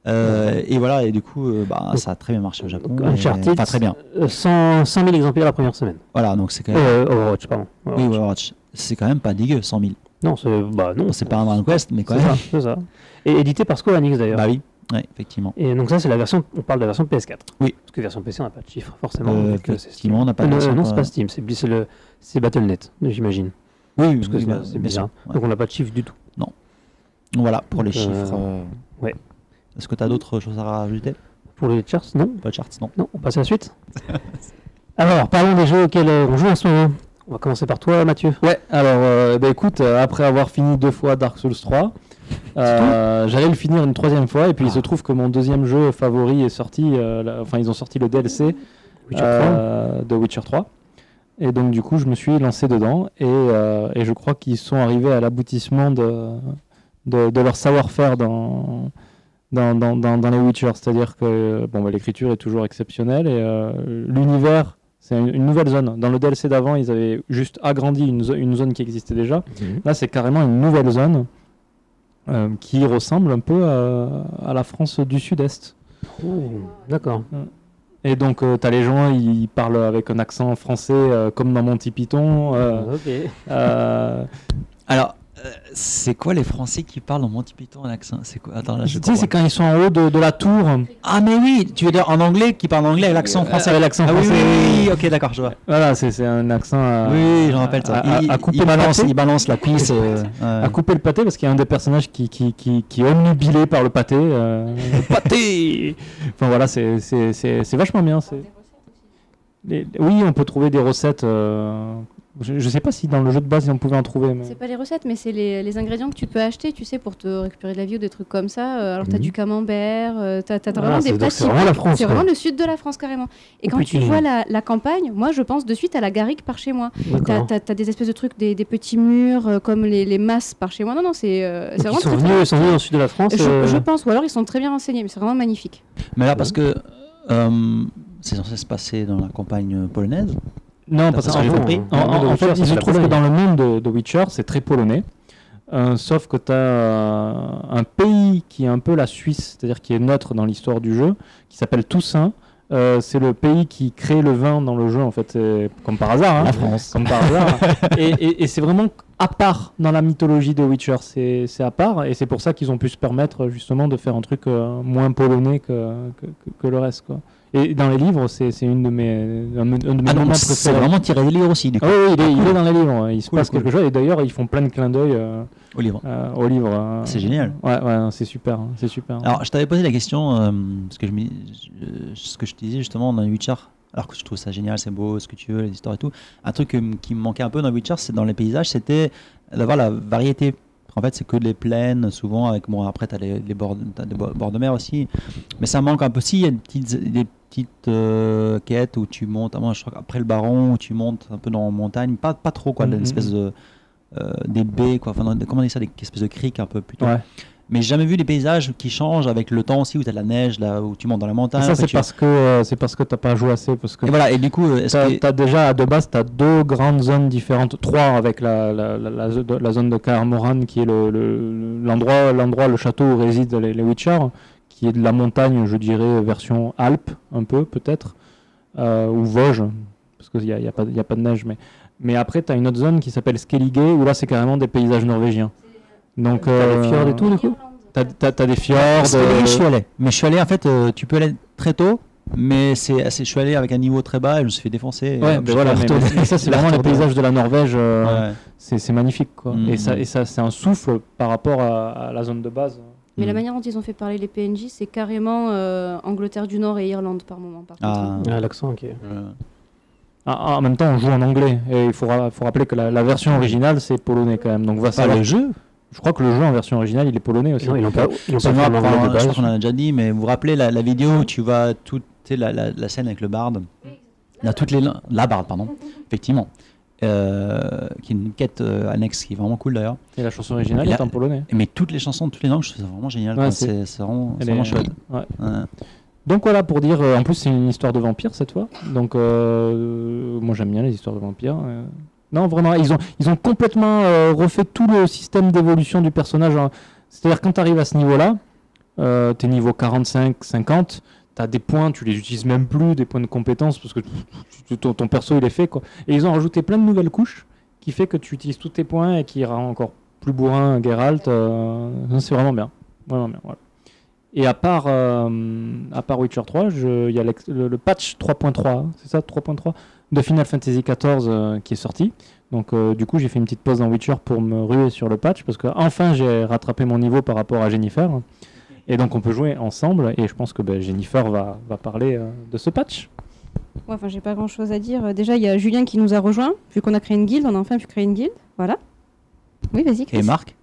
Euh, et voilà, et du coup, euh, bah, Donc- ça a très bien marché au Japon. Uncharted, Enfin, très bien. euh, 100, 100 000 exemplaires la première semaine. Voilà, donc c'est quand même. Euh, Overwatch, pardon. oui, Overwatch. Overwatch. C'est quand même pas dégueu, 100 000. Non, c'est bah, non, pas un Dragon Quest, mais quand c'est même. ça, c'est ça. Et édité par Square Enix d'ailleurs. Bah oui, ouais, effectivement. Et donc ça, c'est la version, on parle de la version PS4. Oui. Parce que version PC, on n'a pas de chiffre, forcément. Euh, euh, c'est effectivement, Steam. on n'a pas de Euh, version, Non, c'est pas Steam, c'est c'est le- c'est Battle.net, j'imagine. Oui, oui, Parce que oui, c'est- bah, c'est bien bizarre. ouais. Donc on n'a pas de chiffre du tout. Donc Voilà pour les Donc, euh, chiffres. euh, ouais. Est-ce que tu as d'autres choses à rajouter? Pour les charts, non Pas de charts, non Non, on passe à la suite Alors, parlons des jeux auxquels euh, on joue en ce moment. On va commencer par toi, Mathieu. Ouais, alors euh, bah, écoute, euh, après avoir fini deux fois Dark Souls 3, euh, j'allais le finir une troisième fois et puis il se trouve que mon deuxième jeu favori est sorti, euh, enfin ils ont sorti le DLC Witcher euh, de Witcher 3. Et donc du coup je me suis lancé dedans et, et je crois qu'ils sont arrivés à l'aboutissement de, de, de leur savoir-faire dans, dans, dans, dans, dans les Witcher. C'est-à-dire que bon, bah, l'écriture est toujours exceptionnelle et l'univers, c'est une, nouvelle zone. Dans le DLC d'avant, ils avaient juste agrandi une, zo- une zone qui existait déjà. Là, c'est carrément une nouvelle zone euh, qui ressemble un peu à, à la France du Sud-Est. Oh, D'accord. Et donc, tu as les gens, ils parlent avec un accent français euh, comme dans Monty Python. euh, Ok. euh, Alors, euh, c'est quoi les Français qui parlent en Monty Python en accent C'est quoi Attends, là, je tu sais, c'est quand ils sont en haut de, de la tour. Ah, mais oui, tu veux dire en anglais, qui parle anglais avec l'accent français. avec l'accent ah, oui, français. oui, oui, ok, d'accord, je vois. Voilà, c'est un accent à, oui, je me rappelle ça. à, à- il, à couper il le balance, pâté. il balance la cuisse. euh, à couper le pâté parce qu'il y a un des personnages qui, qui, qui, qui est omnubilé par le pâté. euh, le pâté Enfin voilà, c'est- vachement bien. c'est- Les- oui, on peut trouver des recettes. euh, je, je sais pas si dans le jeu de base on pouvait en trouver. Mais... C'est pas les recettes, mais c'est les, les ingrédients que tu peux acheter, tu sais, pour te récupérer de la vie ou des trucs comme ça. Euh, Alors, tu as Mhm. du camembert, euh, tu as, Ah, vraiment des plats c'est vraiment la France, C'est vraiment le sud de la France, carrément. Et Oh, quand tu vois la, la campagne, moi, je pense de suite à la garrigue par chez moi. T'as as, des espèces de trucs, des, des petits murs, euh, comme les, les masses par chez moi. Non, non, c'est euh, vraiment ils sont très, venus, très- ils sont venus dans le sud de la France. Je, euh, je pense, ou alors ils sont très bien renseignés, mais c'est vraiment magnifique. Mais là, parce que euh, c'est censé se passer dans la campagne polonaise. Non, parce Parce qu'en fait, compris. en, en- fait, il se trouve que dans le monde de, de Witcher, c'est très polonais. Euh, sauf que tu as un pays qui est un peu la Suisse, c'est-à-dire qui est neutre dans l'histoire du jeu, qui s'appelle Toussaint. Euh, c'est le pays qui crée le vin dans le jeu, en fait, comme par hasard. hein. La France. Comme par hasard. et et- et c'est vraiment à part dans la mythologie de Witcher, c'est c'est à part. Et c'est pour ça qu'ils ont pu se permettre justement de faire un truc euh, moins polonais que, que, que- que le reste. Quoi. Et dans les livres, c'est une de mes, un, de- mes Ah, moments c'est vraiment tiré des livres aussi, du coup, Ah oui, il, est, il est dans les livres. Il se Cool, passe cool. quelque chose. Et d'ailleurs, ils font plein de clins d'œil euh, au livre. euh, au livre. euh. C'est génial. Ouais, ouais, non, c'est super. hein, C'est super. Alors, je t'avais posé la question, euh, parce que je, ce que je te disais justement dans Witcher, alors que je trouve ça génial, c'est beau, ce que tu veux, les histoires et tout. Un truc qui me manquait un peu dans Witcher, c'est dans les paysages, c'était d'avoir la variété. En fait, c'est que les plaines, souvent, avec, bon, après, tu as les, les bords, des bords bords de mer aussi. Mais ça manque un peu. Si, il y a des petites, des petites euh, quêtes où tu montes, ah, moi, je crois qu'après le baron, où tu montes un peu dans la montagne, pas, pas trop, quoi, Mhm. une espèce de. euh, des baies, quoi, enfin, comment on dit ça, des espèces de criques un peu plutôt. Ouais. Mais j'ai jamais vu des paysages qui changent avec le temps aussi, où tu as de la neige, là, où tu montes dans la montagne. Et ça, après c'est tu- parce que euh, c'est parce que t'as pas joué assez. Parce que Et voilà, et du coup, euh, est-ce T'as que. t'as déjà, de base, tu as deux grandes zones différentes, trois avec la, la, la, la zo- la zone de Kaer qui est le- le- l'endroit, l'endroit, le château où résident les, les Witcher, qui est de la montagne, je dirais, version Alpes, un peu, peut-être, euh, ou Vosges, parce qu'il n'y a, y a, pas- y a pas de neige. Mais, mais après, tu as une autre zone qui s'appelle Skellige, où là, c'est carrément des paysages norvégiens. Donc, T'as des fjords et tout, du coup T'as as, des fjords. Parce que euh, je suis allé. Mais je suis allé, en fait, euh, tu peux aller très tôt, mais c'est assez- je suis allé avec un niveau très bas et je me suis fait défoncer. et Ouais, mais voilà, mais, mais ça, c'est vraiment les paysages de la Norvège. euh, Ouais. C'est magnifique, quoi. Mhm. Et ça, et ça c'est un souffle par rapport à, à la zone de base. Mais la Mm. manière dont ils ont fait parler les PNJ, c'est carrément euh, Angleterre du Nord et Irlande par moment. Par. Ah, Ah, l'accent, ok. euh, Ah, en même temps, on joue en anglais. Et il faut, ra- faut rappeler que la, la version originale, c'est polonais quand même. Donc, va pas savoir- le jeu? Je crois que le jeu en version originale, il est polonais aussi. Non, ils pas, ils l'ont pas fait en de je crois qu'on en a déjà dit, mais vous vous rappelez la, la vidéo où tu vas tout, tu sais, la, la, la scène avec le barde Il y a toutes les la barde, pardon, effectivement, euh, qui est une quête euh, annexe qui est vraiment cool d'ailleurs. Et la chanson originale là- est en polonais. Mais toutes les chansons de toutes les langues, je trouve ça vraiment génial. Ouais, c'est- vraiment, est- chouette. ouais. Ouais. Donc voilà pour dire, euh, en plus c'est une histoire de vampire cette fois. Donc euh, moi j'aime bien les histoires de vampires. Non vraiment, ils ont, ils ont complètement refait tout le système d'évolution du personnage. hein. C'est-à-dire quand tu arrives à ce niveau-là, tu es niveau 45, 50, tu as des points, tu les utilises même plus, des points de compétence parce que ton, ton perso il est fait. Quoi. Et ils ont rajouté plein de nouvelles couches qui fait que tu utilises tous tes points et qui rend encore plus bourrin Geralt. euh, c'est vraiment bien. Vraiment bien. Et à part, euh, à part Witcher 3, je- il y a le, patch 3.3, hein, c'est ça 3.3 de Final Fantasy XIV euh, qui est sorti. Donc euh, du coup j'ai fait une petite pause dans Witcher pour me ruer sur le patch parce que enfin j'ai rattrapé mon niveau par rapport à Jennifer. Et donc on peut jouer ensemble et je pense que ben, Jennifer va, va parler euh, de ce patch. Ouais, enfin, j'ai pas grand chose à dire. Euh, Déjà, il y a Julien qui nous a rejoint. Vu qu'on a créé une guilde, on a enfin pu créer une guilde. Voilà. Oui, vas-y, Chris. Et Marc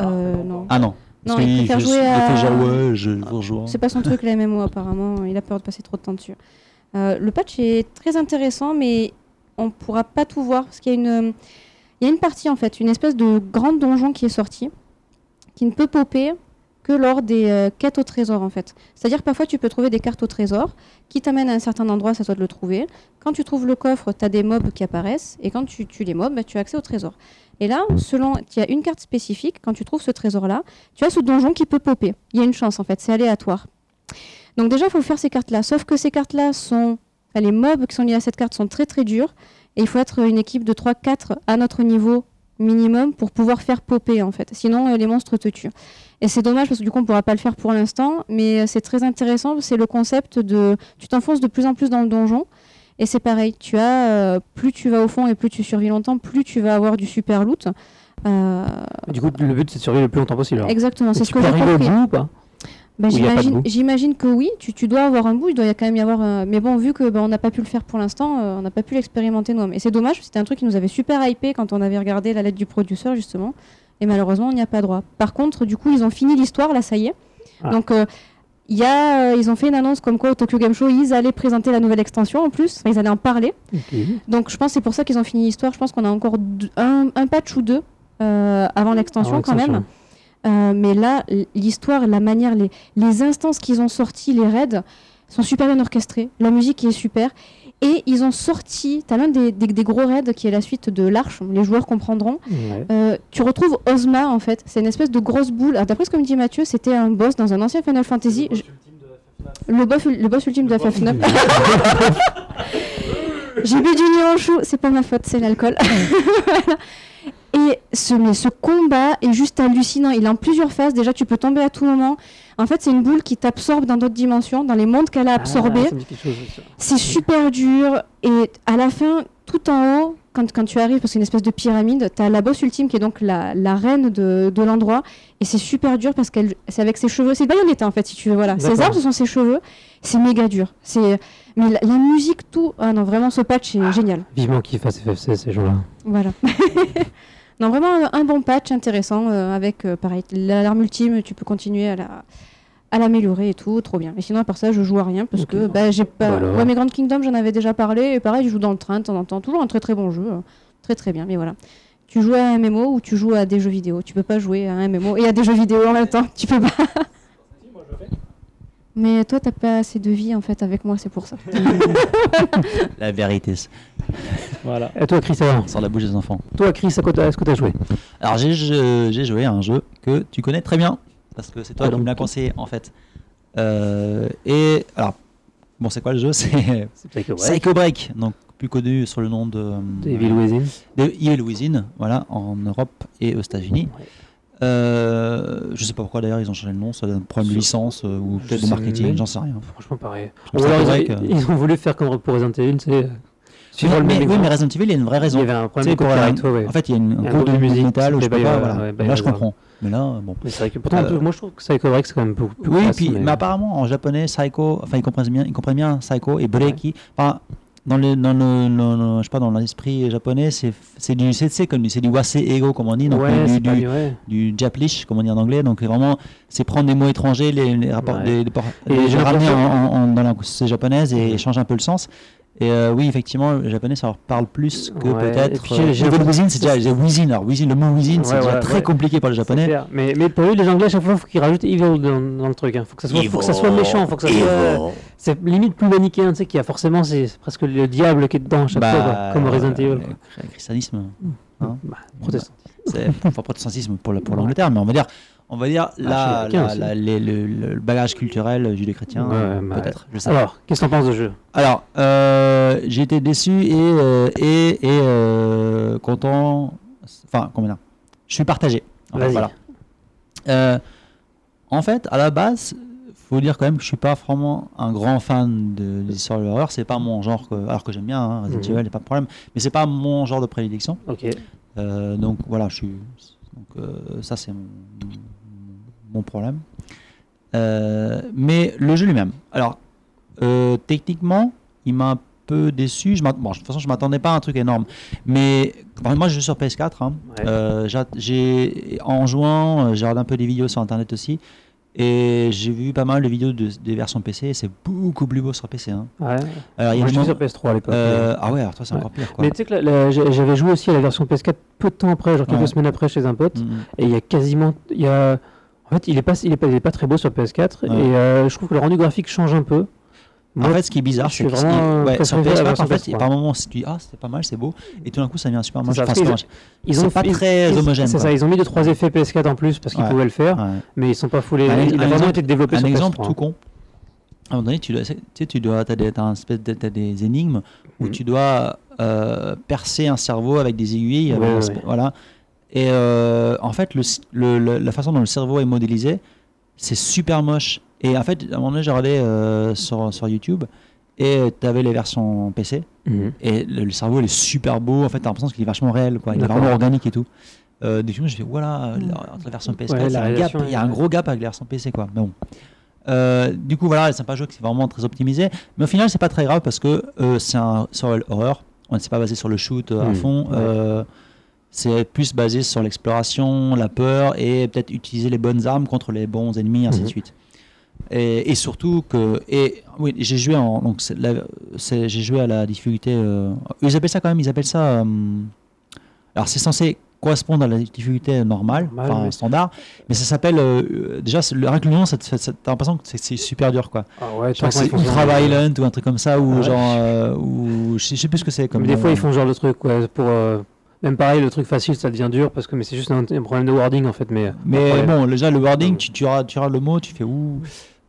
Euh, non. Ah non. Non, Parce il préfère jouer à- ouais, je vous. C'est pas son truc, la MMO, apparemment. Il a peur de passer trop de temps dessus. Euh, le patch est très intéressant, mais on pourra pas tout voir. Parce qu'il y a une. Il y a une partie, en fait, une espèce de grande donjon qui est sortie, qui ne peut popper que lors des euh, quêtes au trésor, en fait. C'est-à-dire parfois, tu peux trouver des cartes au trésor qui t'amènent à un certain endroit, ça toi de le trouver. Quand tu trouves le coffre, tu as des mobs qui apparaissent, et quand tu tues les mobs, bah, tu as accès au trésor. Et là, selon, a une carte spécifique, quand tu trouves ce trésor-là, tu as ce donjon qui peut popper. Il y a une chance, en fait, c'est aléatoire. Donc déjà, il faut faire ces cartes-là. Sauf que ces cartes-là sont... les mobs qui sont liés à cette carte sont très très durs. Et il faut être une équipe de 3-4 à notre niveau minimum pour pouvoir faire popper, en fait. Sinon, euh, les monstres te tuent. Et c'est dommage parce que du coup, on ne pourra pas le faire pour l'instant. Mais euh, c'est très intéressant. C'est le concept de... Tu t'enfonces de plus en plus dans le donjon. Et c'est pareil. Tu as... euh, plus tu vas au fond et plus tu survis longtemps, plus tu vas avoir du super loot. Euh, Du coup, le but c'est de survivre le plus longtemps possible. alors. exactement, c'est ce que j'ai arriver au compris. bout ou pas? Bah, j'imagine, que oui, tu, tu dois avoir un bout, il doit y a quand même y avoir. un- Mais bon, vu que bah, on n'a pas pu le faire pour l'instant, euh, on n'a pas pu l'expérimenter nous-mêmes. Et c'est dommage, c'était un truc qui nous avait super hypé quand on avait regardé la lettre du producteur justement. Et malheureusement, on n'y a pas droit. Par contre, du coup, ils ont fini l'histoire, là, ça y est. Ah. Donc, euh, il y a, euh, ils ont fait une annonce comme quoi au Tokyo Game Show, ils allaient présenter la nouvelle extension en plus, Enfin, ils allaient en parler. Donc, je pense que c'est pour ça qu'ils ont fini l'histoire. Je pense qu'on a encore deux- un, un patch ou deux euh, avant l'extension quand même. Euh, mais là, l'histoire, la manière, les, les instances qu'ils ont sorties, les raids, sont super bien orchestrés. La musique est super. Et ils ont sorti, t'as l'un des, des- des gros raids qui est la suite de l'Arche, les joueurs comprendront. Ouais. Euh, tu retrouves Ozma en fait, c'est une espèce de grosse boule. Alors, D'après ce que me dit Mathieu, c'était un boss dans un ancien Final Fantasy. Le boss, le boss ultime de FF9. J'ai bu du nez en chou, c'est pas ma faute, c'est l'alcool. Voilà. Et ce, mais ce combat est juste hallucinant. Il est en plusieurs phases. Déjà, tu peux tomber à tout moment. En fait, c'est une boule qui t'absorbe dans d'autres dimensions, dans les mondes qu'elle a absorbés. Ah, ça. C'est super dur. Et à la fin, tout en haut, quand, quand tu arrives, parce que c'est une espèce de pyramide, tu as la boss ultime qui est donc la, la reine de, de l'endroit. Et c'est super dur parce qu'elle c'est avec ses cheveux. C'est Bayonetta en fait, si tu veux. Voilà. Ses D'accord. armes, ce sont ses cheveux. C'est méga dur. C'est Mais la, la musique, tout. Ah non, vraiment, ce patch est génial. Vivement qu'ils fassent FFC ces gens-là. Voilà. non, vraiment un, un bon patch intéressant euh, avec, euh, pareil, l'alarme ultime, tu peux continuer à la à l'améliorer et tout, trop bien. Mais sinon, à part ça, je joue à rien parce que bah, j'ai pas. Voilà. Ouais, mais Grand Kingdom, j'en avais déjà parlé. Et pareil, je joue dans le train de temps en temps. Toujours un très très bon jeu. euh, Très très bien. Mais voilà. Tu joues à un MMO ou tu joues à des jeux vidéo? Tu peux pas jouer à un MMO et à des jeux vidéo en même temps. Tu peux pas. Mais toi, t'as pas assez de vie en fait avec moi, c'est pour ça. La vérité, c'est- Voilà. Et toi, Chris, alors sort de la bouche des enfants. Toi, Chris, à quoi t'as- est-ce que tu as joué Alors j'ai je- j'ai joué à un jeu que tu connais très bien parce que c'est toi Ah, qui donc- me l'as conseillé en fait. Euh, et alors bon c'est quoi le jeu? C'est C'est Psycho Psycho Break, donc plus connu sur le nom de Evil Within. de Evil Within, voilà en Europe et aux États-Unis. Euh, je sais pas pourquoi d'ailleurs ils ont changé le nom, ça donne un problème de licence euh, ou peut-être de sais marketing, j'en sais rien. Franchement, pareil. Ou alors, ils, vrai que- ils ont voulu faire comme pour Resident Evil, c'est. Oui, Suivre le mais, oui, mais. Resident Evil, il y a une vraie Il raison. y avait un problème sais, de euh, ouais. En fait, il y a une, Il un un groupe de musique où je pas. Voilà. ouais, là, je comprends. Mais là, bon. Mais c'est vrai que pourtant, Euh, moi je trouve que Psycho Break c'est quand même beaucoup plus Oui, puis, mais- apparemment en japonais, Psycho, enfin ils comprennent bien, ils comprennent bien Psycho et Breiki. Enfin, dans le, dans le, le- le- je sais pas, dans l'esprit japonais, c'est c'est du, c'est c'est comme c'est du wase ego comme on dit, donc ouais, du, du, japlish comme on dit en anglais. Donc vraiment, c'est prendre des mots étrangers, les, les rapports, Ouais. les, les, les j'ai ramener en, en- en- dans la japonaise et changer un peu le sens. Et euh, oui, effectivement, le japonais, ça leur parle plus que Ouais, peut-être. euh, Evil l'impression- Within, c'est déjà Within. Alors, Within, le mot Within, c'est Ouais, déjà ouais, très compliqué pour le japonais. Mais, mais pour eux, les Anglais, à chaque fois, il faut qu'ils rajoutent evil dans, dans le truc. hein. Faut que ça soit, faut que ça soit méchant, faut que ça soit. C'est limite plus manichéen, tu sais, qu'il y a forcément, c'est presque le diable qui est dedans chaque Bah, fois, quoi, comme Resident Evil. euh, le christianisme. hein. Bah, protestant. c'est enfin protestantisme pour l'Angleterre, mais on va dire, on va dire la, chrétiens la- aussi. la- les- le, le bagage culturel judéo-chrétien, Ouais, euh, bah, peut-être. Alors, qu'est-ce que t'en penses de jeu? Alors, euh, j'ai été déçu et euh, et, et euh, content. Enfin, dire Je suis partagé. En fait, voilà. En fait, à la base, faut dire quand même que je suis pas vraiment un grand fan de l'histoire de l'horreur. C'est pas mon genre, que- alors que j'aime bien hein, Resident Mhm. Evil, a pas de problème. Mais c'est pas mon genre de prédilection. Ok. Donc voilà, je suis. Donc ça c'est mon, mon problème. Euh, mais le jeu lui-même. Alors euh, techniquement, il m'a un peu déçu. Je bon, de toute façon, je m'attendais pas à un truc énorme. Mais enfin, moi, je joue sur PS4. hein. Ouais. Euh, j'a- j'ai en jouant, j'ai regardé un peu des vidéos sur internet aussi. Et j'ai vu pas mal de vidéos de- des versions PC. et C'est beaucoup plus beau sur PC. hein. Ouais. Alors, il y a Moi, je suis sur PS3 à l'époque. euh, ah ouais, alors toi, c'est Ouais. encore pire. Quoi. Mais tu sais que la- la- j'ai- j'avais joué aussi à la version PS4 peu de temps après, genre quelques Ouais. semaines après chez un pote, Mm. et il y a quasiment, il y a, en fait, il est pas, il est pas, il est pas très beau sur PS4, Ouais. et euh, je trouve que le rendu graphique change un peu. En fait, ce qui est bizarre, je c'est que vraiment ouais, sur préféré la PS4, en fait, PS3. par moment, tu dis ah c'était pas mal, c'est beau, et tout d'un coup, ça devient super moche. ça, Enfin, moche. ils ont pas ils- très ils- homogène, C'est ça, ils ont mis 2-3 effets PS4 en plus parce qu'ils Ouais. pouvaient le faire, Ouais. mais ils sont pas foulés. Un- il a vraiment été développé Un sur exemple PS3. tout con. À un moment donné, tu dois, tu sais, tu dois, t'as des, de- t'as des énigmes où Mhm. tu dois euh, percer un cerveau avec des aiguilles, avec ouais. voilà. Et euh, en fait, le, le- le- la façon dont le cerveau est modélisé, c'est super moche. Et en fait, à un moment donné, j'ai regardé euh, sur, sur YouTube et tu avais les versions PC Mhm. et le, cerveau il est super beau. En fait, t'as l'impression qu'il est vachement réel, quoi. Il est vraiment organique et tout. Euh, des films, je fais voilà, la, entre la version PS4, Ouais, il y a la un gap, il y a un gros gap avec la version PC, quoi. Mais bon. Euh, du coup, voilà, c'est pas un jeu qui est vraiment très optimisé. Mais au final, c'est pas très grave parce que euh, c'est un survival horror. On ne s'est pas basé sur le shoot euh, à Mhm. fond. Ouais. C'est plus basé sur l'exploration, la peur et peut-être utiliser les bonnes armes contre les bons ennemis, ainsi de Mhm. suite. Et, et surtout que et oui, j'ai joué en donc j'ai joué à la difficulté. euh, ils appellent ça quand même, ils appellent ça. euh, alors c'est censé correspondre à la difficulté normale, Normal, enfin standard, mais ça s'appelle euh, déjà le rien que le nom, t'as l'impression que c'est- super dur quoi. Ah ouais, Je crois que c'est ultra genre- violent ou un truc comme ça ou Ah ouais. genre euh, ou je sais, je sais plus ce que c'est comme. Mais des fois, ils font genre de truc, pour. euh, Même pareil, le truc facile, ça devient dur parce que mais c'est juste un, un problème de wording en fait. Mais, Mais Après, bon, déjà le wording, Ouais. tu, tu, tu le mot, tu fais ouh,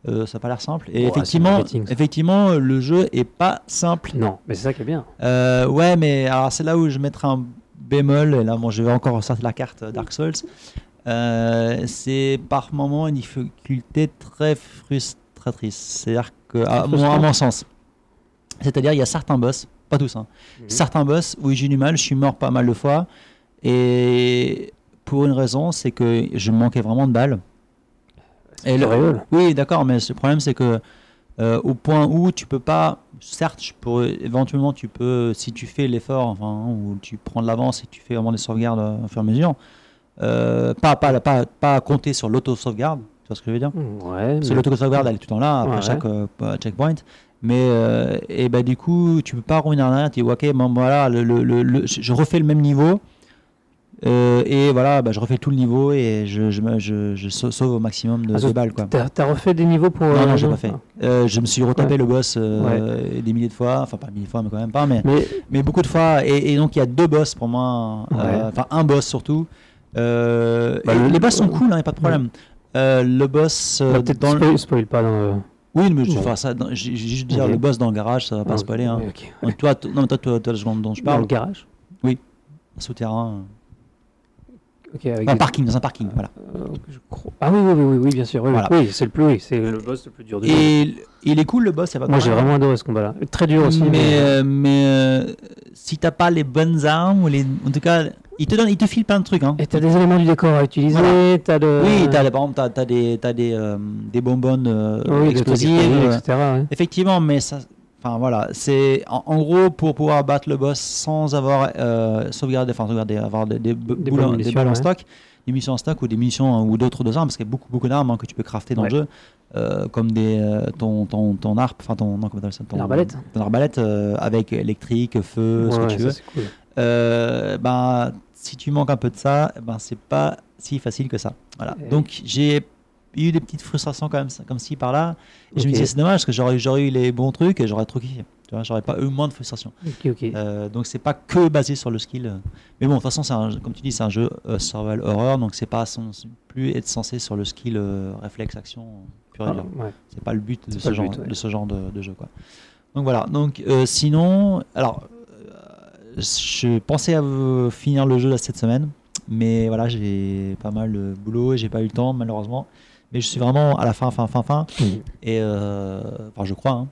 euh, ça a pas l'air simple. Et Ouais, effectivement, effectivement, le jeu est pas simple. Non, mais c'est ça qui est bien. Euh, ouais, mais alors c'est là où je mettrai un bémol. Et là, bon, je vais encore ressortir la carte Dark Souls. Euh, c'est par moment une difficulté très frustratrice. C'est-à-dire que, à, mon sens, c'est-à-dire il y a certains boss, pas tous, hein, Mhm. certains boss où j'ai eu du mal, je suis mort pas mal de fois. Et pour une raison, c'est que je manquais vraiment de balles. Et le- oui, d'accord, mais le problème c'est que euh, au point où tu peux pas, certes, je pourrais- éventuellement tu peux, si tu fais l'effort, enfin, ou tu prends de l'avance et tu fais vraiment des sauvegardes euh, au fur et à mesure, euh, pas, pas, pas, pas compter sur l'auto-sauvegarde, tu vois ce que je veux dire? Ouais, Parce que l'auto-sauvegarde elle est tout le temps là, après Ouais. chaque euh, checkpoint. Mais euh, et bah, du coup, tu peux pas revenir en arrière, tu dis ok, bon, voilà, le, le- le- je refais le même niveau. euh, et voilà, bah, je refais tout le niveau et je, je, me- je, je sau- sauve au maximum de, Ah, de balles. Quoi. T'as t'as refait des niveaux pour. Non, euh, non, j'ai pas fait. Euh, je me suis retapé Ouais. le boss euh, des milliers de fois, enfin pas milliers de fois, mais quand même pas, mais, Mais mais beaucoup de fois. Et, et donc il y a deux boss pour moi, euh, Ouais. enfin un boss surtout. Euh, Bah, les boss sont cool, il n'y a pas de problème. Euh, le boss euh, bah, peut-être spoil, spoil pas dans le. Oui, mais je vais Bon. faire ça. dans- J'ai juste dire le boss dans le garage, ça va pas Ah, spoiler. Hein. oui, toi, t- non, mais toi, toi, toi, dont je Dans parle, le garage. souterrain, Ok, avec un des- parking, dans un parking, voilà. euh, je crois- Ah oui, oui, oui, oui, oui, bien sûr. Oui, oui. Voilà. oui c'est le plus, oui, c'est le boss le plus dur du jeu. Et l- il est cool le boss, il y a pas de Moi, j'ai vraiment adoré ce combat-là. Très dur aussi. mais mais- euh, mais euh, si t'as pas les bonnes armes ou les en tout cas il te donne il te file plein de trucs hein. Et t'as des éléments du décor à utiliser, Voilà. t'as de... oui t'as par exemple t'as, t'as des t'as des euh, des bonbonnes euh, Oui, explosives explosifs, euh, etc. ouais. effectivement mais ça enfin voilà c'est en, en gros pour pouvoir battre le boss sans avoir euh, sauvegardé enfin sauvegardé avoir des, des, Des boules en- des balles en ouais. stock des munitions en stock ou des munitions hein, ou d'autres armes parce qu'il y a beaucoup beaucoup d'armes hein, que tu peux crafter dans Ouais. le jeu euh, comme des euh, ton ton ton arp enfin ton non comment ça ton L'arbalète. ton arbalète euh, avec électrique feu ce Ouais, que tu veux cool. euh, ben, si tu manques un peu de ça, ben, c'est pas si facile que ça. Voilà. Et- Donc j'ai eu des petites frustrations quand même, comme ci par là. Et je me disais c'est dommage parce que j'aurais j'aurais eu les bons trucs et j'aurais trop kiffé. Tu vois, j'aurais pas eu moins de frustration. Ok, ok. Euh, donc c'est pas que basé sur le skill. Mais bon, de toute façon, c'est un- comme tu dis, c'est un jeu euh, survival horror, donc c'est pas plus être censé sur le skill euh, réflexe action pur et Ah, dur. ouais. C'est pas le but de ce, genre, but, ouais. de ce genre de, de jeu. Quoi. Donc voilà. Donc euh, sinon, alors, je pensais à finir le jeu là, cette semaine, mais voilà, j'ai pas mal de boulot et j'ai pas eu le temps malheureusement. Mais je suis vraiment à la fin, fin, fin, fin. Et euh, enfin, je crois. hein.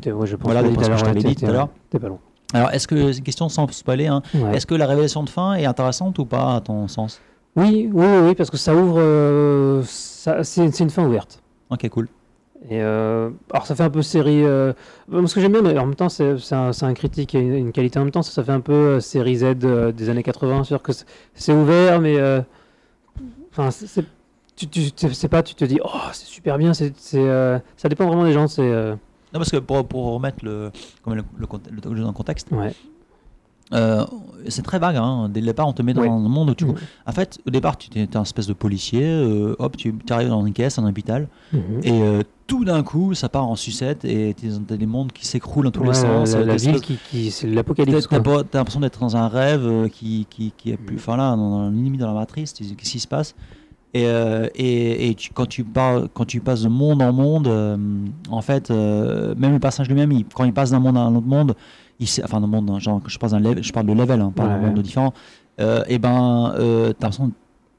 T'es- ouais, je pense Voilà, que je t'avais dit tout à l'heure. T'es pas long. Alors, est-ce que c'est une question sans spoiler hein, Ouais. Est-ce que la révélation de fin est intéressante ou pas à ton sens? Oui, oui, oui, oui, parce que ça ouvre. euh, c'est une fin ouverte. Ok, cool. Et euh, alors ça fait un peu série. euh, ce que j'aime bien, mais en même temps c'est c'est un, c'est un critique et une, une qualité en même temps, ça, ça fait un peu euh, série Z des années 80. C'est-à-dire que c'est- c'est ouvert, mais enfin c'est- c'est- tu, sais pas, tu te dis oh c'est super bien. C'est c'est, ça dépend vraiment des gens. C'est Non, parce que pour, pour remettre le, le, le, le jeu dans le contexte, ouais. Euh, c'est très vague. Hein. Dès le départ, on te met dans un monde où tu. En fait, au départ, tu es un espèce de policier. euh, hop, tu arrives dans une caisse, un hôpital. Mhm. Et euh, tout d'un coup, ça part en sucette et t'es dans des mondes qui s'écroulent dans tous Ouais, les sens. La, la ville qui, qui c'est l'apocalypse. pas- t'as l'impression d'être dans un rêve qui, qui, qui est plus. Enfin là, dans, limite dans la matrice, tu qu'est-ce qui se passe? Et, euh, et, et tu- quand, tu parles, quand tu passes de monde en monde, euh, en fait, euh, même le personnage lui-même, il- quand il passe d'un monde à un autre monde, sait, enfin d'un monde, hein, genre, je, passe d'un level, je parle de level, hein, pas Ouais. monde différent, euh, et ben, euh, t'as l'impression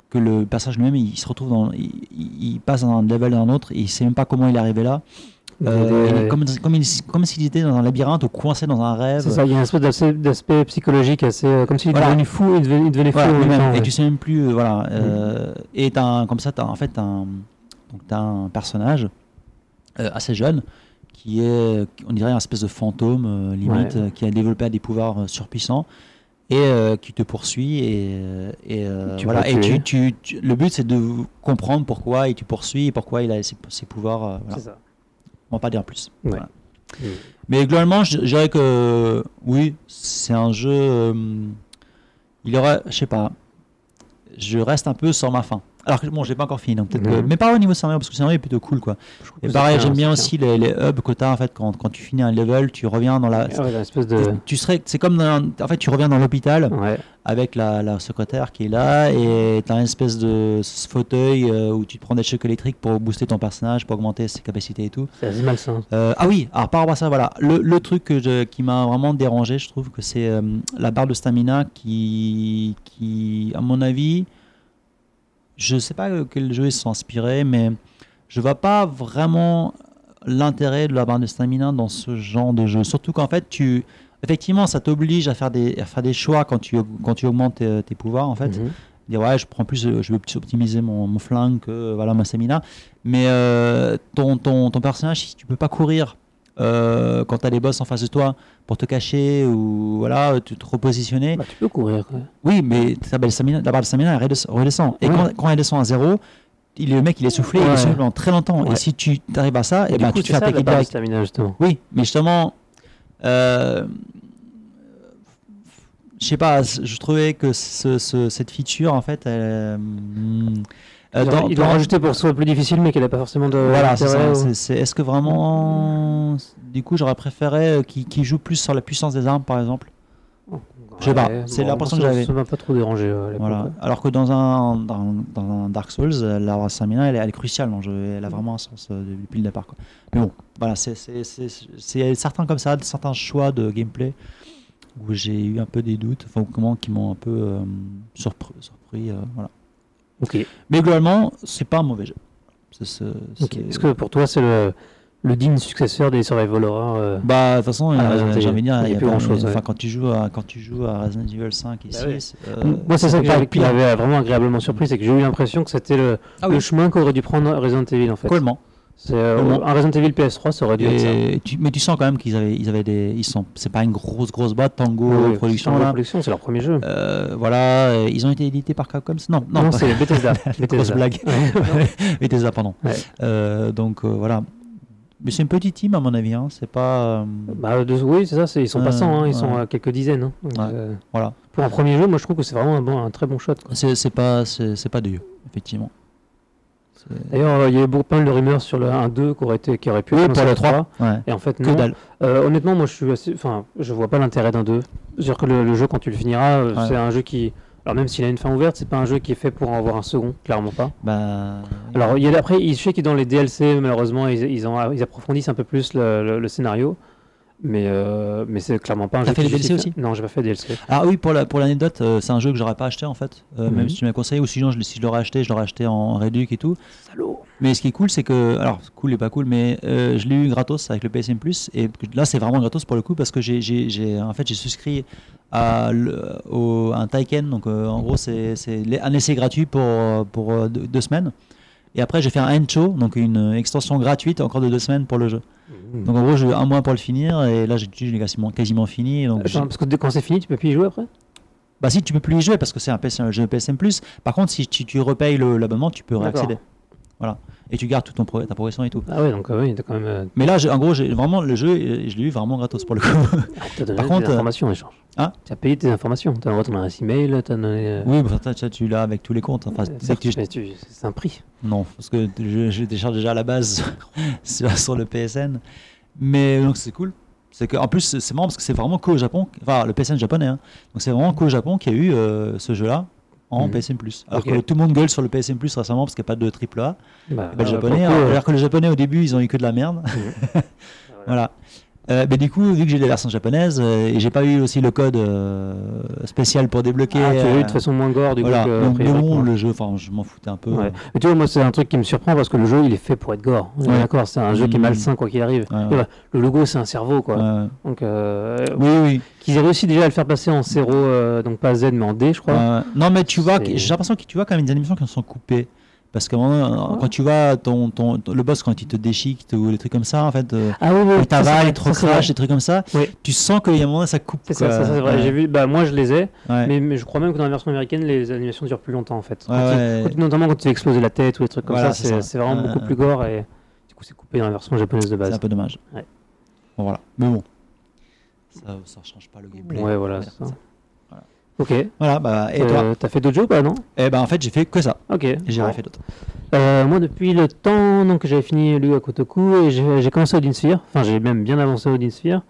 que le personnage lui-même, il se retrouve dans. Il, il- passe d'un level à un autre, et il sait même pas comment il est arrivé là. Euh, est comme, comme, il- comme s'il était dans un labyrinthe ou coincé dans un rêve. C'est ça, il y a un espèce d'aspect- psychologique assez. euh, comme s'il était Voilà. devenu fou, il devenait, il devenait fou Voilà, en même temps, Et ouais. tu sais même plus, euh, voilà. euh, Et t'as un- comme ça, t'as en fait un, donc un personnage euh, assez jeune qui est, on dirait un espèce de fantôme euh, limite, Ouais. qui a développé des pouvoirs euh, surpuissants et euh, qui te poursuit et, et Tu voilà. Et le tu, tuer. tu- tu- le but c'est de comprendre pourquoi il te poursuit et pourquoi il a ses, ses pouvoirs. voilà. C'est ça. On va pas dire plus. Ouais. Voilà. Mais globalement, je je dirais que oui, c'est un jeu. il aurait, je sais pas, je reste un peu sur ma faim. Alors que bon, j'ai pas encore fini, donc peut-être que- Mhm. mais pas au niveau scénario, parce que le scénario est plutôt cool quoi. Et que pareil, j'aime bien aussi les, les hubs que tu as en fait quand, quand tu finis un level, tu reviens dans la. Ah ouais, espèce de. Tu serais, c'est comme dans- en fait, tu reviens dans l'hôpital Ouais. avec la, la secrétaire qui est là et tu as une espèce de fauteuil euh, où tu te prends des chocs électriques pour booster ton personnage, pour augmenter ses capacités et tout. C'est assez malsain. Euh, ah oui, alors par rapport à ça, voilà, le, le truc que je- qui m'a vraiment dérangé, je trouve que c'est euh, la barre de stamina qui, qui, à mon avis, je sais pas quel jeu ils sont inspirés, mais je vois pas vraiment l'intérêt de la barre de stamina dans ce genre de jeu. Surtout qu'en fait, tu, effectivement, ça t'oblige à faire des, à faire des choix quand tu, quand tu augmentes tes, tes pouvoirs, en fait Mhm. dire ouais je prends plus je veux plus optimiser mon, mon flingue que voilà ma stamina mais euh, ton, ton, ton personnage si tu peux pas courir euh, quand tu as les boss en face de toi pour te cacher ou voilà te, te repositionner Bah, tu peux courir. quoi. oui mais ta barre de stamina, la barre de stamina elle redescend, et Ouais. quand, quand elle descend à zéro il, le mec il est soufflé il Ouais. est soufflé pendant très longtemps Ouais. et si tu arrives à ça et Et ben du coup, tu te fais attaquer barre de direct stamina, justement. oui, mais justement, euh, je sais pas, je trouvais que ce- ce- cette feature, en fait, elle, euh, Ils dans- rajouté pour que ce soit plus difficile, mais qu'elle n'a pas forcément de. voilà, c'est ça. ou- Est-ce que vraiment, du coup, j'aurais préféré euh, qu'il qu'il joue plus sur la puissance des armes, par exemple? Je sais pas, c'est l'impression que j'avais. Ça m'a pas trop dérangé euh, Voilà. Alors que dans un, dans, dans un Dark Souls, euh, la stamina, elle, est- elle est cruciale. Elle a vraiment un sens euh, depuis le départ. Quoi. Mais bon, voilà, c'est certains comme ça, certains choix de gameplay où j'ai eu un peu des doutes, enfin, comment, qui m'ont un peu euh, surpris. surpris voilà. Ok. Mais globalement, c'est pas un mauvais jeu. Est-ce que pour toi, c'est le, le digne successeur des Survival Horror euh, Bah, de toute façon, euh, j'ai envie de dire, Il y a plus pas- grand-chose, Enfin, ouais. quand tu joues à quand tu joues à Resident Evil 5 et Bah 6, euh, Moi, c'est ça qui m'avait- vraiment agréablement surpris, c'est que j'ai eu l'impression que c'était le, Ah le chemin qu'aurait dû prendre Resident Evil en fait. complètement. C'est euh, un Resident Evil PS3, ça aurait dû être ça. Tu- mais tu sens quand même qu'ils avaient, ils avaient des, ils sont, c'est pas une grosse grosse boîte Tango Oui, Production Tango là. Production, c'est leur premier jeu. Euh, voilà, ils ont été édités par Capcom. Non, non, c'est Bethesda. grosse Bethesda. blague. Ouais. Bethesda, pardon. Ouais. Euh, donc euh, voilà. Mais c'est une petite team à mon avis. Hein. C'est pas. Bah, de- oui, c'est ça, ils sont Ouais, pas 100, hein, ils ouais. sont à quelques dizaines. hein. Donc, Ouais. voilà. pour un premier jeu, moi je trouve que c'est vraiment un, bon, un très bon shot. C'est, pas, c'est pas dégueu, effectivement. D'ailleurs, il y a eu beaucoup pas mal de rumeurs sur le 1-2 qui aurait, été, qui aurait pu Oui, être pour un le 3. Ouais. Et en fait, Que non. dalle. Euh, honnêtement, moi je suis assez. Enfin, je vois pas l'intérêt d'un 2. C'est-à-dire que le, le jeu, quand tu le finiras, euh, Ouais. c'est un jeu qui. Alors, même s'il a une fin ouverte, c'est pas un jeu qui est fait pour en avoir un second, clairement pas. Bah. Alors, il y a, après, je sais que dans les DLC, malheureusement, ils, ils, ont- ils approfondissent un peu plus le, le- le scénario. Mais, euh, mais c'est clairement pas un T'as jeu fait qui les DLC aussi Non, j'ai pas fait DLC. Ah oui, pour, la, pour l'anecdote, euh, c'est un jeu que j'aurais pas acheté en fait. Euh, Mhm. Même si tu m'as conseillé, ou sinon je, si je l'aurais acheté, je l'aurais acheté en réduc et tout. Salaud Mais ce qui est cool, c'est que. Alors, cool et pas cool, mais euh, je l'ai eu gratos avec le PSN Plus. Et là, c'est vraiment gratos pour le coup parce que j'ai, en fait, j'ai souscrit à, le- au, à un Taiken. Donc, euh, en gros, c'est, un essai gratuit pour, pour deux, deux semaines. Et après, j'ai fait un Encho, donc une euh, extension gratuite encore de deux semaines pour le jeu. Mmh. Donc en gros, j'ai eu un mois pour le finir et là, j'ai quasiment, quasiment fini. Donc Attends, parce que dès- quand c'est fini, tu peux plus y jouer après? Bah si, tu peux plus y jouer parce que c'est un, jeu PSN+. Par contre, si tu, tu repayes l'abonnement, tu peux réaccéder. Voilà. Et tu gardes toute ton ta progression et tout. Ah ouais, donc euh, oui, quand même. euh, Mais là, en gros, vraiment le jeu, euh, je l'ai eu vraiment gratos pour le coup. t'as donné Par des contre, euh, informations en échange. hein Tu as payé tes informations. T'as envoyé ton adresse email, t'as donné. euh, oui, bah, ça, ça, tu l'as avec tous les comptes. Enfin, tu- tu- c'est un prix. Non, parce que je, je décharge déjà à la base sur, sur le PSN. Mais donc c'est cool. C'est que en plus c'est c'est marrant parce que c'est vraiment qu'au Japon, enfin le PSN japonais. hein. Donc c'est vraiment qu'au Japon qu'il y a eu euh, ce jeu-là en Mhm. PSN+. Alors Ok. que tout le monde gueule sur le PSN+ récemment parce qu'il n'y a pas de triple A. Bah, ben, euh, japonais, alors, alors que les japonais au début ils ont eu que de la merde. voilà. Euh, mais du coup, vu que j'ai des versions japonaises euh, et j'ai pas eu aussi le code euh, spécial pour débloquer. Ah, tu euh, eu de façon moins gore du voilà. coup. que, Donc, effectivement. le jeu, enfin, je m'en foutais un peu. Ouais. Mais tu vois, moi, c'est un truc qui me surprend parce que le jeu, il est fait pour être gore. Ouais. D'accord, c'est un jeu qui est Mhm. malsain quoi qu'il arrive. Ouais, Le logo, c'est un cerveau, quoi. Donc, euh, Oui, oui. qu'ils aient réussi déjà à le faire passer en 0, euh, donc pas Z, mais en D, je crois. Non, mais tu vois, j'ai l'impression que tu vois quand même des animations qui sont coupées. Parce que Ouais. quand tu vois ton, ton, le boss, quand il te déchique ou des trucs comme ça, en fait, euh, Ah oui, oui, il c'est t'avale, te c'est recrache, des trucs comme ça, Oui. tu sens qu'il y a un moment ça coupe. C'est ça, c'est vrai. Ouais. J'ai vu, bah, moi, je les ai, Ouais. mais, mais je crois même que dans la version américaine, les animations durent plus longtemps, en fait. Quand Ouais, quand- notamment quand tu fais exploser la tête ou des trucs comme Voilà, ça, c'est c'est c'est vraiment beaucoup plus gore et du coup, c'est coupé dans la version japonaise de C'est base. un peu dommage. Bon, voilà. Mais bon, ça ça change pas le gameplay. Ouais, voilà, c'est ça. Voilà. Ok. Voilà, bah, et Euh, toi T'as fait d'autres jeux ou pas, non? Eh ben, en fait, j'ai fait que ça. Ok. J'ai Bon. rien fait d'autre. Euh, moi, depuis le temps donc, que j'avais fini Lu à Kotoku, et j'ai j'ai commencé Odin Sphere. Enfin, j'ai même bien avancé Odin Sphere.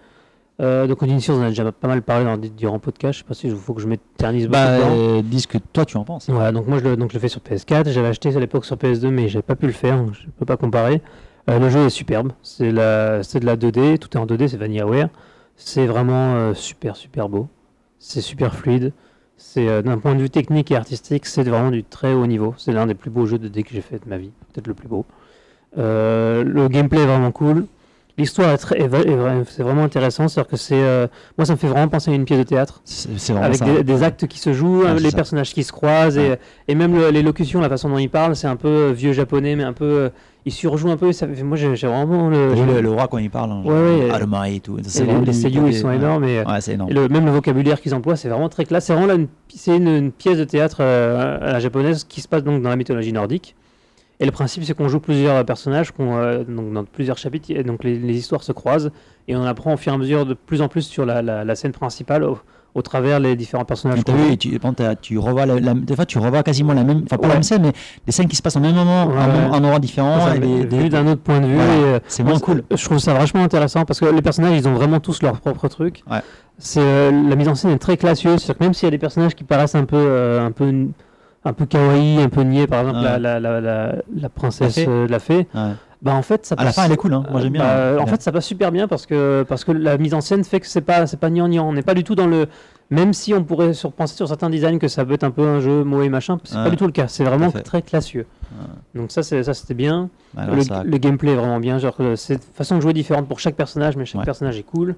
Euh, donc, Odin Sphere, on en a déjà pas mal parlé dans, durant le podcast. Je sais pas si il faut que je m'éternise Bah, euh, dis ce que toi tu en penses. Ouais, donc moi je le, donc, je le fais sur PS4. J'avais acheté à l'époque sur PS2, mais j'avais pas pu le faire. donc Je peux pas comparer. Euh, le jeu est superbe. C'est de la 2D. Tout est en 2D. C'est VanillaWare. C'est vraiment euh, super, super beau. C'est super fluide. C'est euh, d'un point de vue technique et artistique, c'est vraiment du très haut niveau. C'est l'un des plus beaux jeux 2D que j'ai fait de ma vie, peut-être le plus beau. Euh, le gameplay est vraiment cool. L'histoire est vraiment intéressant. C'est-à-dire que c'est, euh, moi, ça me fait vraiment penser à une pièce de théâtre avec des, des actes qui se jouent, hein, les ça. personnages qui se croisent et, Ouais. et même locutions, la façon dont ils parlent, c'est un peu euh, vieux japonais, mais un peu, euh, il surjoue un peu. Ça, moi, j'ai vraiment le, le, le roi quand il parle, hein, Ouais, ouais. et tout. et les, les seiyuu, ils sont énormes et, énorme. le, même le vocabulaire qu'ils emploient, c'est vraiment très classe. C'est vraiment là une, une, une pièce de théâtre euh, à la japonaise qui se passe donc dans la mythologie nordique. Et le principe, c'est qu'on joue plusieurs personnages, qu'on, euh, donc dans plusieurs chapitres, et donc les, les histoires se croisent, et on apprend au fur et à mesure de plus en plus sur la, la- la scène principale au, au travers les différents personnages. Joue. et tu, tu revois la, des fois tu revois quasiment la même, enfin pas la même scène, mais des scènes qui se passent au même moment, Ouais, moment- ouais. un endroit différent. Des- d'un autre point de vue. Voilà. euh, c'est moins cool. Je trouve ça vachement intéressant parce que les personnages, ils ont vraiment tous leur propre truc. Ouais. C'est euh, la mise en scène est très classieuse. C'est-à-dire que même s'il y a des personnages qui paraissent un peu, euh, un peu, un peu kawaii, un peu niais, par exemple Ouais. la, la, la, la, princesse La fée. euh, de la fée, Ouais. bah en fait ça À la passe- fin, elle est cool, hein. Moi, j'aime bien, bah, hein. en Ouais. fait, ça passe super bien parce que parce que la mise en scène fait que c'est pas c'est pas gnangnan. On n'est pas du tout dans le même si on pourrait sur, penser sur certains designs que ça peut être un peu un jeu mauvais machin, c'est pas du tout le cas. C'est vraiment très classieux. Donc ça c'est ça c'était bien. Alors, Le, ça- le gameplay est vraiment bien. Genre, euh, c'est une façon de jouer différente pour chaque personnage, mais chaque personnage est cool.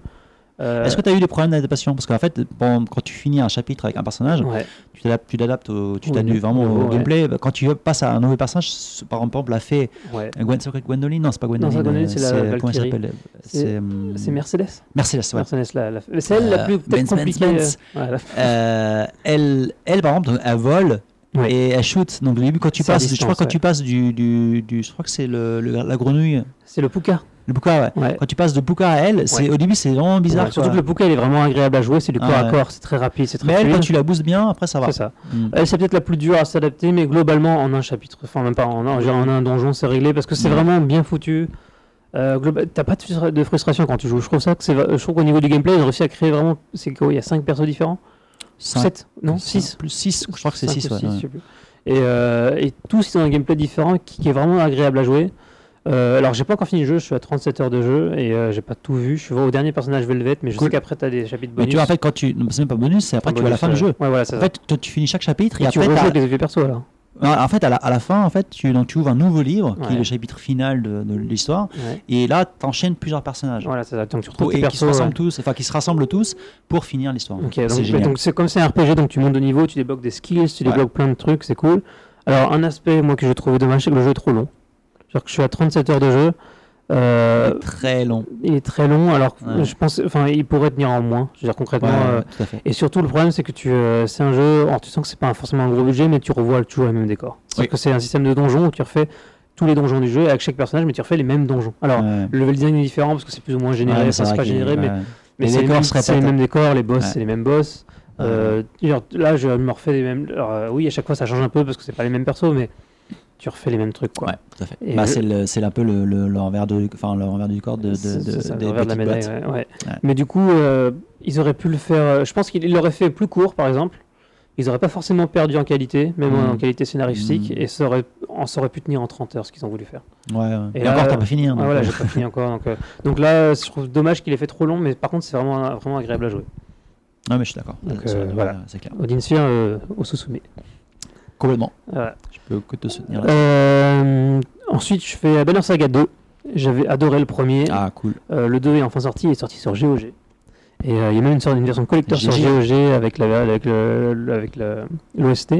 Euh, Est-ce que tu as eu des problèmes d'adaptation? Parce qu'en fait, bon, quand tu finis un chapitre avec un personnage, ouais. tu t'adaptes, tu t'adaptes au, tu vraiment au ouais. gameplay. Quand tu passes à un nouveau personnage, par exemple la fée, ouais. Gwen, c'est Gwendoline Non, c'est pas Gwendoline. c'est Gwendoline, euh, c'est la comment elle Valkyrie. s'appelle? C'est- C'est Mercedes. Mercedes, ouais. Mercedes, la, la- c'est elle la Euh, plus peut-être Benz, Benz, compliquée. Benz. euh, ouais, la- Euh, elle, elle, par exemple, elle vole Ouais. et elle shoot. Donc, au début, quand tu C'est passes, je crois que quand ouais. tu passes du, du, du- je crois que c'est le, le- la grenouille, C'est le Puka. Le Puka, ouais. Ouais. Quand tu passes de Puka à elle, c'est Ouais. au début, c'est vraiment bizarre. Ouais, surtout que le Puka il est vraiment agréable à jouer. C'est du Ah, corps à ouais. corps. C'est très rapide. C'est très Mais elle, fluide. quand tu la boostes bien, après, ça va. C'est ça. Mm. Elle, c'est peut-être la plus dure à s'adapter, mais globalement, en un chapitre, enfin, même pas en un, en un donjon, c'est réglé parce que c'est Mm. vraiment bien foutu. Euh, T'as pas de frustra- de frustration quand tu joues. Je trouve ça que c'est, va- je trouve qu'au niveau du gameplay, ils ont réussi à créer vraiment. C'est quoi Il y a 5 persos différents? Cinq, 7 Non cinq, 6 Plus 6, je crois que c'est 6. Cinq ou six, je sais plus. Et, euh, et tous ils ont un gameplay différent qui, qui est vraiment agréable à jouer. Euh, alors j'ai pas encore fini le jeu, je suis à 37 heures de jeu et euh, j'ai pas tout vu. Je suis au dernier personnage Velvet, mais je Cool. sais qu'après t'as des chapitres Mais bonus. tu vois, en fait, quand tu. C'est même pas bonus, c'est après que tu vas à la fin du jeu. Ouais, voilà, c'est En ça. fait, toi, tu finis chaque chapitre et, Et tu après, rejoues avec les vieux persos alors. en fait, à la, à la fin, en fait, tu, donc, tu ouvres un nouveau livre qui est le chapitre final de, de l'histoire. Ouais. Et là, tu enchaînes plusieurs personnages. Voilà, c'est ça. Donc tu retrouves et qui se rassemblent ouais. tous, enfin qui se rassemblent tous pour finir l'histoire. Ok, c'est donc c'est comme c'est un RPG, donc tu montes de niveau, tu débloques des skills, tu débloques plein de trucs, c'est cool. Alors, un aspect, moi, que je trouvais dommage, c'est que le jeu est trop long. Que je suis à 37 heures de jeu. Euh, Très long. il est très long, alors Ouais. je pense, enfin, il pourrait tenir en moins. Je veux dire, concrètement. euh, à fait. et surtout, le problème, c'est que tu, euh, c'est un jeu. Alors, tu sens que c'est pas forcément un gros budget, mais tu revois toujours les mêmes décors. C'est Oui. que c'est un système de donjons où tu refais tous les donjons du jeu avec chaque personnage, mais tu refais les mêmes donjons. Alors, Ouais. le level design est différent parce que c'est plus ou moins généré. Ouais, enfin, c'est pas généré, mais ouais. mais Les c'est les, les mêmes décors, les boss, Ouais. c'est les mêmes boss. Euh, genre, là, je me refais les mêmes. alors, euh, oui, à chaque fois, ça change un peu parce que c'est pas les mêmes persos, mais tu refais les mêmes trucs, quoi. Ouais, tout à fait. Bah, c'est un peu le, le, le revers de, enfin, le revers du corps de, le des de la médaille, ouais, ouais. Mais du coup, euh, ils auraient pu le faire. euh, je pense qu'ils l'auraient fait plus court, par exemple. Ils auraient pas forcément perdu en qualité, même Mm. en qualité scénaristique, Mm. et ça aurait, on ça aurait pu tenir en 30 heures, ce qu'ils ont voulu faire. Ouais. Et Et, là, encore, t'as pas fini. hein, Ah, donc, voilà, euh, j'ai pas fini encore. Donc, euh, donc là, je trouve dommage qu'il ait fait trop long, mais par contre, c'est vraiment, vraiment agréable à jouer. Ouais, mais je suis d'accord. Donc, euh, voilà. C'est clair. Odin Sphere au Susume. Complètement. Je peux que te soutenir. Euh, ensuite, je fais Banner Saga 2. J'avais adoré le premier. Ah, cool. Euh, le 2 est enfin sorti, il est sorti sur GOG. Et euh, il y a même une, sorte, une version collector sur. GOG avec la- avec le- avec le- l'OST.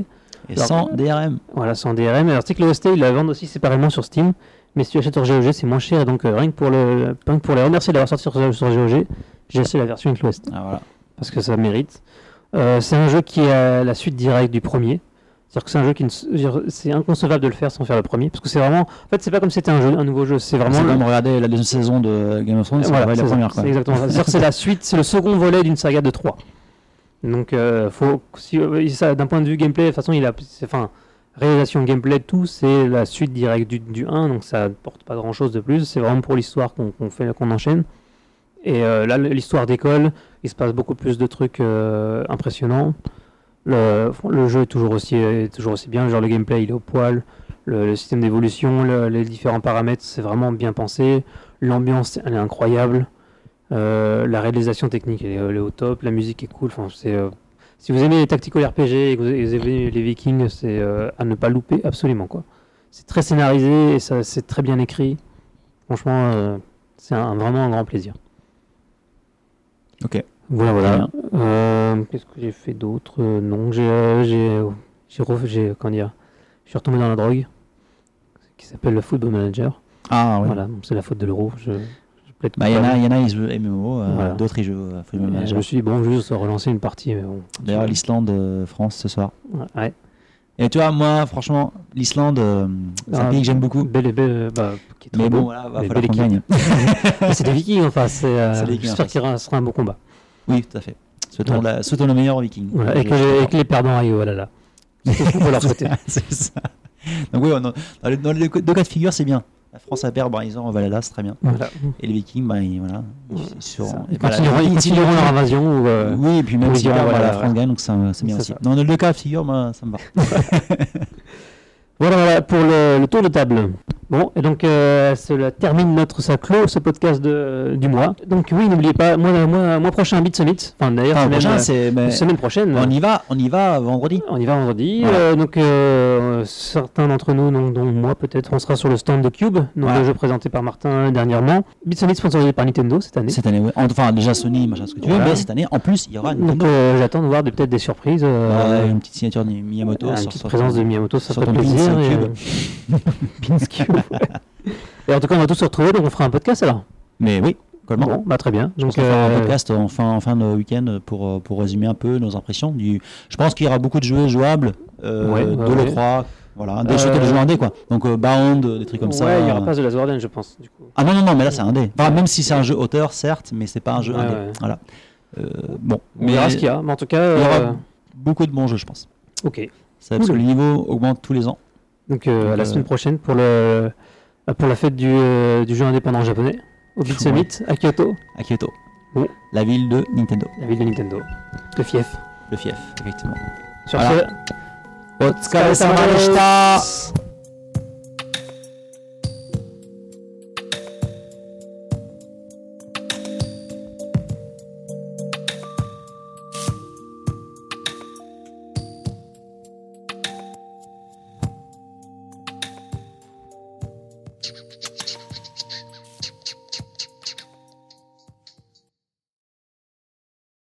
Et Alors- sans DRM. Voilà, sans DRM. Alors, tu sais que l'OST, ils la vendent aussi séparément sur Steam. Mais si tu achètes sur GOG, c'est moins cher. Et donc, euh, rien, que pour le, rien que pour les remercier d'avoir sorti sur, sur GOG, j'ai acheté la version avec l'OST. Ah, voilà. Parce que ça mérite. Euh, c'est un jeu qui est à la suite directe du premier. C'est-à-dire que c'est un jeu qui ne c'est inconcevable de le faire sans faire le premier. Parce que c'est vraiment. En fait, c'est pas comme si c'était un, jeu, un nouveau jeu. C'est vraiment. C'est le- comme regarder la deuxième saison de Game of Thrones, c'est voilà, la première. C'est exactement ça. C'est-à-dire que c'est la suite, c'est le second volet d'une saga de 3. Donc, euh, faut, si, euh, d'un point de vue gameplay, de toute façon, il a, enfin, réalisation gameplay, tout, c'est la suite directe du, du 1, donc ça apporte pas grand-chose de plus. C'est vraiment pour l'histoire qu'on qu'on fait, qu'on enchaîne. Et euh, là, l'histoire d'école, il se passe beaucoup plus de trucs euh, impressionnants. Le, jeu est toujours aussi, est toujours aussi bien. Genre le gameplay, il est au poil. Le, système d'évolution, le- les différents paramètres, c'est vraiment bien pensé. L'ambiance, elle est incroyable. Euh, la réalisation technique, elle est, au top. La musique est cool. Enfin, c'est, euh, si vous aimez les tactical RPG et que vous aimez les Vikings, c'est euh, à ne pas louper absolument quoi. C'est très scénarisé et ça, c'est très bien écrit. Franchement, euh, c'est vraiment un grand plaisir. Ok. Voilà, voilà. Euh, Qu'est-ce que j'ai fait d'autre? Euh, Non, j'ai, euh, j'ai, j'ai, comment dire, je suis retombé dans la drogue, qui s'appelle le Football Manager. Ah, oui. Voilà, c'est la faute de l'euro. Je, je Bah, il y en a, il y en a, ils jouent MMO, euh, Voilà. d'autres ils jouent euh, Football Manager. je me suis dit, bon, je vais juste relancer une partie. Mais bon, D'ailleurs, l'Islande, France ce soir. Ouais. Et tu vois, moi, franchement, l'Islande, c'est un Ah, pays que j'aime beaucoup. Belle, belle, bah, qui est très Mais beau. bon, voilà, va falloir qu'on gagne. c'est des Vikings en face. c'est, J'espère qu'il sera un bon combat. Oui, tout à fait. Souhaitons, la- souhaitons le meilleur aux Vikings. Voilà, et, que les, suis et que les perdants aillent au là. C'est ce qu'on peut leur souhaiter. c'est ça. Donc oui, on dans, les, deux cas de figure, c'est bien. La France a perd, bah, ils ont Valhalla, c'est très bien. Voilà. Et les Vikings, bah, ils, voilà, ils, Ils voilà, continueront, ils ils- continueront leur invasion. Ou, euh, Oui, et puis même si la France gagne, donc c'est bien aussi. ça. Dans les deux cas de figure, moi, ça me va. Voilà, voilà, pour le, le tour de table. Bon, et donc euh, cela termine notre, ça clôt ce podcast de, du mois. Donc oui, n'oubliez pas, mois, mois, mois prochain, Beat Summit. Enfin d'ailleurs, Enfin, semaine, prochain, euh, c'est- mais semaine prochaine. on y va, on y va vendredi. On y va vendredi. Voilà. Euh, donc, euh, certains d'entre nous, donc, dont moi peut-être, on sera sur le stand de Cube, donc Voilà. le jeu présenté par Martin dernièrement. Beat Summit sponsorisé par Nintendo cette année. Cette année, ouais. Enfin, déjà Sony, machin, ce que tu veux, Voilà. mais cette année, en plus, il y aura Donc, Nintendo. euh, j'attends de voir des- peut-être des surprises. euh, une petite signature de Miyamoto. une sur- petite sur- présence de Miyamoto, ça ferait plaisir. euh, Pins Cube. et en tout cas, on va tous se retrouver, donc on fera un podcast alors. Mais oui, complètement. Bon, bah très bien. Je pense Donc, qu'on fera un euh, podcast en fin, en fin de week-end pour, euh, pour résumer un peu nos impressions. Du... Je pense qu'il y aura beaucoup de jeux jouables, euh, Ouais, de ouais, ouais. l'E3, voilà, des Euh, jeux, indés quoi. Donc euh, Bound, des trucs comme ça. ouais, il y aura pas de Last Guardian, je pense. Du coup. Ah non, non, non, mais là c'est un dé. Enfin, même si c'est un jeu auteur, certes, mais c'est pas un jeu indé. Voilà. Euh, bon, On verra ce qu'il y a, mais en tout cas, il y aura euh, beaucoup de bons jeux, je pense. ok. Ça, parce que le niveau augmente tous les ans. Donc euh, à la euh, semaine prochaine pour le euh, pour la fête du, euh, du jeu indépendant japonais au Beat. Summit à Kyoto, à Kyoto. Oui. La ville de Nintendo, la ville de Nintendo, le fief. le fief, effectivement. Sur Voilà. ce,